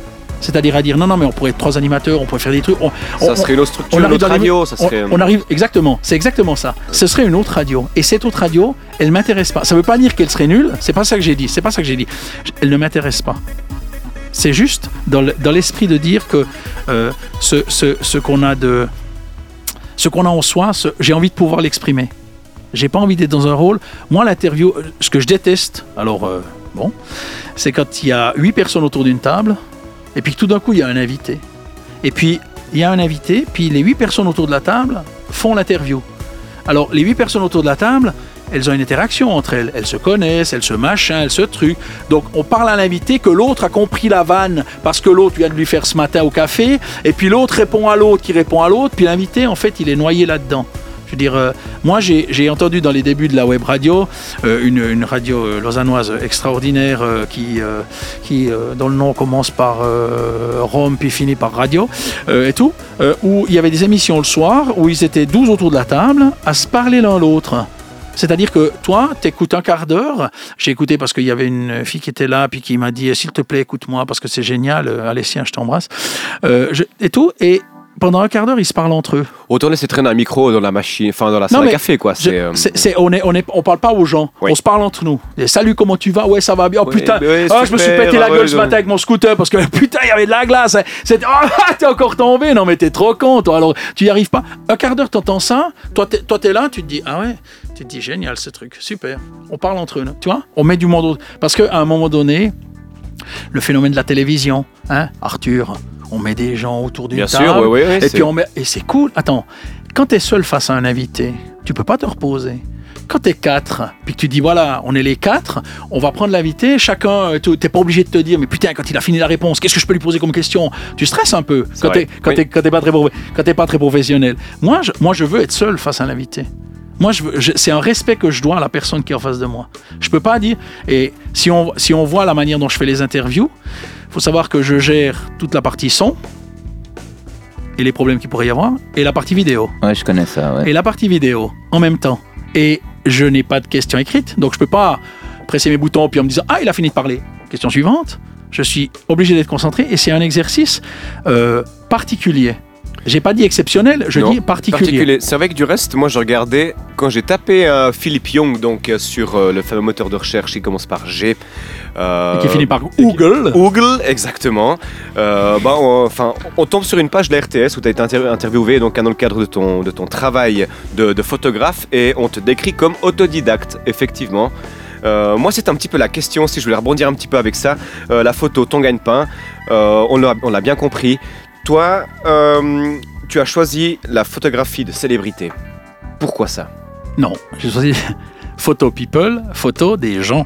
c'est-à-dire à dire non, non, mais on pourrait être trois animateurs, on pourrait faire des trucs. on- on- Ça serait une autre structure, arrive autre les- radio. Ça on, serait. on arrive exactement, c'est exactement ça. Ce serait une autre radio. Et cette autre radio, elle m'intéresse pas. Ça veut pas dire qu'elle serait nulle. C'est pas ça que j'ai dit. C'est pas ça que j'ai dit. Elle ne m'intéresse pas. C'est juste dans le- dans l'esprit de dire que euh, ce, ce, ce qu'on a de ce qu'on a en soi, j'ai envie de pouvoir l'exprimer. J'ai pas envie d'être dans un rôle. Moi, l'interview, euh, ce que je déteste, alors euh, bon, c'est quand il y a huit personnes autour d'une table et puis tout d'un coup il y a un invité. Et puis il y a un invité, puis les huit personnes autour de la table font l'interview. Alors les huit personnes autour de la table, elles ont une interaction entre elles. Elles se connaissent, elles se machin, elles se truc. Donc on parle à l'invité que l'autre a compris la vanne parce que l'autre vient de lui faire ce matin au café, et puis l'autre répond à l'autre qui répond à l'autre, puis l'invité en fait il est noyé là-dedans. Veux dire, euh, moi j'ai entendu dans les débuts de la web radio euh, une, radio euh, lausannoise extraordinaire qui, qui dont le nom commence par Rome puis finit par radio et tout, où il y avait des émissions le soir où ils étaient 12 autour de la table à se parler l'un l'autre. C'est-à-dire que toi, t'écoutes un quart d'heure. J'ai écouté parce qu'il y avait une fille qui était là, puis qui m'a dit s'il te plaît, écoute-moi parce que c'est génial. Alessia, je t'embrasse. Et tout. Et pendant un quart d'heure, ils se parlent entre eux. Autant laisser traîner un micro dans la machine, enfin dans la salle à café, quoi. C'est. euh, on est, on est, on parle pas aux gens. Oui. On se parle entre nous. Et, Salut, comment tu vas? Ouais, ça va bien. Oh putain, ah, je me suis pété la gueule ce matin avec mon scooter parce que putain, il y avait de la glace. C'était, ah, t'es encore tombé. Non, mais t'es trop con, toi. Alors, tu y arrives pas? Un quart d'heure, t'entends ça? Toi, t'es, toi, t'es là, tu te dis, ah ouais. Tu te dis, génial ce truc, super. On parle entre eux. Tu vois? On met du monde. au- Parce qu'à un moment donné, le phénomène de la télévision, hein, Arthur, on met des gens autour d'une Bien table. sûr, oui, oui. oui, Et c'est- puis on met... et c'est cool. Attends, quand tu es seul face à un invité, tu peux pas te reposer. Quand tu es quatre, puis que tu dis voilà, on est les quatre, on va prendre l'invité, chacun, tu n'es pas obligé de te dire mais putain, quand il a fini la réponse, qu'est-ce que je peux lui poser comme question? Tu stresses un peu quand tu t'es pas, pas très professionnel. Moi je, moi, je veux être seul face à l'invité. Moi, je veux- je- c'est un respect que je dois à la personne qui est en face de moi. Je peux pas dire. Et si on, si on voit la manière dont je fais les interviews, faut savoir que je gère toute la partie son et les problèmes qu'il pourrait y avoir, et la partie vidéo. Ouais, je connais ça. Ouais. Et la partie vidéo en même temps. Et je n'ai pas de questions écrites, donc je peux pas presser mes boutons puis en me disant Ah, il a fini de parler. Question suivante. Je suis obligé d'être concentré et c'est un exercice euh, particulier. J'ai pas dit exceptionnel, je Non, dis particulier. particulier. C'est vrai que du reste, moi je regardais, quand j'ai tapé euh, Philippe Young donc, euh, sur euh, le fameux moteur de recherche qui commence par G. Et qui finit par Google. Google, exactement. Bah, on, enfin, on tombe sur une page de la RTS où tu as été inter- interviewé donc, dans le cadre de ton, de ton travail de, de photographe et on te décrit comme autodidacte, effectivement. Euh, moi, c'est un petit peu la question, si je voulais rebondir un petit peu avec ça. Euh, la photo, ton gagne-pain, euh, on l'a bien compris. Toi, euh, tu as choisi la photographie de célébrité. Pourquoi ça? Non, j'ai choisi photo people, photo des gens.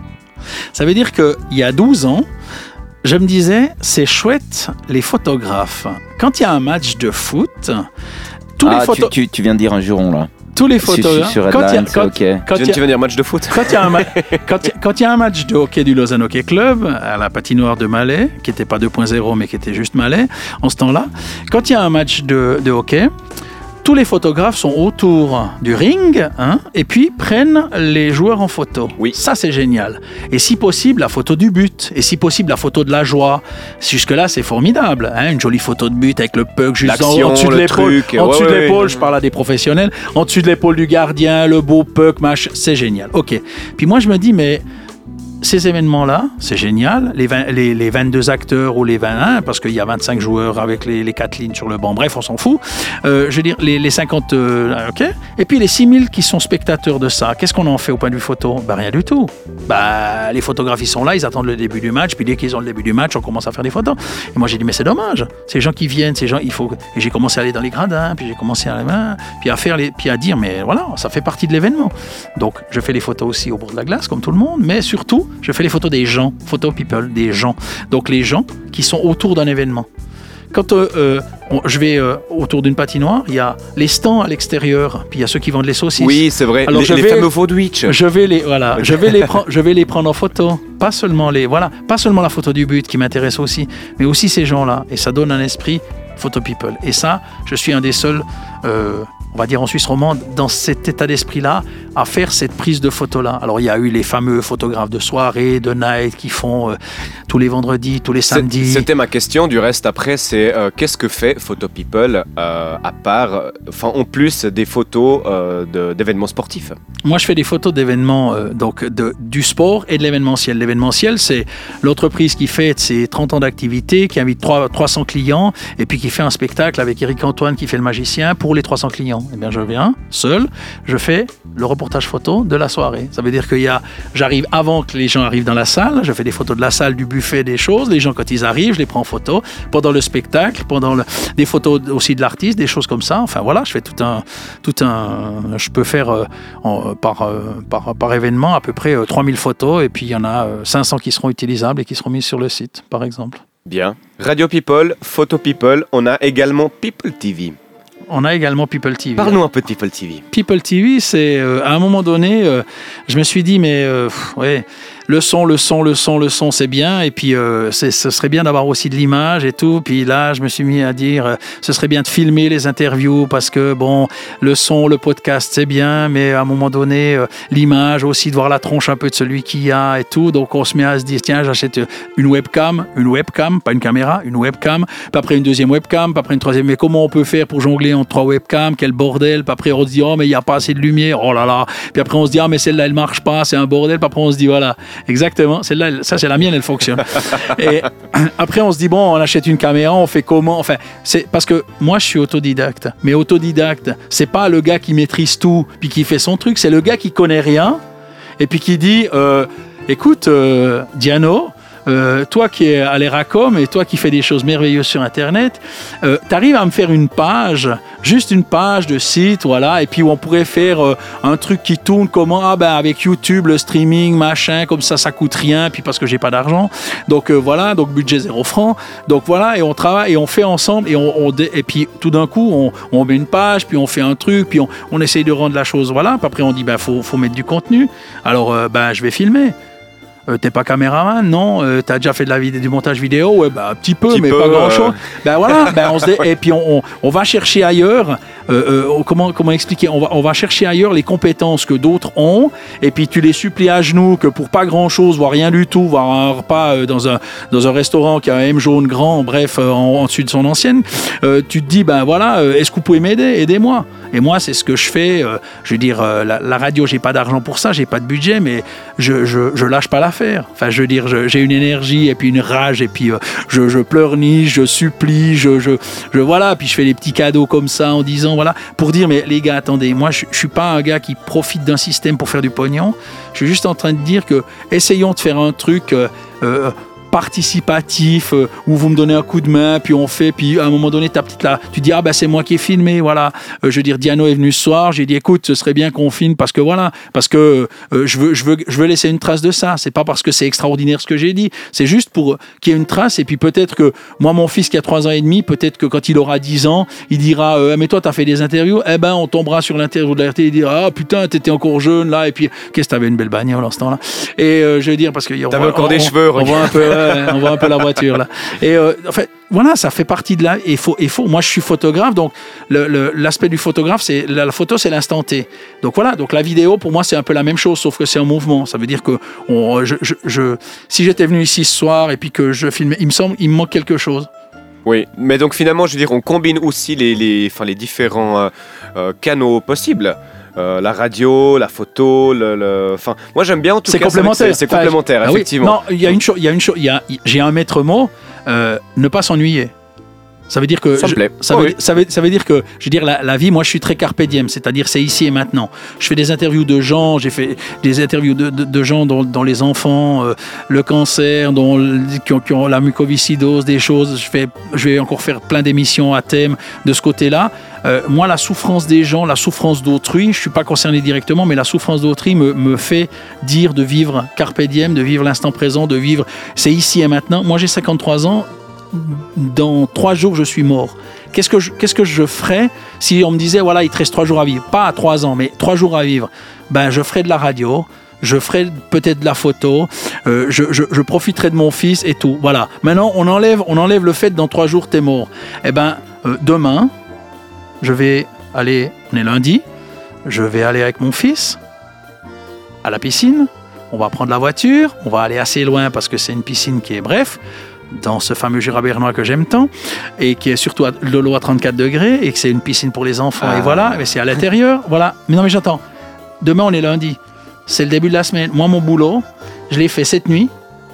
Ça veut dire qu'il y a 12 ans, je me disais, c'est chouette les photographes. Quand il y a un match de foot, tous ah, les photos... tu, tu- tu viens de dire un juron là. Tous les photographes. sur quand il y a- venir match de foot quand il y, a un ma- quand il y a- quand il y a un match de hockey du Lausanne Hockey Club à la patinoire de Malais, qui n'était pas 2.0 mais qui était juste Malais en ce temps-là, quand il y a un match de, de hockey, tous les photographes sont autour du ring hein, et puis prennent les joueurs en photo. Oui. Ça, c'est génial. Et si possible, la photo du but. Et si possible, la photo de la joie. Jusque-là, c'est formidable. hein, une jolie photo de but avec le puck juste en, en dessus de le l'épaule. En ouais, dessus de l'épaule, ouais. je parle à des professionnels. En dessus de l'épaule du gardien, le beau puck, machin. C'est génial. OK. Puis moi, je me dis, mais ces événements-là, c'est génial. Les, 20 les, les 22 acteurs ou les 21, parce qu'il y a 25 joueurs avec les, les 4 lignes sur le banc. Bref, on s'en fout. Euh, je veux dire, les, les 50, euh, OK. Et puis les 6000 qui sont spectateurs de ça, qu'est-ce qu'on en fait au point de vue photo? Ben rien du tout. Bah, les photographes, ils sont là, ils attendent le début du match, puis dès qu'ils ont le début du match, on commence à faire des photos. Et moi, j'ai dit, mais c'est dommage. Ces gens qui viennent, ces gens, il faut. Et j'ai commencé à aller dans les gradins, puis j'ai commencé à puis à faire les, puis à dire, mais voilà, ça fait partie de l'événement. Donc, je fais les photos aussi au bord de la glace, comme tout le monde, mais surtout, je fais les photos des gens, photo people, des gens. Donc, les gens qui sont autour d'un événement. Quand euh, euh, on- je vais euh, autour d'une patinoire, il y a les stands à l'extérieur, puis il y a ceux qui vendent les saucisses. Oui, c'est vrai. Alors, les je les vais- fameux sandwichs. Je vais les voilà, je vais les prendre, je vais les prendre en photo. Pas seulement les voilà, pas seulement la photo du but qui m'intéresse aussi, mais aussi ces gens-là. Et ça donne un esprit photo people. Et ça, je suis un des seuls, on va dire en Suisse romande, dans cet état d'esprit-là, à faire cette prise de photo-là. Alors il y a eu les fameux photographes de soirée, de night qui font euh, tous les vendredis, tous les samedis. C'était ma question. Du reste, après, c'est euh, qu'est-ce que fait Photo People euh, à part, enfin, en plus des photos d'événements sportifs? Moi, je fais des photos d'événements, donc de, du sport et de l'événementiel. L'événementiel, c'est l'entreprise qui fête ses 30 ans d'activité, qui invite trois- 300 clients et puis qui fait un spectacle avec Eric Antoine qui fait le magicien pour les 300 clients. Eh bien, je viens seul, je fais le reportage photo de la soirée. Ça veut dire qu'il y a, j'arrive avant que les gens arrivent dans la salle, je fais des photos de la salle, du buffet, des choses. Les gens, quand ils arrivent, je les prends en photo pendant le spectacle, pendant le- des photos aussi de l'artiste, des choses comme ça. Enfin voilà, je fais tout un, tout un, je peux faire euh, en- par, euh, par, par événement à peu près euh, 3000 photos et puis il y en a euh, 500 qui seront utilisables et qui seront mises sur le site, par exemple. Bien. Radio People, Photo People, on a également People TV. On a également People TV. Parle-nous un peu de People TV. People TV, c'est euh, à un moment donné, euh, je me suis dit, mais euh, pff, ouais, le son, le son, le son, le son, c'est bien. Et puis, euh, ce serait bien d'avoir aussi de l'image et tout. Puis là, je me suis mis à dire, euh, ce serait bien de filmer les interviews parce que, bon, le son, le podcast, c'est bien. Mais à un moment donné, euh, l'image aussi, de voir la tronche un peu de celui qui a et tout. Donc, on se met à se dire, tiens, j'achète une webcam, une webcam, pas une caméra, une webcam. Puis après, une deuxième webcam. Puis après, une troisième. Mais comment on peut faire pour jongler entre trois webcams? Quel bordel? Puis après, on se dit, oh, mais il n'y a pas assez de lumière. Oh là là. Puis après, on se dit, ah, mais celle-là, elle marche pas. C'est un bordel. Puis après, on se dit, voilà. Exactement. Celle-là, elle- ça, c'est la mienne, elle fonctionne. Et après, on se dit, bon, on achète une caméra, on fait comment? Enfin, c'est parce que moi, je suis autodidacte. Mais autodidacte, c'est pas le gars qui maîtrise tout puis qui fait son truc. C'est le gars qui connaît rien et puis qui dit, euh, écoute, euh, Diano, euh, toi qui es à l'ERACOM et toi qui fais des choses merveilleuses sur Internet, euh, tu arrives à me faire une page, juste une page de site, voilà, et puis on pourrait faire euh, un truc qui tourne comment Ah ben avec YouTube, le streaming, machin, comme ça, ça coûte rien, puis parce que j'ai pas d'argent. Donc euh, voilà, donc budget zéro franc. Donc voilà, et on travaille et on fait ensemble, et, on, on et puis tout d'un coup, on, on met une page, puis on fait un truc, puis on, on essaye de rendre la chose, voilà. Puis après, on dit, ben faut, faut mettre du contenu. Alors, ben je vais filmer. Euh, T'es pas caméraman, non euh, T'as déjà fait de la vidéo, du montage vidéo Ouais, bah, un petit peu, Petit mais peu, pas grand chose. euh. Ben voilà, ben on se dé- et puis on, on- on va chercher ailleurs. Euh, euh, comment, comment expliquer on va, on va chercher ailleurs les compétences que d'autres ont, et puis tu les supplies à genoux que pour pas grand chose, voire rien du tout, voire un repas euh, dans un, dans un restaurant qui a un M jaune grand, bref, en, en dessus de son ancienne, tu te dis, ben voilà, est-ce que vous pouvez m'aider? Aidez-moi. Et moi, c'est ce que je fais. je veux dire, la, radio, j'ai pas d'argent pour ça, j'ai pas de budget, mais je, je, lâche pas l'affaire. Enfin, je veux dire, j'ai une énergie et puis une rage et puis je, je pleurniche, je supplie, je, je, je voilà, puis je fais des petits cadeaux comme ça en disant voilà, pour dire mais les gars, attendez, moi je, je suis pas un gars qui profite d'un système pour faire du pognon. Je suis juste en train de dire que essayons de faire un truc. euh, euh, participatif euh, où vous me donnez un coup de main, puis on fait, puis à un moment donné, ta petite là, tu dis ah ben c'est moi qui ai filmé, voilà. Euh, je veux dire, Diano est venu ce soir, j'ai dit écoute, ce serait bien qu'on filme parce que voilà, parce que euh, je veux, je veux, je veux laisser une trace de ça. C'est pas parce que c'est extraordinaire ce que j'ai dit, c'est juste pour qu'il y ait une trace. Et puis peut-être que moi, mon fils qui a 3 ans et demi, peut-être que quand il aura 10 ans, il dira euh, mais toi t'as fait des interviews, eh ben on tombera sur l'interview de la RT, il dira ah putain t'étais encore jeune là, et puis qu'est-ce que t'avais une belle bagnole en ce temps-là. Et je veux dire parce que T'avais encore des cheveux, on, voit un peu, on voit un peu la voiture là. Et euh, en fait, voilà, ça fait partie de là. Il faut. Moi, je suis photographe, donc l'aspect du photographe, c'est la, photo, c'est l'instant T. Donc voilà. Donc la vidéo, pour moi, c'est un peu la même chose, sauf que c'est un mouvement. Ça veut dire que si j'étais venu ici ce soir et puis que je filmais, il me semble, il me manque quelque chose. Oui, mais donc finalement, je veux dire, on combine aussi les différents euh, euh, canaux possibles. Euh, la radio, la photo, le, le- enfin, moi j'aime bien en tout cas. c'est complémentaire. C'est complémentaire, Ah oui. effectivement. Non, il y a une chose, il y a une chose, j'ai un maître mot, euh, ne pas s'ennuyer. Ça veut dire que Ça me je- plaît. ça, Oh veut, oui. ça, veut, ça veut dire que je veux dire la, la vie moi je suis très carpe diem c'est-à-dire c'est ici et maintenant je fais des interviews de gens j'ai fait des interviews de, de- de gens dont, dont les enfants euh, le cancer dont qui, ont, qui ont la mucoviscidose des choses je fais je vais encore faire plein d'émissions à thème de ce côté-là Euh, moi la souffrance des gens la souffrance d'autrui je suis pas concerné directement mais la souffrance d'autrui me, me fait dire de vivre carpe diem de vivre l'instant présent de vivre c'est ici et maintenant moi j'ai 53 ans dans trois jours, je suis mort. Qu'est-ce que je, qu'est-ce que je ferais si on me disait, voilà, il te reste trois jours à vivre? Pas à trois ans, mais trois jours à vivre. Ben, je ferais de la radio, je ferais peut-être de la photo, euh, je, je, je profiterai de mon fils et tout. Voilà. Maintenant, on enlève, on enlève le fait dans trois jours, t'es mort. Eh ben, euh, demain, je vais aller, on est lundi, je vais aller avec mon fils à la piscine. On va prendre la voiture, on va aller assez loin parce que c'est une piscine qui est bref, dans ce fameux Jura bernois que j'aime tant, et qui est surtout à, de l'eau à 34 degrés, et que c'est une piscine pour les enfants, Ah. et voilà, mais c'est à l'intérieur, voilà. Mais non, mais j'entends. Demain, on est lundi. C'est le début de la semaine. Moi, mon boulot, je l'ai fait cette nuit.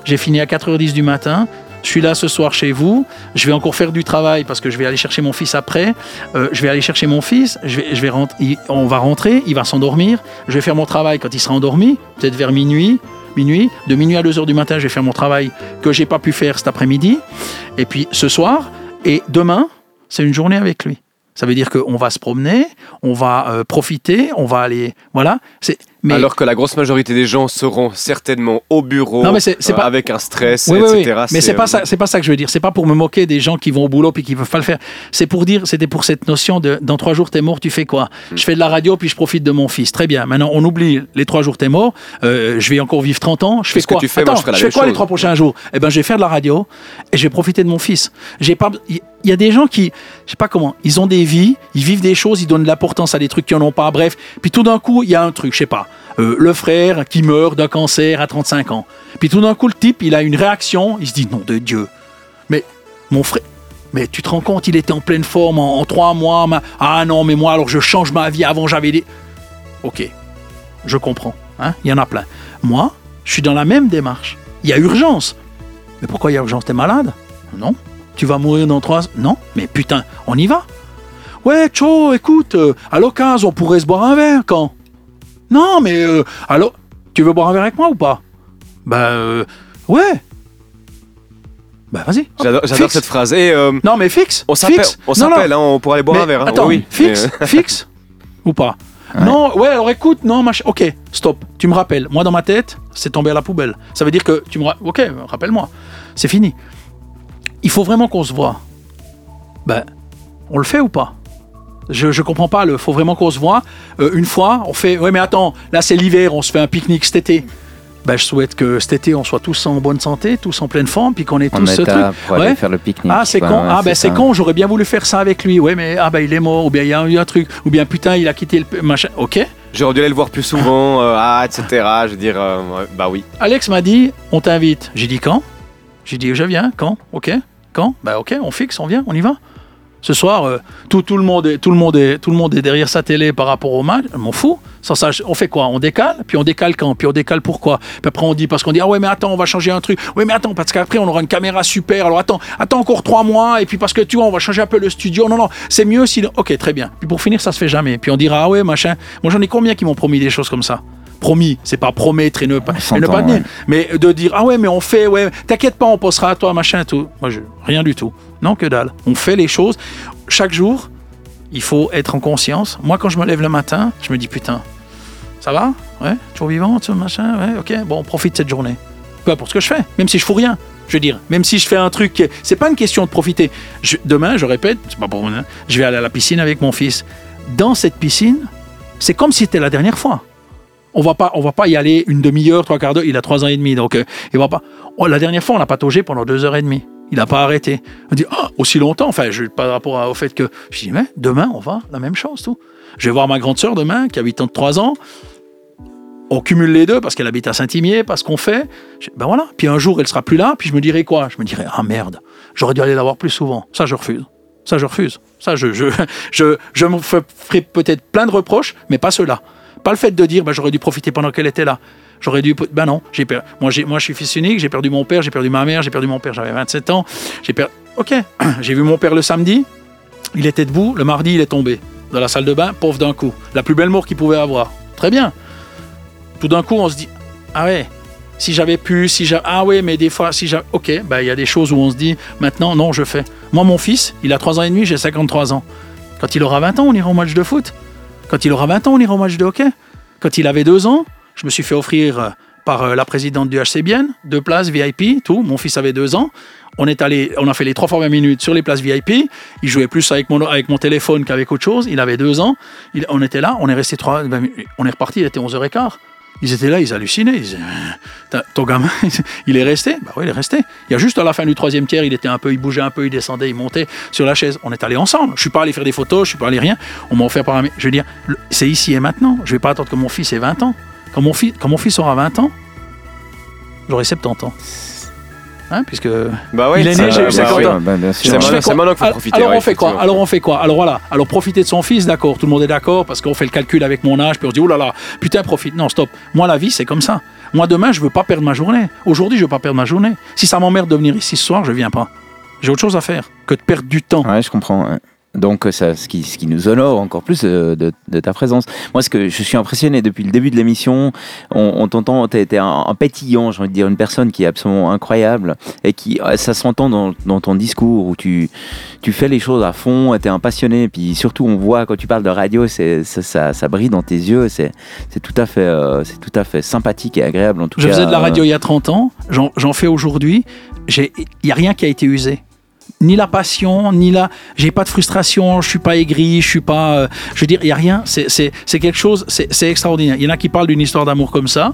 J'ai fini à 4h10 du matin. Je suis là ce soir chez vous. Je vais encore faire du travail parce que je vais aller chercher mon fils après. Euh, je vais aller chercher mon fils. Je vais, je vais on va rentrer. Il va s'endormir. Je vais faire mon travail quand il sera endormi, peut-être vers minuit. Minuit. De minuit à 2h du matin, je vais faire mon travail que j'ai pas pu faire cet après-midi. Et puis ce soir et demain, c'est une journée avec lui. Ça veut dire qu'on va se promener, on va euh, profiter, on va aller. Voilà. C'est. Mais Alors que la grosse majorité des gens seront certainement au bureau Non, mais c'est- c'est euh, pas- avec un stress, Oui, oui, oui. etc. Mais c'est pas euh, ça, c'est pas ça que je veux dire. C'est pas pour me moquer des gens qui vont au boulot puis qui peuvent pas le faire. C'est pour dire, c'était pour cette notion de dans trois jours t'es mort, tu fais quoi? Hmm. Je fais de la radio puis je profite de mon fils. Très bien. Maintenant on oublie les trois jours t'es mort. Euh, je vais encore vivre 30 ans. Je fais Qu'est-ce que quoi? tu fais? Moi, Attends, je fais quoi les trois prochains jours? Eh ben je vais faire de la radio et je vais profiter de mon fils. J'ai pas. Il il y a des gens qui, je sais pas comment, ils ont des vies, ils vivent des choses, ils donnent de l'importance à des trucs qui en ont pas. Bref, puis tout d'un coup il y a un truc, je sais pas. Euh, le frère qui meurt d'un cancer à 35 ans. Puis tout d'un coup, le type, il a une réaction, il se dit, nom de Dieu, mais mon frère, mais tu te rends compte, il était en pleine forme en, trois mois. Ah non, mais moi, alors je change ma vie. Avant, j'avais des. Ok, je comprends. hein, Il y en a plein. Moi, je suis dans la même démarche. Il y a urgence. Mais pourquoi il y a urgence? T'es malade? Non. Tu vas mourir dans trois. Non. Mais putain, on y va. Ouais, Cho, écoute, euh, à l'occasion, on pourrait se boire un verre quand? Non, mais euh, alors, tu veux boire un verre avec moi ou pas? Bah, euh, ouais. Bah, vas-y. J'adore cette phrase. Et euh, Non, mais fixe. on s'appelle, fixe. on Non, non. s'appelle, hein, on pourrait aller boire Mais un verre. hein. Attends, oui. fixe, fixe ou pas? Non, ouais, alors écoute, non, machin. Ok, stop. Tu me rappelles. Moi, dans ma tête, c'est tombé à la poubelle. Ça veut dire que tu me. ra- Ok, rappelle-moi. C'est fini. Il faut vraiment qu'on se voit. Ben, on le fait ou pas? Je, je comprends pas. Il faut vraiment qu'on se voit. Euh, une fois, on fait. Ouais, mais attends, là c'est l'hiver, on se fait un pique-nique cet été. Ben, je souhaite que cet été, on soit tous en bonne santé, tous en pleine forme, puis qu'on ait tous ce truc. pour aller Ouais. faire le pique-nique. Ah, c'est con. ouais, ah, ben c'est con. J'aurais bien voulu faire ça avec lui. Ouais, mais ah, ben il est mort. Ou bien il y a eu un truc. Ou bien putain, il a quitté le machin. Ok. J'aurais dû aller le voir plus souvent, euh, ah, etc. Je veux dire, euh, ouais, bah oui. Alex m'a dit, on t'invite. J'ai dit quand? J'ai dit, je viens. Quand? Ok. Quand? Bah ok, on fixe, on vient, on y va. Ce soir, tout, le monde est, derrière sa télé par rapport au match. M'en fous. On fait quoi? On décale? Puis on décale quand? Puis on décale pourquoi? Puis après on dit, parce qu'on dit, ah ouais, mais attends, on va changer un truc. Oui, mais attends, parce qu'après on aura une caméra super. Alors attends, attends encore trois mois. Et puis parce que tu vois, on va changer un peu le studio. Non, non, c'est mieux si. Ok, très bien. Puis pour finir, ça se fait jamais. Puis on dira, ah ouais, machin. Moi j'en ai combien qui m'ont promis des choses comme ça? Promis, c'est pas promettre et ne pas, et ne pas tenir. ouais. Mais de dire, ah ouais, mais on fait, ouais, t'inquiète pas, on postera à toi, machin, tout. Moi, je, rien du tout. Non, que dalle. On fait les choses. Chaque jour, il faut être en conscience. Moi, quand je me lève le matin, je me dis, putain, ça va? Ouais, toujours vivant, tout machin, ouais, ok, bon, on profite de cette journée. Peu importe ce que je fais, même si je fous rien. Je veux dire, même si je fais un truc, c'est pas une question de profiter. Je- demain, je répète, c'est pas pour moi, hein, je vais aller à la piscine avec mon fils. Dans cette piscine, c'est comme si c'était la dernière fois. On va pas, on va pas y aller une demi-heure, trois quarts d'heure. Il a trois ans et demi, donc euh, il va pas. Oh, la dernière fois, on a pataugé pendant deux heures et demie. Il n'a pas arrêté. On dit Ah, aussi longtemps. Enfin, je, par rapport au fait que je dis mais demain, on va la même chose, tout. Je vais voir ma grande sœur demain, qui a 83 ans. On cumule les deux parce qu'elle habite à Saint-Imier, parce qu'on fait. Ben voilà. Puis un jour, elle sera plus là. Puis je me dirai quoi? Je me dirai ah merde, j'aurais dû aller la voir plus souvent. Ça, je refuse. Ça, je refuse. Ça, je, je, je, je me fe- ferai peut-être plein de reproches, mais pas cela. Pas le fait de dire, ben, j'aurais dû profiter pendant qu'elle était là. J'aurais dû. Ben non, j'ai per- moi, moi, je suis fils unique, j'ai perdu mon père, j'ai perdu ma mère, j'ai perdu mon père, j'avais 27 ans. J'ai per... Ok, j'ai vu mon père le samedi, il était debout, le mardi, il est tombé dans la salle de bain, pauvre d'un coup. La plus belle mort qu'il pouvait avoir. Très bien. Tout d'un coup, on se dit, ah ouais, si j'avais pu, si j'avais... Ah ouais, mais des fois, si j'avais... Ok, ben, il y a des choses où on se dit, maintenant, non, je fais. Moi, mon fils, il a 3 ans et demi, j'ai 53 ans. Quand il aura 20 ans, on ira au match de foot. Quand il aura 20 ans, on ira au match de hockey. Quand il avait 2 ans, je me suis fait offrir euh, par euh, la présidente du HC Bienne, deux places VIP, tout. Mon fils avait 2 ans. On est allé, on a fait les 3 fois 20 minutes sur les places VIP. Il jouait plus avec mon, téléphone qu'avec autre chose. Il avait 2 ans. On était là, on est resté 3, on est reparti, il était 11h15. Ils étaient là, ils hallucinaient. Ils disaient, T'as- ton gamin, il est resté? Bah oui, il est resté. Il y a juste à la fin du troisième tiers, il était un peu, il bougeait un peu, il descendait, il montait sur la chaise. On est allés ensemble. Je suis pas allé faire des photos, je suis pas allé rien. On m'a offert par un. Je veux dire, c'est ici et maintenant. Je vais pas attendre que mon fils ait 20 ans. Quand mon fils, quand mon fils aura 20 ans, j'aurai 70 ans. Hein, puisque Bah ouais, Il est né, j'ai eu bah 50 oui. ans. bah. C'est maintenant- qu'il faut Alors- profiter, Alors ouais, on fait quoi. Alors on fait quoi Alors voilà. Alors profiter de son fils, d'accord. Tout le monde est d'accord parce qu'on fait le calcul avec mon âge, puis on se dit oh là là, putain profite. Non stop. Moi la vie c'est comme ça. Moi demain je veux pas perdre ma journée. Aujourd'hui je veux pas perdre ma journée. Si ça m'emmerde de venir ici ce soir, je viens pas. J'ai autre chose à faire que de perdre du temps. Ouais, je comprends. ouais. Donc, euh, ça, ce, qui, ce qui nous honore encore plus euh, de, de ta présence. Moi, ce que je suis impressionné depuis le début de l'émission, on, on t'entend, t'es t'es un, un pétillant, j'ai envie de dire, une personne qui est absolument incroyable et qui, euh, ça s'entend dans, dans ton discours où tu, tu fais les choses à fond, t'es un passionné. Puis surtout, on voit quand tu parles de radio, c'est, ça, ça, ça brille dans tes yeux. C'est, c'est tout à fait, euh, c'est tout à fait sympathique et agréable en tout Je cas. faisais de la radio il y a 30 ans, j'en j'en fais aujourd'hui. Il n'y a rien qui a été usé. Ni la passion, ni la. J'ai pas de frustration, je suis pas aigri, je suis pas. euh, je veux dire, il n'y a rien. C'est c'est- c'est quelque chose, c'est c'est extraordinaire. Il y en a qui parlent d'une histoire d'amour comme ça,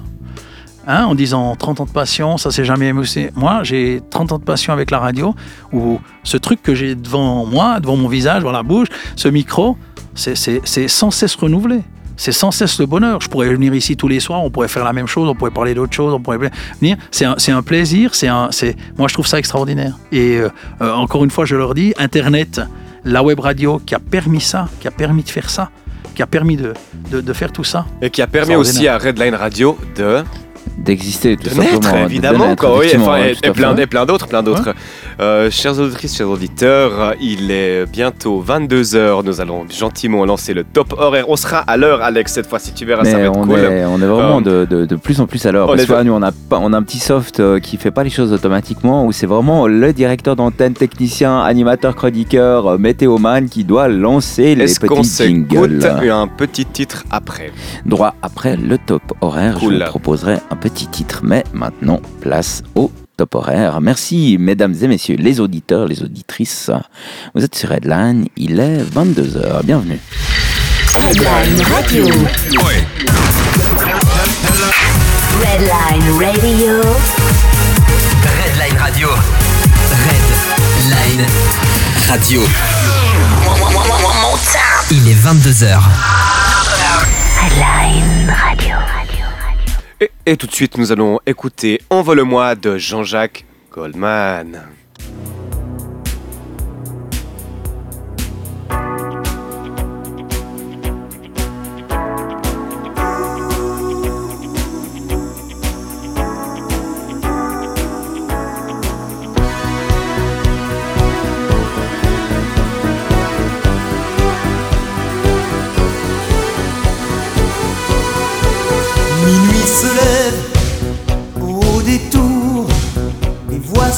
hein, en disant 30 ans de passion, ça s'est jamais émoussé. Moi, j'ai 30 ans de passion avec la radio, où ce truc que j'ai devant moi, devant mon visage, devant la bouche, ce micro, c'est- c'est c'est sans cesse renouvelé. C'est sans cesse le bonheur. Je pourrais venir ici tous les soirs, on pourrait faire la même chose, on pourrait parler d'autre chose, on pourrait venir. C'est un, plaisir, c'est un, moi je trouve ça extraordinaire. Et euh, euh, encore une fois, je leur dis, Internet, la web radio qui a permis ça, qui a permis de faire ça, qui a permis de, de, de faire tout ça. Et qui a permis aussi à Redline Radio de, d'exister, tout de simplement. naître, de évidemment. naître, quoi, oui, enfin, et, et plein, fait. et plein d'autres, plein d'autres. Euh, chers auditrices, chers auditeurs, il est bientôt 22h. Nous allons gentiment lancer le top horaire. On sera à l'heure, Alex, cette fois, si tu verras, ça va être on, cool. est, on est vraiment Euh, de, de, de plus en plus à l'heure. on Parce que là, nous, on a, pas- on a un petit soft euh, qui fait pas les choses automatiquement, où c'est vraiment le directeur d'antenne, technicien, animateur, chroniqueur, météoman qui doit lancer les Est-ce qu'on petits s'écoute jingles. un petit titre après? Droit après le top horaire, Cool. je vous proposerai un petit titre. Mais maintenant, place au top horaire. Merci, mesdames et messieurs, les auditeurs, les auditrices. Vous êtes sur Headline, il est 22h. Bienvenue. Redline Radio. Redline Radio. Redline Radio. Redline Radio. Il est 22h. Redline Radio. Et, tout de suite, nous allons écouter Envole-moi de Jean-Jacques Goldman.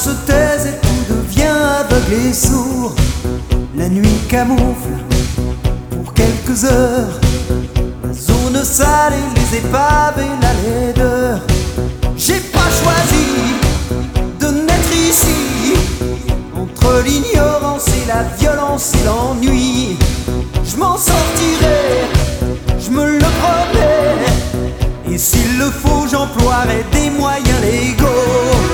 se taise et tout devient aveugle et sourd. La nuit camoufle pour quelques heures la zone sale et les épaves et la laideur. J'ai pas choisi de naître ici entre l'ignorance et la violence et l'ennui. Je m'en sortirai, je me le promets. Et s'il le faut, j'emploierai des moyens légaux.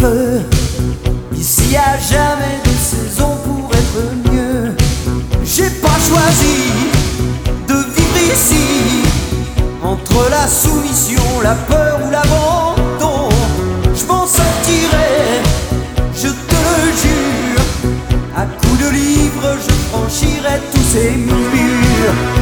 Feu. Ici a jamais de saison pour être mieux. J'ai pas choisi de vivre ici. Entre la soumission, la peur ou l'abandon, je m'en sortirai, je te le jure. À coups de livres, je franchirai tous ces murs.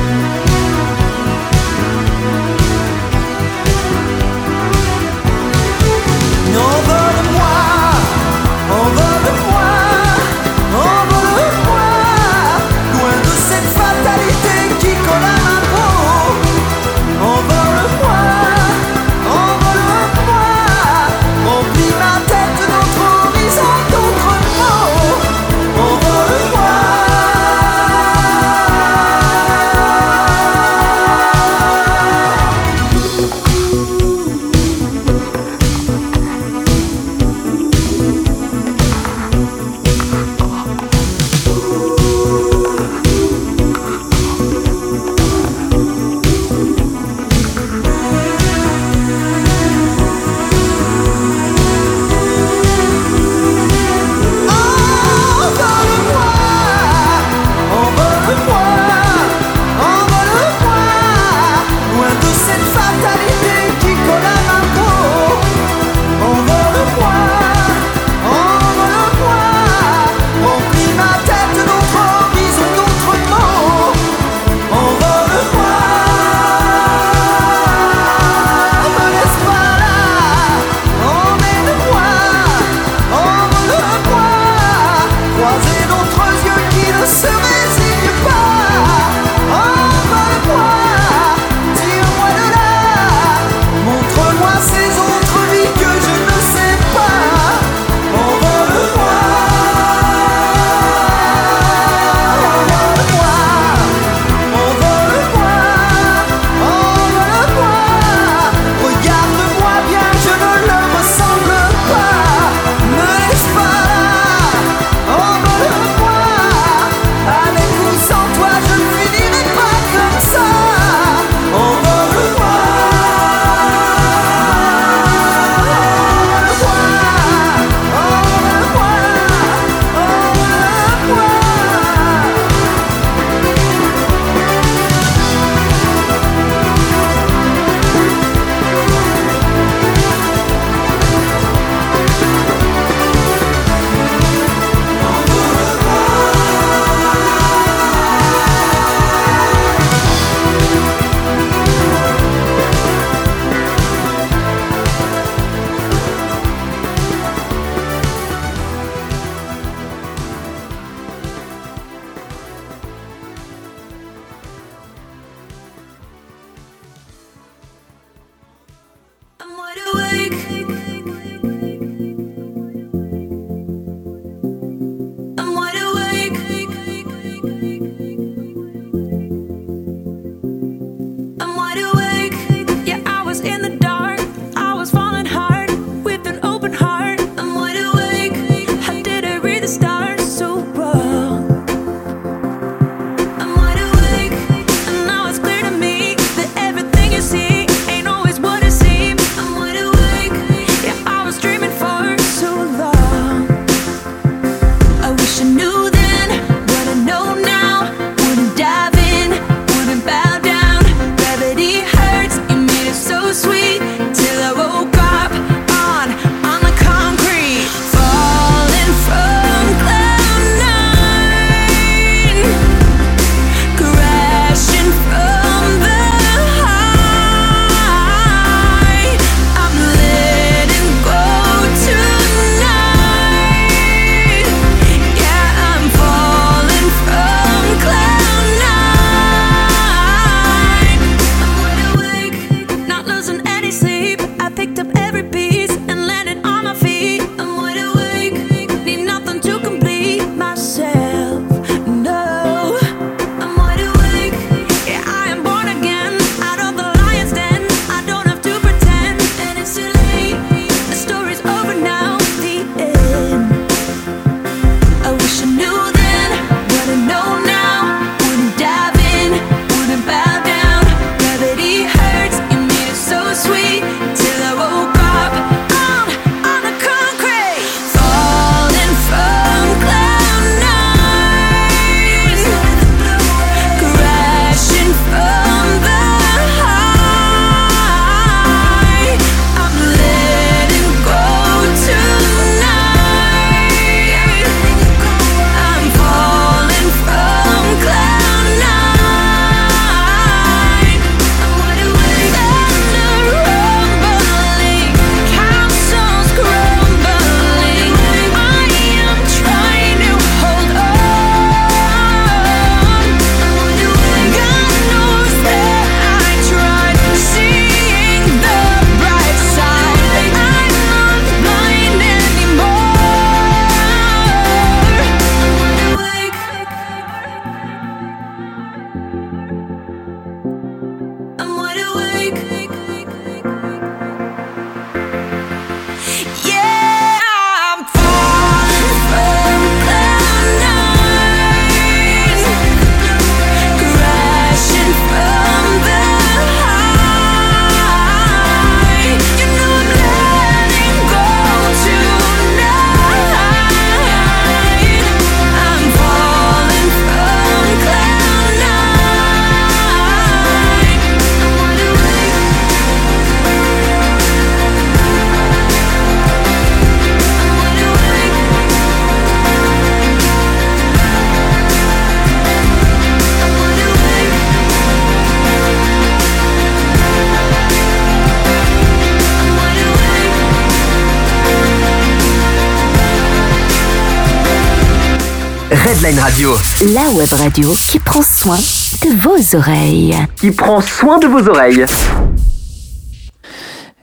La web radio qui prend soin de vos oreilles. Qui prend soin de vos oreilles.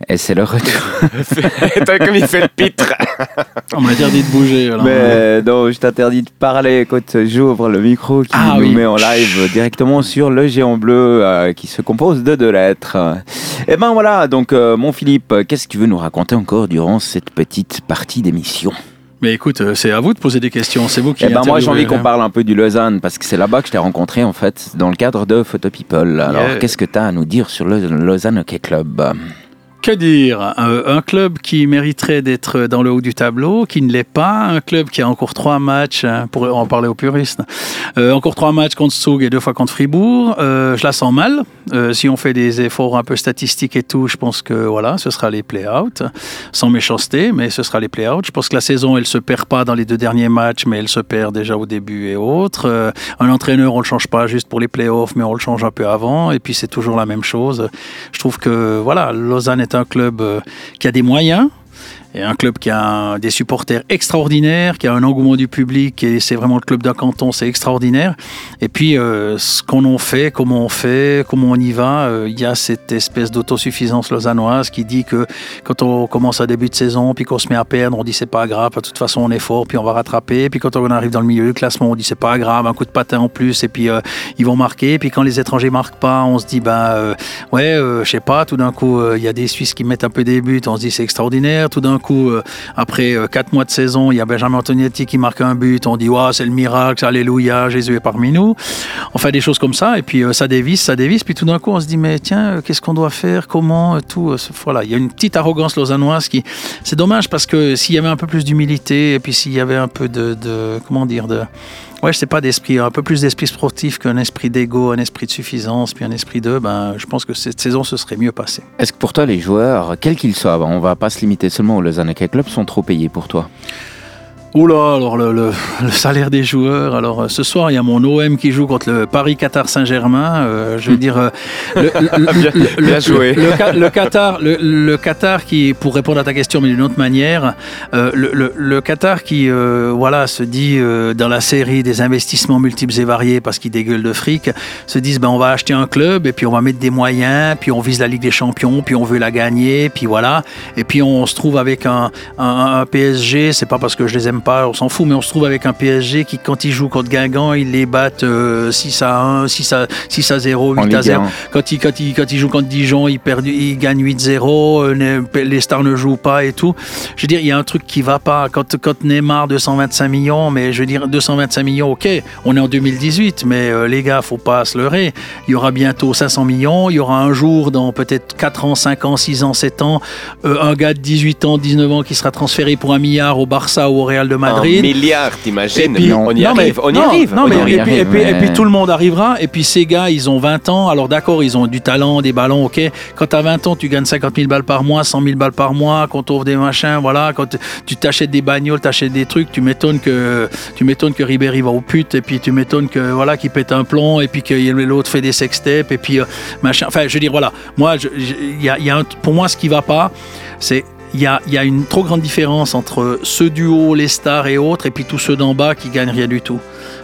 Et c'est le retour. T'as comme il fait le pitre. On m'a interdit de bouger. alors. Mais non, je t'interdis de parler. Écoute, j'ouvre le micro qui Ah nous oui. met en live directement sur le géant bleu euh, qui se compose de deux lettres. Et ben voilà, donc euh, mon Philippe, qu'est-ce que tu veux nous raconter encore durant cette petite partie d'émission? Mais écoute, euh, c'est à vous de poser des questions. C'est vous qui. Eh ben moi j'ai envie qu'on parle un peu du Lausanne parce que c'est là-bas que je t'ai rencontré en fait dans le cadre de Photo People. Alors Yeah. qu'est-ce que tu as à nous dire sur le Lausanne Hockey Club? Que dire? Un, un club qui mériterait d'être dans le haut du tableau, qui ne l'est pas. Un club qui a encore trois matchs, hein, pour en parler aux puristes. Euh, encore trois matchs contre Zug et deux fois contre Fribourg. Euh, je la sens mal. Euh, si on fait des efforts un peu statistiques et tout, je pense que voilà, ce sera les play-out. Sans méchanceté, mais ce sera les play-out. Je pense que la saison, elle se perd pas dans les deux derniers matchs, mais elle se perd déjà au début et autres. Euh, un entraîneur, on le change pas juste pour les play-offs, mais on le change un peu avant. Et puis c'est toujours la même chose. Je trouve que voilà, Lausanne est un club euh, qui a des moyens. Et un club qui a des supporters extraordinaires, qui a un engouement du public, et c'est vraiment le club d'un canton, c'est extraordinaire. Et puis, euh, ce qu'on en fait, comment on fait, comment on y va, euh, il y a cette espèce d'autosuffisance lausannoise qui dit que quand on commence à début de saison, puis qu'on se met à perdre, on dit c'est pas grave, de toute façon on est fort, puis on va rattraper. Puis quand on arrive dans le milieu du classement, on dit c'est pas grave, un coup de patin en plus, et puis euh, ils vont marquer. Puis quand les étrangers marquent pas, on se dit ben euh, ouais, je sais pas, tout d'un coup il y a des Suisses qui mettent un peu des buts, on se dit c'est extraordinaire. Tout d'un coup, euh, après euh, quatre mois de saison, il y a Benjamin Antonietti qui marque un but, on dit ouais, c'est le miracle, alléluia, Jésus est parmi nous. On fait des choses comme ça, et puis euh, ça dévisse, ça dévisse, puis tout d'un coup on se dit mais tiens, qu'est-ce qu'on doit faire, comment, tout. voilà, il y a une petite arrogance lausannoise qui, c'est dommage parce que s'il y avait un peu plus d'humilité, et puis s'il y avait un peu de, de comment dire, de Ouais, je sais pas d'esprit, un peu plus d'esprit sportif qu'un esprit d'ego, un esprit de suffisance, puis un esprit de, ben, je pense que cette saison se serait mieux passée. Est-ce que pour toi les joueurs, quels qu'ils soient, on va pas se limiter seulement au Lausanne Hockey Club, sont trop payés pour toi? Oula, alors le, le- le salaire des joueurs. Alors euh, ce soir, il y a mon OM qui joue contre le Paris Qatar Saint-Germain. Euh, je veux dire, euh, le, Bien- joué. Le, Qatar, le, Qatar qui, pour répondre à ta question, mais d'une autre manière, euh, le, Qatar qui, voilà, se dit dans la série des investissements multiples et variés parce qu'ils dégueulent de fric, se disent ben on va acheter un club et puis on va mettre des moyens, puis on vise la Ligue des Champions, puis on veut la gagner, puis voilà, et puis on se trouve avec un, un, un PSG. C'est pas parce que je les aime on s'en fout, mais on se trouve avec un PSG qui, quand ils jouent contre Guingamp, ils les battent euh, 6 à 1, 6 à, 6 à 0, En 8 à Ligue 0. 1. Quand ils, quand, ils, quand ils jouent contre Dijon, ils, perdent, ils gagnent 8-0, euh, les stars ne jouent pas et tout. Je veux dire, il y a un truc qui va pas. Quand, quand Neymar, 225 millions, mais je veux dire, 225 millions, ok, on est en 2018, mais euh, les gars, faut pas se leurrer. Il y aura bientôt 500 millions, il y aura un jour, dans peut-être 4 ans, 5 ans, 6 ans, 7 ans, euh, un gars de 18 ans, 19 ans qui sera transféré pour un milliard au Barça ou au Real de Un Madrid. milliard, t'imagines Et puis- On y non, mais- arrive, on y non, arrive. Non, on y mais, arrive. et, puis, et, puis, ouais. et puis tout le monde arrivera. Et puis ces gars, ils ont 20 ans. Alors d'accord, ils ont du talent, des ballons, ok. Quand tu as 20 ans, tu gagnes 50 000 balles par mois, 100 000 balles par mois, qu'on t'offre des machins, voilà. Quand tu t'achètes des bagnoles, t'achètes des trucs, tu m'étonnes que tu m'étonnes que Ribéry va au pute, et puis tu m'étonnes que voilà qu'il pète un plomb, et puis que l'autre fait des sextapes, et puis euh, machin. Enfin, je veux dire, voilà. Moi, je- je- il y a, il y a un- pour moi, ce qui va pas, c'est il y a, une trop grande différence entre ce duo, les stars et autres, et puis tous ceux d'en bas qui gagnent rien du tout.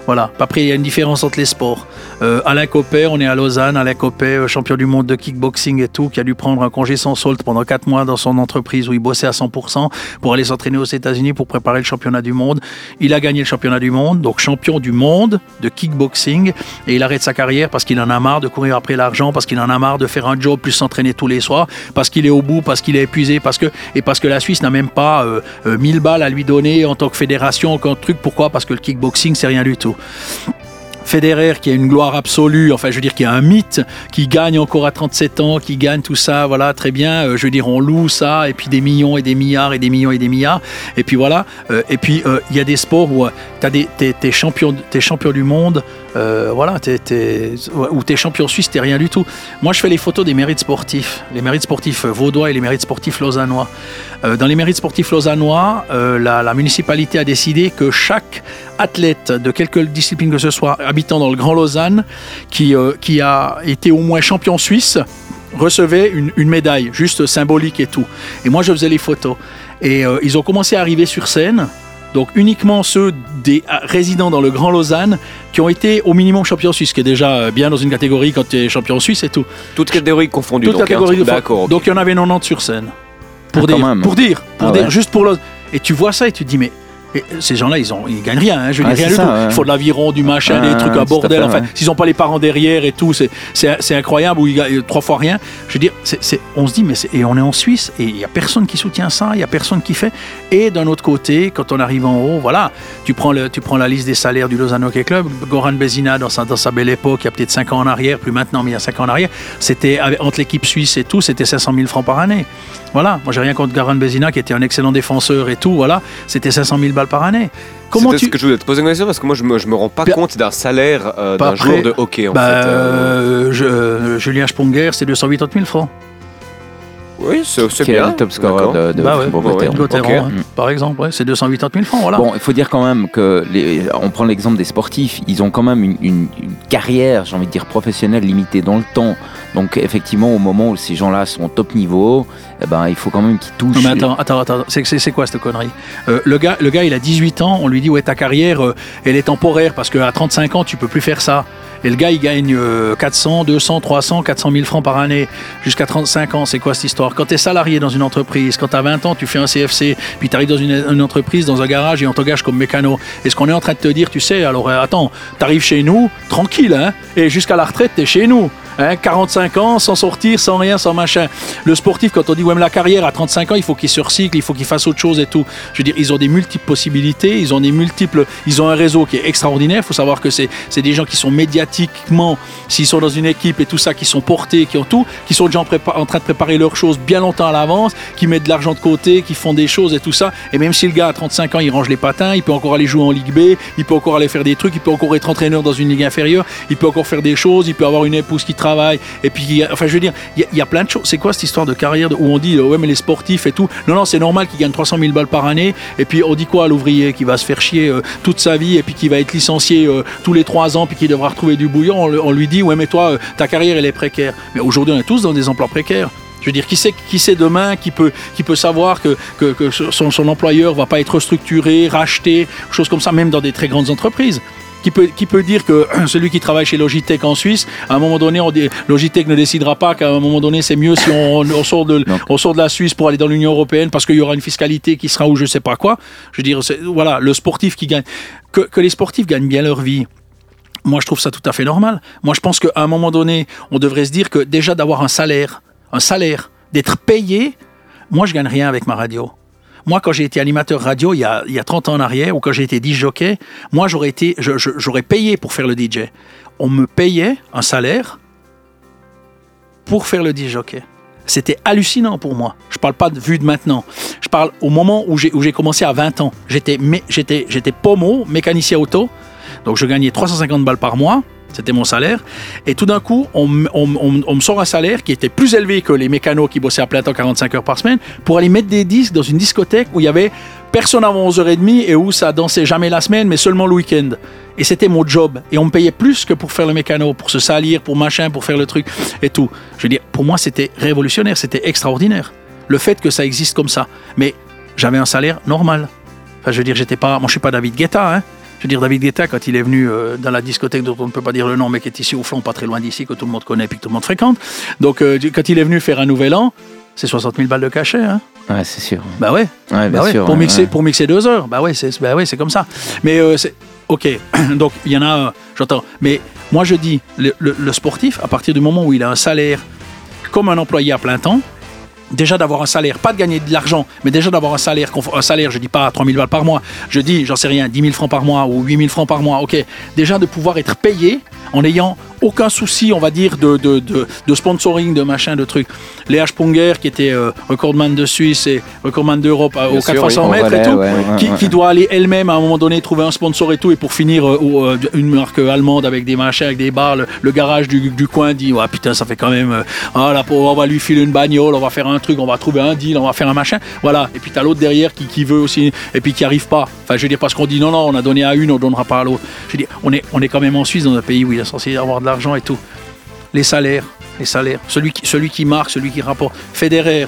Voilà. Après, il y a une différence entre les sports. Euh, Alain Copé, on est à Lausanne. Alain Copé, euh, champion du monde de kickboxing et tout, qui a dû prendre un congé sans solde pendant 4 mois dans son entreprise où il bossait à 100% pour aller s'entraîner aux États-Unis pour préparer le championnat du monde. Il a gagné le championnat du monde, donc champion du monde de kickboxing, et il arrête sa carrière parce qu'il en a marre de courir après l'argent, parce qu'il en a marre de faire un job plus s'entraîner tous les soirs, parce qu'il est au bout, parce qu'il est épuisé, parce que et parce que la Suisse n'a même pas euh, euh, 1000 balles à lui donner en tant que fédération, en tant que truc. Pourquoi? Parce que le kickboxing c'est rien du tout. Federer qui a une gloire absolue, enfin je veux dire qui a un mythe, qui gagne encore à 37 ans, qui gagne tout ça, voilà très bien, euh, je veux dire on loue ça et puis des millions et des milliards et des millions et des milliards et puis voilà euh, et puis euh, il y a des sports où tu t'es, t'es champion du monde voilà t'es, ou t'es champion suisse t'es rien du tout. Moi je fais les photos des mérites sportifs, les mérites sportifs vaudois et les mérites sportifs lausannois. Dans les mérites sportifs lausannois, la, la municipalité a décidé que chaque athlète de quelque discipline que ce soit habitant dans le Grand Lausanne qui, euh, qui a été au moins champion suisse recevait une, une médaille, juste symbolique et tout. Et moi, je faisais les photos. Et euh, ils ont commencé à arriver sur scène. Donc uniquement ceux des ah, résidents dans le Grand Lausanne qui ont été au minimum champion suisse, qui est déjà euh, bien dans une catégorie quand tu es champion suisse et tout. Toutes catégories confondues. Toute donc, catégorie hein. de fois. D'accord. Donc il y en avait 90 sur scène. Pour Ah, quand dire, même. pour dire, pour Ah dire, ouais. juste pour le. Et tu vois ça et tu te dis mais. Et ces gens-là, ils, ont, ils gagnent rien, hein, je Ouais, dire, rien du tout. ouais. Il faut de l'aviron, du machin, Ouais, des trucs à à bordel. fait, enfin, ouais. s'ils n'ont pas les parents derrière et tout, c'est- incroyable. Où ils gagnent trois fois rien. Je veux dire, on se dit, mais et on est en Suisse et il n'y a personne qui soutient ça, il n'y a personne qui fait. Et d'un autre côté, quand on arrive en haut, voilà, tu prends, le, tu prends la liste des salaires du Lausanne Hockey Club. Goran Bezina, dans sa, dans sa belle époque, il y a peut-être 5 ans en arrière, plus maintenant, mais il y a 5 ans en arrière, c'était entre l'équipe suisse et tout, c'était 500 000 francs par année. Voilà, moi j'ai rien contre Goran Bezina qui était un excellent défenseur et tout, voilà, c'était 500 000 balles par année. Comment tu. ce que je voulais te poser une question parce que moi je me, je me rends pas Bien. compte d'un salaire euh, d'un joueur de hockey en Bah, fait. euh. euh, je- Julien Sponger, c'est 280 000 francs. Oui, c'est bien. le top scorer D'accord. de, de Bah ouais, hein, par exemple, ouais, c'est 280 000 francs, voilà. Bon, il faut dire quand même que les, on prend l'exemple des sportifs, ils ont quand même une, une- une carrière, j'ai envie de dire professionnelle limitée dans le temps. Donc effectivement, au moment où ces gens-là sont au top niveau, eh ben il faut quand même qu'ils touchent. Non, mais attends, attends, attends, c'est, quoi cette connerie? Euh, le, gars, le gars, il a 18 ans, on lui dit, ouais, ta carrière, euh, elle est temporaire parce qu'à 35 ans, tu peux plus faire ça. Et le gars, il gagne euh, 400, 200, 300, 400 000 francs par année jusqu'à 35 ans. C'est quoi cette histoire? Quand tu es salarié dans une entreprise, quand tu as 20 ans, tu fais un CFC, puis tu arrives dans une, une entreprise, dans un garage et on t'engage comme mécano. Est-ce qu'on est en train de te dire, tu sais, alors euh, attends, tu arrives chez nous, tranquille, hein, et jusqu'à la retraite, tu es chez nous? Hein, 45 ans, sans sortir, sans rien, sans machin. Le sportif, quand on dit ouais, mais la carrière à 35 ans, il faut qu'il se recycle, il faut qu'il fasse autre chose et tout. Je veux dire, ils ont des multiples possibilités, ils ont des multiples, ils ont un réseau qui est extraordinaire. Il faut savoir que c'est des gens qui sont médiatiquement, s'ils sont dans une équipe et tout ça, qui sont portés, qui ont tout, qui sont déjà en, en train de préparer leurs choses bien longtemps à l'avance, qui mettent de l'argent de côté, qui font des choses et tout ça. Et même si le gars à 35 ans, il range les patins, il peut encore aller jouer en Ligue B, il peut encore aller faire des trucs, il peut encore être entraîneur dans une ligue inférieure, il peut encore faire des choses, il peut avoir une épouse qui travaille. Et puis, enfin, je veux dire, il y, a- plein de choses. C'est quoi cette histoire de carrière où on dit, euh, ouais, mais les sportifs et tout? Non, non, c'est normal qu'ils gagnent 300 000 balles par année. Et puis, on dit quoi à l'ouvrier qui va se faire chier euh, toute sa vie et puis qui va être licencié euh, tous les trois ans puis qui devra retrouver du bouillon? On, lui dit, ouais, mais toi, ta carrière, elle est précaire. Mais aujourd'hui, on est tous dans des emplois précaires. Je veux dire, qui sait, qui sait demain qui peut, qui peut savoir que, que, que son, son employeur va pas être restructuré, racheté, choses comme ça, même dans des très grandes entreprises qui peut, qui peut dire que celui qui travaille chez Logitech en Suisse, à un moment donné, on dit, Logitech ne décidera pas qu'à un moment donné, c'est mieux si on, on sort de, on sort de la Suisse pour aller dans l'Union Européenne parce qu'il y aura une fiscalité qui sera ou je sais pas quoi. Je veux dire, voilà, le sportif qui gagne. Que, que les sportifs gagnent bien leur vie. Moi, je trouve ça tout à fait normal. Moi, je pense qu'à un moment donné, on devrait se dire que déjà d'avoir un salaire, un salaire, d'être payé, moi, je gagne rien avec ma radio. Moi, quand j'ai été animateur radio il y a, il y a 30 ans en arrière, ou quand j'ai été DJ jockey, moi, j'aurais été, j'aurais payé pour faire le DJ. On me payait un salaire pour faire le DJ jockey. C'était hallucinant pour moi. Je parle pas de vue de maintenant. Je parle au moment où j'ai commencé à 20 ans. J'étais mé- j'étais j'étais pommeau, mécanicien auto. Donc je gagnais 350 balles par mois. C'était mon salaire. Et tout d'un coup, on, on on me sort un salaire qui était plus élevé que les mécanos qui bossaient à plein temps 45 heures par semaine pour aller mettre des disques dans une discothèque où il y avait personne avant 11h30 et où ça dansait jamais la semaine, mais seulement le week-end. Et c'était mon job. Et on me payait plus que pour faire le mécano, pour se salir, pour machin, pour faire le truc et tout. Je veux dire, pour moi, c'était révolutionnaire, c'était extraordinaire. Le fait que ça existe comme ça. Mais j'avais un salaire normal. Enfin, je veux dire, j'étais pas. Moi, je suis pas David Guetta, hein. Je veux dire, David Guetta, quand il est venu euh, dans la discothèque dont on ne peut pas dire le nom, mais qui est ici au flanc, pas très loin d'ici, que tout le monde connaît et que tout le monde fréquente. Donc, euh, quand il est venu faire un nouvel an, c'est 60 000 balles de cachet, hein. Ouais, c'est sûr. Bah ouais. Ouais, bien Bah ouais, sûr. pour, mixer, ouais. pour mixer deux heures, bah ouais, c'est bah ouais, comme ça. Mais euh, c'est ok. Donc il y en a, un, j'entends. Mais moi je dis, le, le- le sportif, à partir du moment où il a un salaire comme un employé à plein temps, déjà d'avoir un salaire, pas de gagner de l'argent, mais déjà d'avoir un salaire, un salaire, je dis pas 3 000 balles par mois, je dis, j'en sais rien, 10 000 francs par mois ou 8 000 francs par mois, ok. Déjà de pouvoir être payé en ayant aucun souci, on va dire, de, de, de, de sponsoring, de machin, de trucs. Léa Sponger, qui était euh, recordman de Suisse et recordman d'Europe euh, Bien au sûr, 400 oui. mètres et tout, ouais, ouais, qui, ouais. qui doit aller elle-même à un moment donné trouver un sponsor et tout, et pour finir euh, euh, une marque allemande avec des machins, avec des bars, le, le garage du, du coin dit ouais, putain, ça fait quand même, euh, ah, la pauvre, on va lui filer une bagnole, on va faire un truc, on va trouver un deal, on va faire un machin, voilà. Et puis t'as l'autre derrière qui, qui veut aussi, et puis qui arrive pas. Enfin, je veux dire, parce qu'on dit non, non, on a donné à une, on donnera pas à l'autre. Je veux dire, on est, on est quand même en Suisse, dans un pays où il est censé y avoir de l'argent et tout. Les salaires, les salaires, celui qui, celui qui marque, celui qui rapporte. Federer,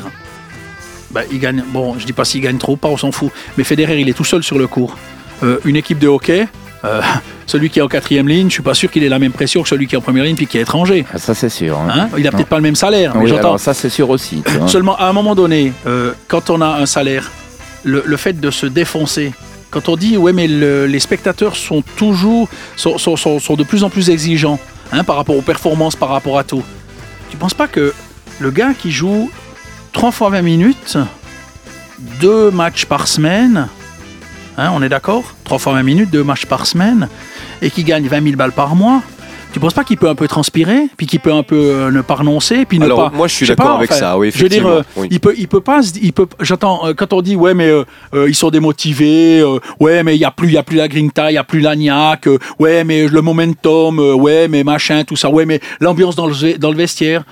bah, il gagne. Bon, je dis pas s'il gagne trop pas, on s'en fout. Mais Federer, il est tout seul sur le court. Euh, une équipe de hockey, euh, celui qui est en quatrième ligne, je suis pas sûr qu'il ait la même pression que celui qui est en première ligne puis qui est étranger. Ah, Ça, c'est sûr. hein. Hein il a peut-être pas le même salaire. Oui, alors ça, c'est sûr aussi. Seulement, à un moment donné, euh, quand on a un salaire, le, le fait de se défoncer, quand on dit, ouais, mais le- les spectateurs sont toujours, sont, sont- sont- sont de plus en plus exigeants hein, par rapport aux performances, par rapport à tout. Tu penses pas que le gars qui joue 3 fois 20 minutes, deux matchs par semaine, hein, on est d'accord? 3 fois 20 minutes, deux matchs par semaine, et qui gagne 20 000 balles par mois, tu penses pas qu'il peut un peu transpirer, puis qu'il peut un peu euh, ne pas renoncer, puis ne Alors, pas... moi, je suis d'accord avec enfin, ça, oui, Je veux dire, euh, oui. il peut, il peut pas, il peut. J'entends euh, quand on dit ouais, mais euh, ils sont démotivés. ouais, mais il y a plus, il y a plus la grinta, il y a plus l'agnac. ouais, mais le momentum. ouais, mais machin, tout ça. Ouais, mais l'ambiance dans le dans le vestiaire.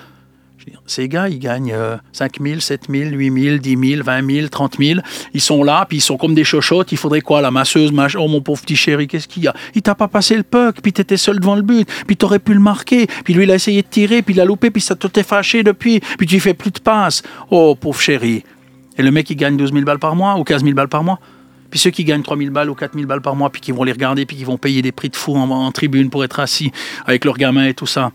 Ces gars, ils gagnent euh, 5 000, 7 000, 8 000, 10 000, 20 000, 30 000. Ils sont là, puis ils sont comme des chochottes. Il faudrait quoi, la masseuse, machin. Oh, mon pauvre petit chéri, qu'est-ce qu'il y a? Il t'a pas passé le puck, puis t'étais seul devant le but, puis t'aurais pu le marquer. Puis lui, il a essayé de tirer, puis il a loupé, puis ça t'est fâché depuis, puis tu fais plus de passes. Oh, pauvre chéri. Et le mec, il gagne 12 000 balles par mois ou 15 000 balles par mois. Puis ceux qui gagnent 3 000 balles ou 4 000 balles par mois, puis qui vont les regarder, puis qui vont payer des prix de fou en, en tribune pour être assis avec leurs gamins et tout ça.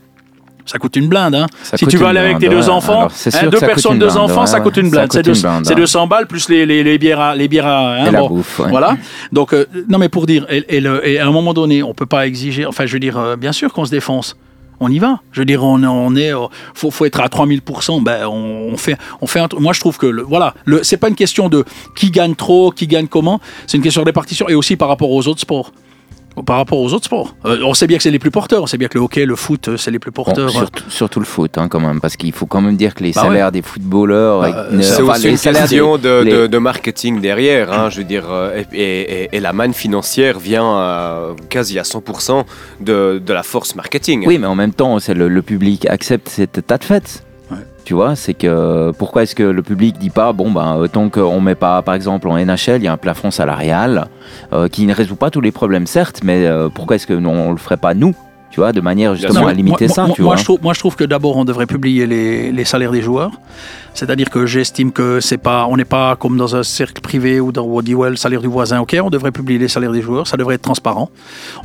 Ça coûte une blinde, hein. Si tu veux aller avec tes deux enfants, hein, deux personnes, deux blinde, enfants, ouais, ça coûte une blinde. C'est coûte deux- une blinde, c'est ouais. 200 balles plus les, les, les bières, à- les bières à- hein, Et la bon. bouffe, ouais. Voilà. Donc, euh, non, mais pour dire, et, et le- et à un moment donné, on peut pas exiger. Enfin, je veux dire, euh, bien sûr qu'on se défonce. On y va. Je veux dire, on, on est, euh, faut, faut être à 3000 Ben, on, on fait, on fait. Un, moi, je trouve que, le, voilà, le, c'est pas une question de qui gagne trop, qui gagne comment. C'est une question de répartition et aussi par rapport aux autres sports. Par rapport aux autres sports. Euh, on sait bien que c'est les plus porteurs. On sait bien que le hockey, le foot, euh, c'est les plus Bon, porteurs. surtout, surtout le foot, hein, quand même, parce qu'il faut quand même dire que les Bah salaires des footballeurs, Bah, euh, C'est enfin, les une salaires des- question de, les- de- de marketing derrière. hein, je veux dire, et, et- et la manne financière vient quasi à 100% de, de la force marketing. Oui, mais en même temps, le, le public accepte cet état de fait. Ouais. Tu vois, c'est que pourquoi est-ce que le public dit pas bon ben euh, tant qu'on met pas par exemple en NHL il y a un plafond salarial euh, qui ne résout pas tous les problèmes certes mais euh, pourquoi est-ce que nous, on le ferait pas nous tu vois de manière justement Non, à limiter moi, ça moi- tu moi, vois je trouve, moi, je trouve que d'abord, on devrait publier les, les salaires des joueurs. C'est-à-dire que j'estime que c'est pas, on n'est pas comme dans un cercle privé ou dans où on dit ouais, le salaire du voisin. Ok, on devrait publier les salaires des joueurs. Ça devrait être transparent.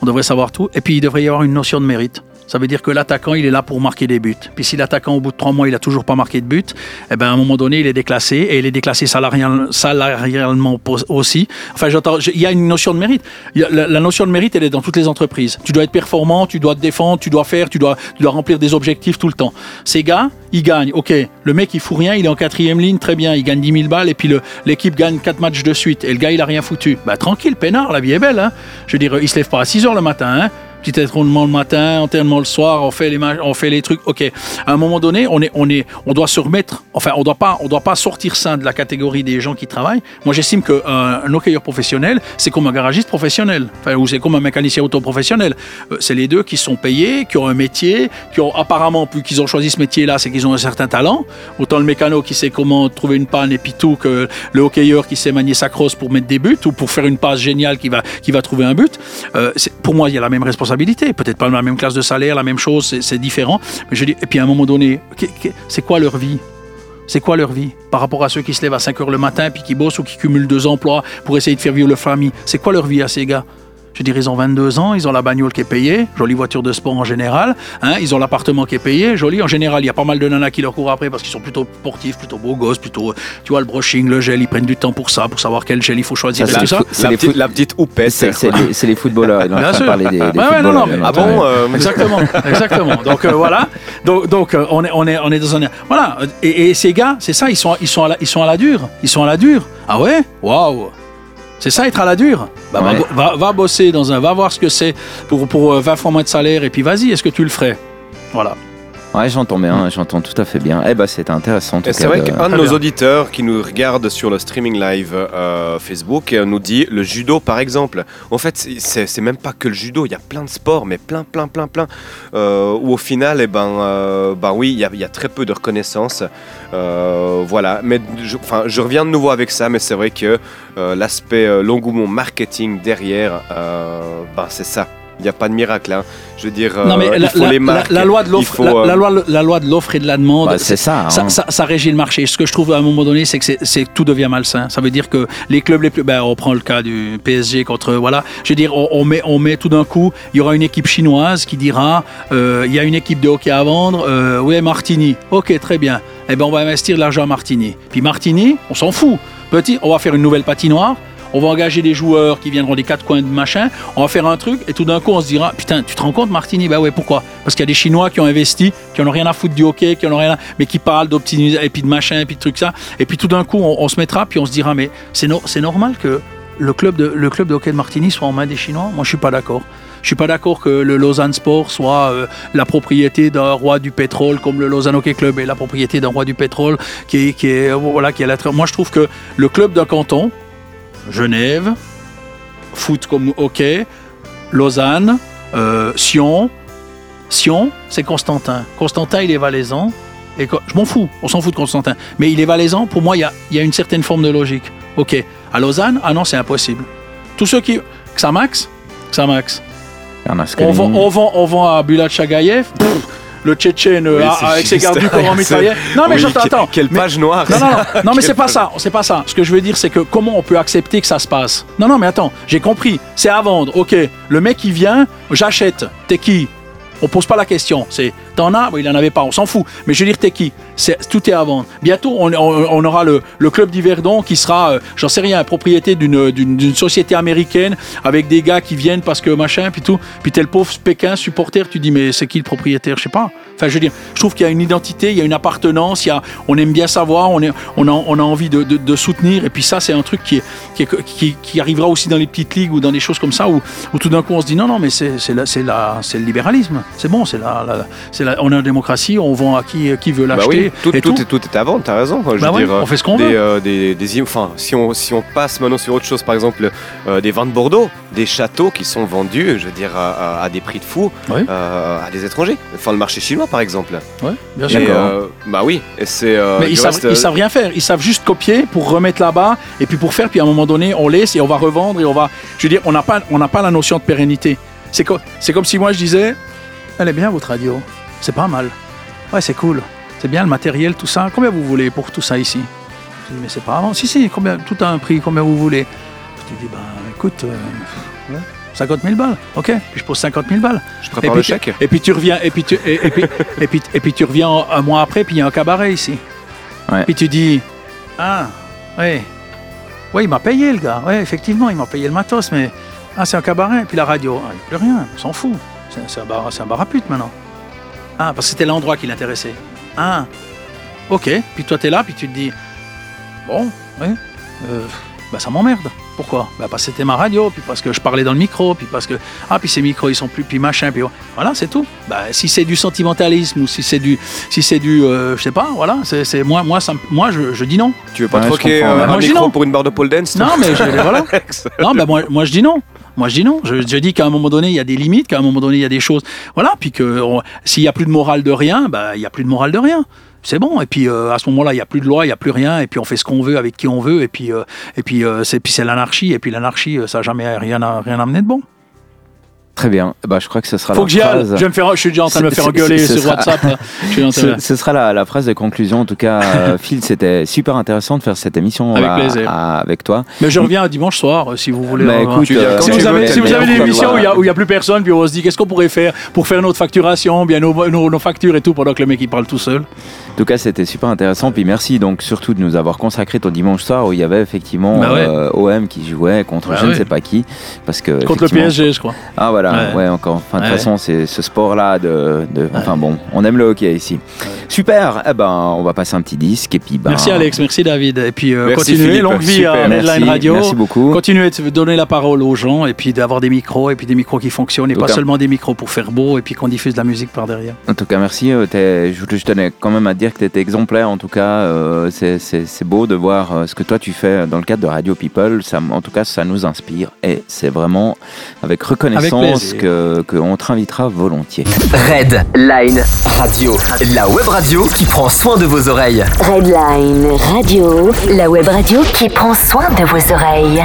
On devrait savoir tout. Et puis, il devrait y avoir une notion de mérite. Ça veut dire que l'attaquant, il est là pour marquer des buts. Puis si l'attaquant, au bout de trois mois, il a toujours pas marqué de but, eh ben, à un moment donné, il est déclassé et il est déclassé salarial- salarialement aussi. Enfin, il y a une notion de mérite. La, notion de mérite, elle est dans toutes les entreprises. Tu dois être performant, tu dois te défendre, tu dois faire, tu dois, remplir des objectifs tout le temps. Ces gars, ils gagnent. Ok, le mec, il fout rien, il est en quatrième ligne, très bien, il gagne 10 000 balles et puis l'équipe gagne quatre matchs de suite et le gars, il a rien foutu. Bah, tranquille, peinard, la vie est belle. Hein. Je veux dire, il se lève pas à 6 heures le matin. Hein. Petit entraînement le matin, entraînement le soir, on fait les on fait les trucs. Ok. À un moment donné, on est, on est, on doit se remettre. Enfin, on doit pas, on doit pas sortir ça de la catégorie des gens qui travaillent. Moi, j'estime qu'un un hockeyeur professionnel, c'est comme un garagiste professionnel, enfin, ou c'est comme un mécanicien auto professionnel. Euh, c'est les deux qui sont payés, qui ont un métier, qui ont apparemment, plus qu'ils ont choisi ce métier-là, c'est qu'ils ont un certain talent. Autant le mécano qui sait comment trouver une panne et puis tout que le hockeyeur qui sait manier sa crosse pour mettre des buts ou pour faire une passe géniale qui va, qui va trouver un but. Euh, pour moi, il y a la même responsabilité. Peut-être pas la même classe de salaire, la même chose, c'est- différent. Mais je dis, et puis à un moment donné, c'est quoi leur vie? C'est quoi leur vie? Par rapport à ceux qui se lèvent à 5 heures le matin puis qui bossent ou qui cumulent deux emplois pour essayer de faire vivre leur famille C'est quoi leur vie à ces gars? Je dirais, ils ont 22 ans, ils ont la bagnole qui est payée, jolie voiture de sport en général, hein, ils ont l'appartement qui est payé, joli. En général, il y a pas mal de nanas qui leur courent après parce qu'ils sont plutôt sportifs, plutôt beaux gosses, plutôt, tu vois, le brushing, le gel, ils prennent du temps pour ça, pour savoir quel gel il faut choisir Ça, et c'est tout ça. La, les petite, la petite c'est les, footballeurs Bien sûr. parler des, des Ouais, ouais, non, footballeurs, non, bien mais- Ah bon euh, Exactement, exactement. Donc euh, voilà. Donc, donc euh, on est on est on est dans un voilà. Et, et ces gars, c'est ça, ils sont ils sont à la, ils sont à la dure, ils sont à la dure. Ah ouais, waouh. C'est ça être à la dure. Bah, va Ouais. bo- va, va bosser dans un, va voir ce que c'est pour pour euh, 20 fois moins de salaire et puis vas-y, est-ce que tu le ferais? Voilà. Ouais j'entends bien j'entends tout à fait bien eh ben c'est intéressant en tout Et c'est cas vrai de- qu'un de nos bien. auditeurs qui nous regarde sur le streaming live euh, Facebook euh, nous dit le judo par exemple. En fait, c'est même pas que le judo, il y a plein de sports, mais plein, plein, plein, plein, euh, où au final, eh ben, euh, ben oui, il y, a- il y a très peu de reconnaissance. Euh, voilà, mais je, enfin, je reviens de nouveau avec ça, mais c'est vrai que euh, l'aspect, euh, l'engouement marketing derrière, euh, ben, c'est ça n'y a pas de miracle. hein. Je veux dire, Non, mais euh, la, il faut la- les la- marques. la loi de il l'offre, faut, la, euh, la loi, la loi de l'offre et de la demande, Bah, c'est ça, ça, hein. ça- ça régit le marché. Ce que je trouve à un moment donné, c'est que c'est- tout devient malsain. Ça veut dire que les clubs les plus, ben, on prend le cas du PSG contre, voilà, je veux dire, on, on met, on met tout d'un coup, il y aura une équipe chinoise qui dira, euh, il y a une équipe de hockey à vendre, euh, ouais Martini, ok très bien, eh ben on va investir de l'argent à Martini. Puis Martini, on s'en fout. Petit, on va faire une nouvelle patinoire. On va engager des joueurs qui viendront des quatre coins de machin. On va faire un truc et tout d'un coup on se dira putain tu te rends compte Martini? Bah ouais pourquoi? Parce qu'il y a des Chinois qui ont investi, qui en ont rien à foutre du hockey, qui en rien à... mais qui parlent d'optimisation et puis de machin et puis de trucs ça. Et puis tout d'un coup on, se mettra puis on se dira mais c'est no- normal que le club de le club de hockey de Martini soit en main des Chinois? Moi je suis pas d'accord. Je suis pas d'accord que le Lausanne Sport soit euh, la propriété d'un roi du pétrole comme le Lausanne Hockey Club est la propriété d'un roi du pétrole qui est, voilà qui est Moi je trouve que le club d'un canton, Genève, foot comme hockey, Lausanne, euh, Sion, Sion, c'est Constantin. Constantin il est valaisan. Et je m'en fous, on s'en fout de Constantin. Mais il est valaisan, pour moi, il y a, il y a une certaine forme de logique. Ok. À Lausanne, ah non, c'est impossible. Tous ceux qui. Xamax? Xamax. On vend, on, vend, on vend à Bulat Chagayev, le Tchétchène Oui, a- c'est avec ses gardes du corps en mitraillette. Non, mais oui, j'entends, attends. Quelle Mais- page noire. non, non, non, non, mais c'est pas ça, c'est pas ça. Ce que je veux dire, c'est que comment on peut accepter que ça se passe? Non, non, mais attends, j'ai compris. C'est à vendre, ok. Le mec, il vient, j'achète. T'es qui? On pose pas la question. C'est t'en as? Il en avait pas, on s'en fout. Mais je veux dire, t'es qui? Tout est à vendre. Bientôt, on, on- on aura le, le club d'Yverdon qui sera, euh, j'en sais rien, propriété d'une- d'une société américaine avec des gars qui viennent parce que machin, puis tout. Puis t'es le pauvre Pékin supporter, tu dis, mais c'est qui le propriétaire? Je sais pas. Enfin, je veux dire, je trouve qu'il y a une identité, il y a une appartenance, il y a, on aime bien savoir, on, est, on, a, on a envie de, de- de soutenir. Et puis ça, c'est un truc qui, est, qui, est- qui, qui arrivera aussi dans les petites ligues ou dans des choses comme ça où, où tout d'un coup on se dit non, non, mais c'est le libéralisme. C'est bon, c'est la, la- c'est la- on est en démocratie, on vend à qui, qui veut Bah l'acheter. oui, tout, et tout, tout. est, tout est à vendre, t'as raison. quoi. Je Bah veux ouais, dire, on fait ce qu'on veut. euh, des, des enfin, si on, si on passe maintenant sur autre chose, par exemple, euh, des vins de Bordeaux, des châteaux qui sont vendus, je veux dire, à, des prix de fou, Oui. euh, à des étrangers. Enfin, le marché chinois, par exemple. Ouais, bien sûr. bah oui, c'est. Mais ils savent, reste, ils savent rien faire. Ils savent juste copier pour remettre là-bas et puis pour faire. Puis à un moment donné, on laisse et on va revendre et on va. Je veux dire, on n'a pas, on n'a pas la notion de pérennité. C'est co- c'est comme si moi je disais, elle est bien votre radio. C'est pas mal. Ouais, c'est cool. C'est bien le matériel, tout ça. Combien vous voulez pour tout ça ici Je dis, mais c'est pas avant. Si, si, combien, tout a un prix, combien vous voulez Je dis, ben écoute, euh, ouais, 50 000 balles. Ok, puis je pose 50 000 balles. Je Et prépare puis, le chèque. et puis tu reviens, et puis tu, et, et puis, et puis, et puis tu reviens un mois après, puis il y a un cabaret ici. Ouais. Puis tu dis, ah, oui, oui, il m'a payé le gars. Oui, effectivement, il m'a payé le matos, mais ah, c'est un cabaret. Puis la radio, ah, il n'y a plus rien, on s'en fout. C'est c'est un bar, c'est un bar à pute maintenant. Ah, parce que c'était l'endroit qui l'intéressait. Ah, ok. Puis toi, tu es là, puis tu te dis, bon, oui, euh, bah, ça m'emmerde. Pourquoi? Bah, Parce que c'était ma radio, puis parce que je parlais dans le micro, puis parce que, ah, puis ces micros, ils sont plus, puis machin, puis voilà, c'est tout. Bah, si c'est du sentimentalisme ou si c'est du, si c'est du, euh, je sais pas, voilà, c'est c'est- moi, moi, ça, moi, je, je dis non. Tu veux pas Ouais, troquer euh, un Moi, micro non. pour une barre de pole dance Non, mais je, voilà. Non, ben moi, moi je dis non. Moi je dis non. Je, dis qu'à un moment donné il y a des limites, qu'à un moment donné il y a des choses. Voilà. Puis que s'il y a plus de morale de rien, bah il y a plus de morale de rien. C'est bon. Et puis euh, à ce moment-là il y a plus de loi, il y a plus rien. Et puis on fait ce qu'on veut avec qui on veut. Et puis euh, et puis euh, c'est l'anarchie. Et puis l'anarchie euh, ça n'a jamais rien rien amené de bon. Très bien. Bah, je crois que ce sera Faut la que phrase. Je vais me faire. Je suis déjà en train de me faire engueuler sur sera- WhatsApp. là. Je suis en train de- Ce, ce sera la, la phrase de conclusion. En tout cas, euh, Phil, c'était super intéressant de faire cette émission Avec à- plaisir. à- avec toi. Mais je reviens dimanche soir euh, si vous voulez. Bah, euh, écoute, tu viens euh, si vous avez, si vous avez des pour émissions où il a- n'y a, plus personne, puis on se dit qu'est-ce qu'on pourrait faire pour faire notre facturation, bien nos, nos- nos factures et tout, pendant que le mec il parle tout seul. En tout cas, c'était super intéressant. Puis merci donc surtout de nous avoir consacré ton dimanche soir où il y avait effectivement Bah ouais. euh, OM qui jouait contre Bah je ne sais pas qui. Parce que, Contre le PSG, je crois. Ah voilà, ouais, Ouais. encore. Enfin, de toute Ouais. façon, c'est ce sport-là de, de- Enfin bon, on aime le hockey ici. Super. Eh ben, on va passer un petit disque et puis. Ben, Merci Alex, merci David. Et puis euh, Merci, continuez, Philippe. longue vie Super. à Merci, Redline Radio. merci beaucoup. Continuez de donner la parole aux gens et puis d'avoir des micros et puis des micros qui fonctionnent et pas seulement des micros pour faire beau et puis qu'on diffuse de la musique par derrière. En tout cas, merci. euh, Je, tenais quand même à te dire que tu étais exemplaire. En tout cas, euh, c'est- beau de voir euh, ce que toi tu fais dans le cadre de Radio People. Ça, en tout cas, ça nous inspire et c'est vraiment avec reconnaissance plaisir. que qu'on te invitera volontiers. Red Line Radio, la web radio qui prend soin de vos oreilles. Redline Radio, la web radio qui prend soin de vos oreilles.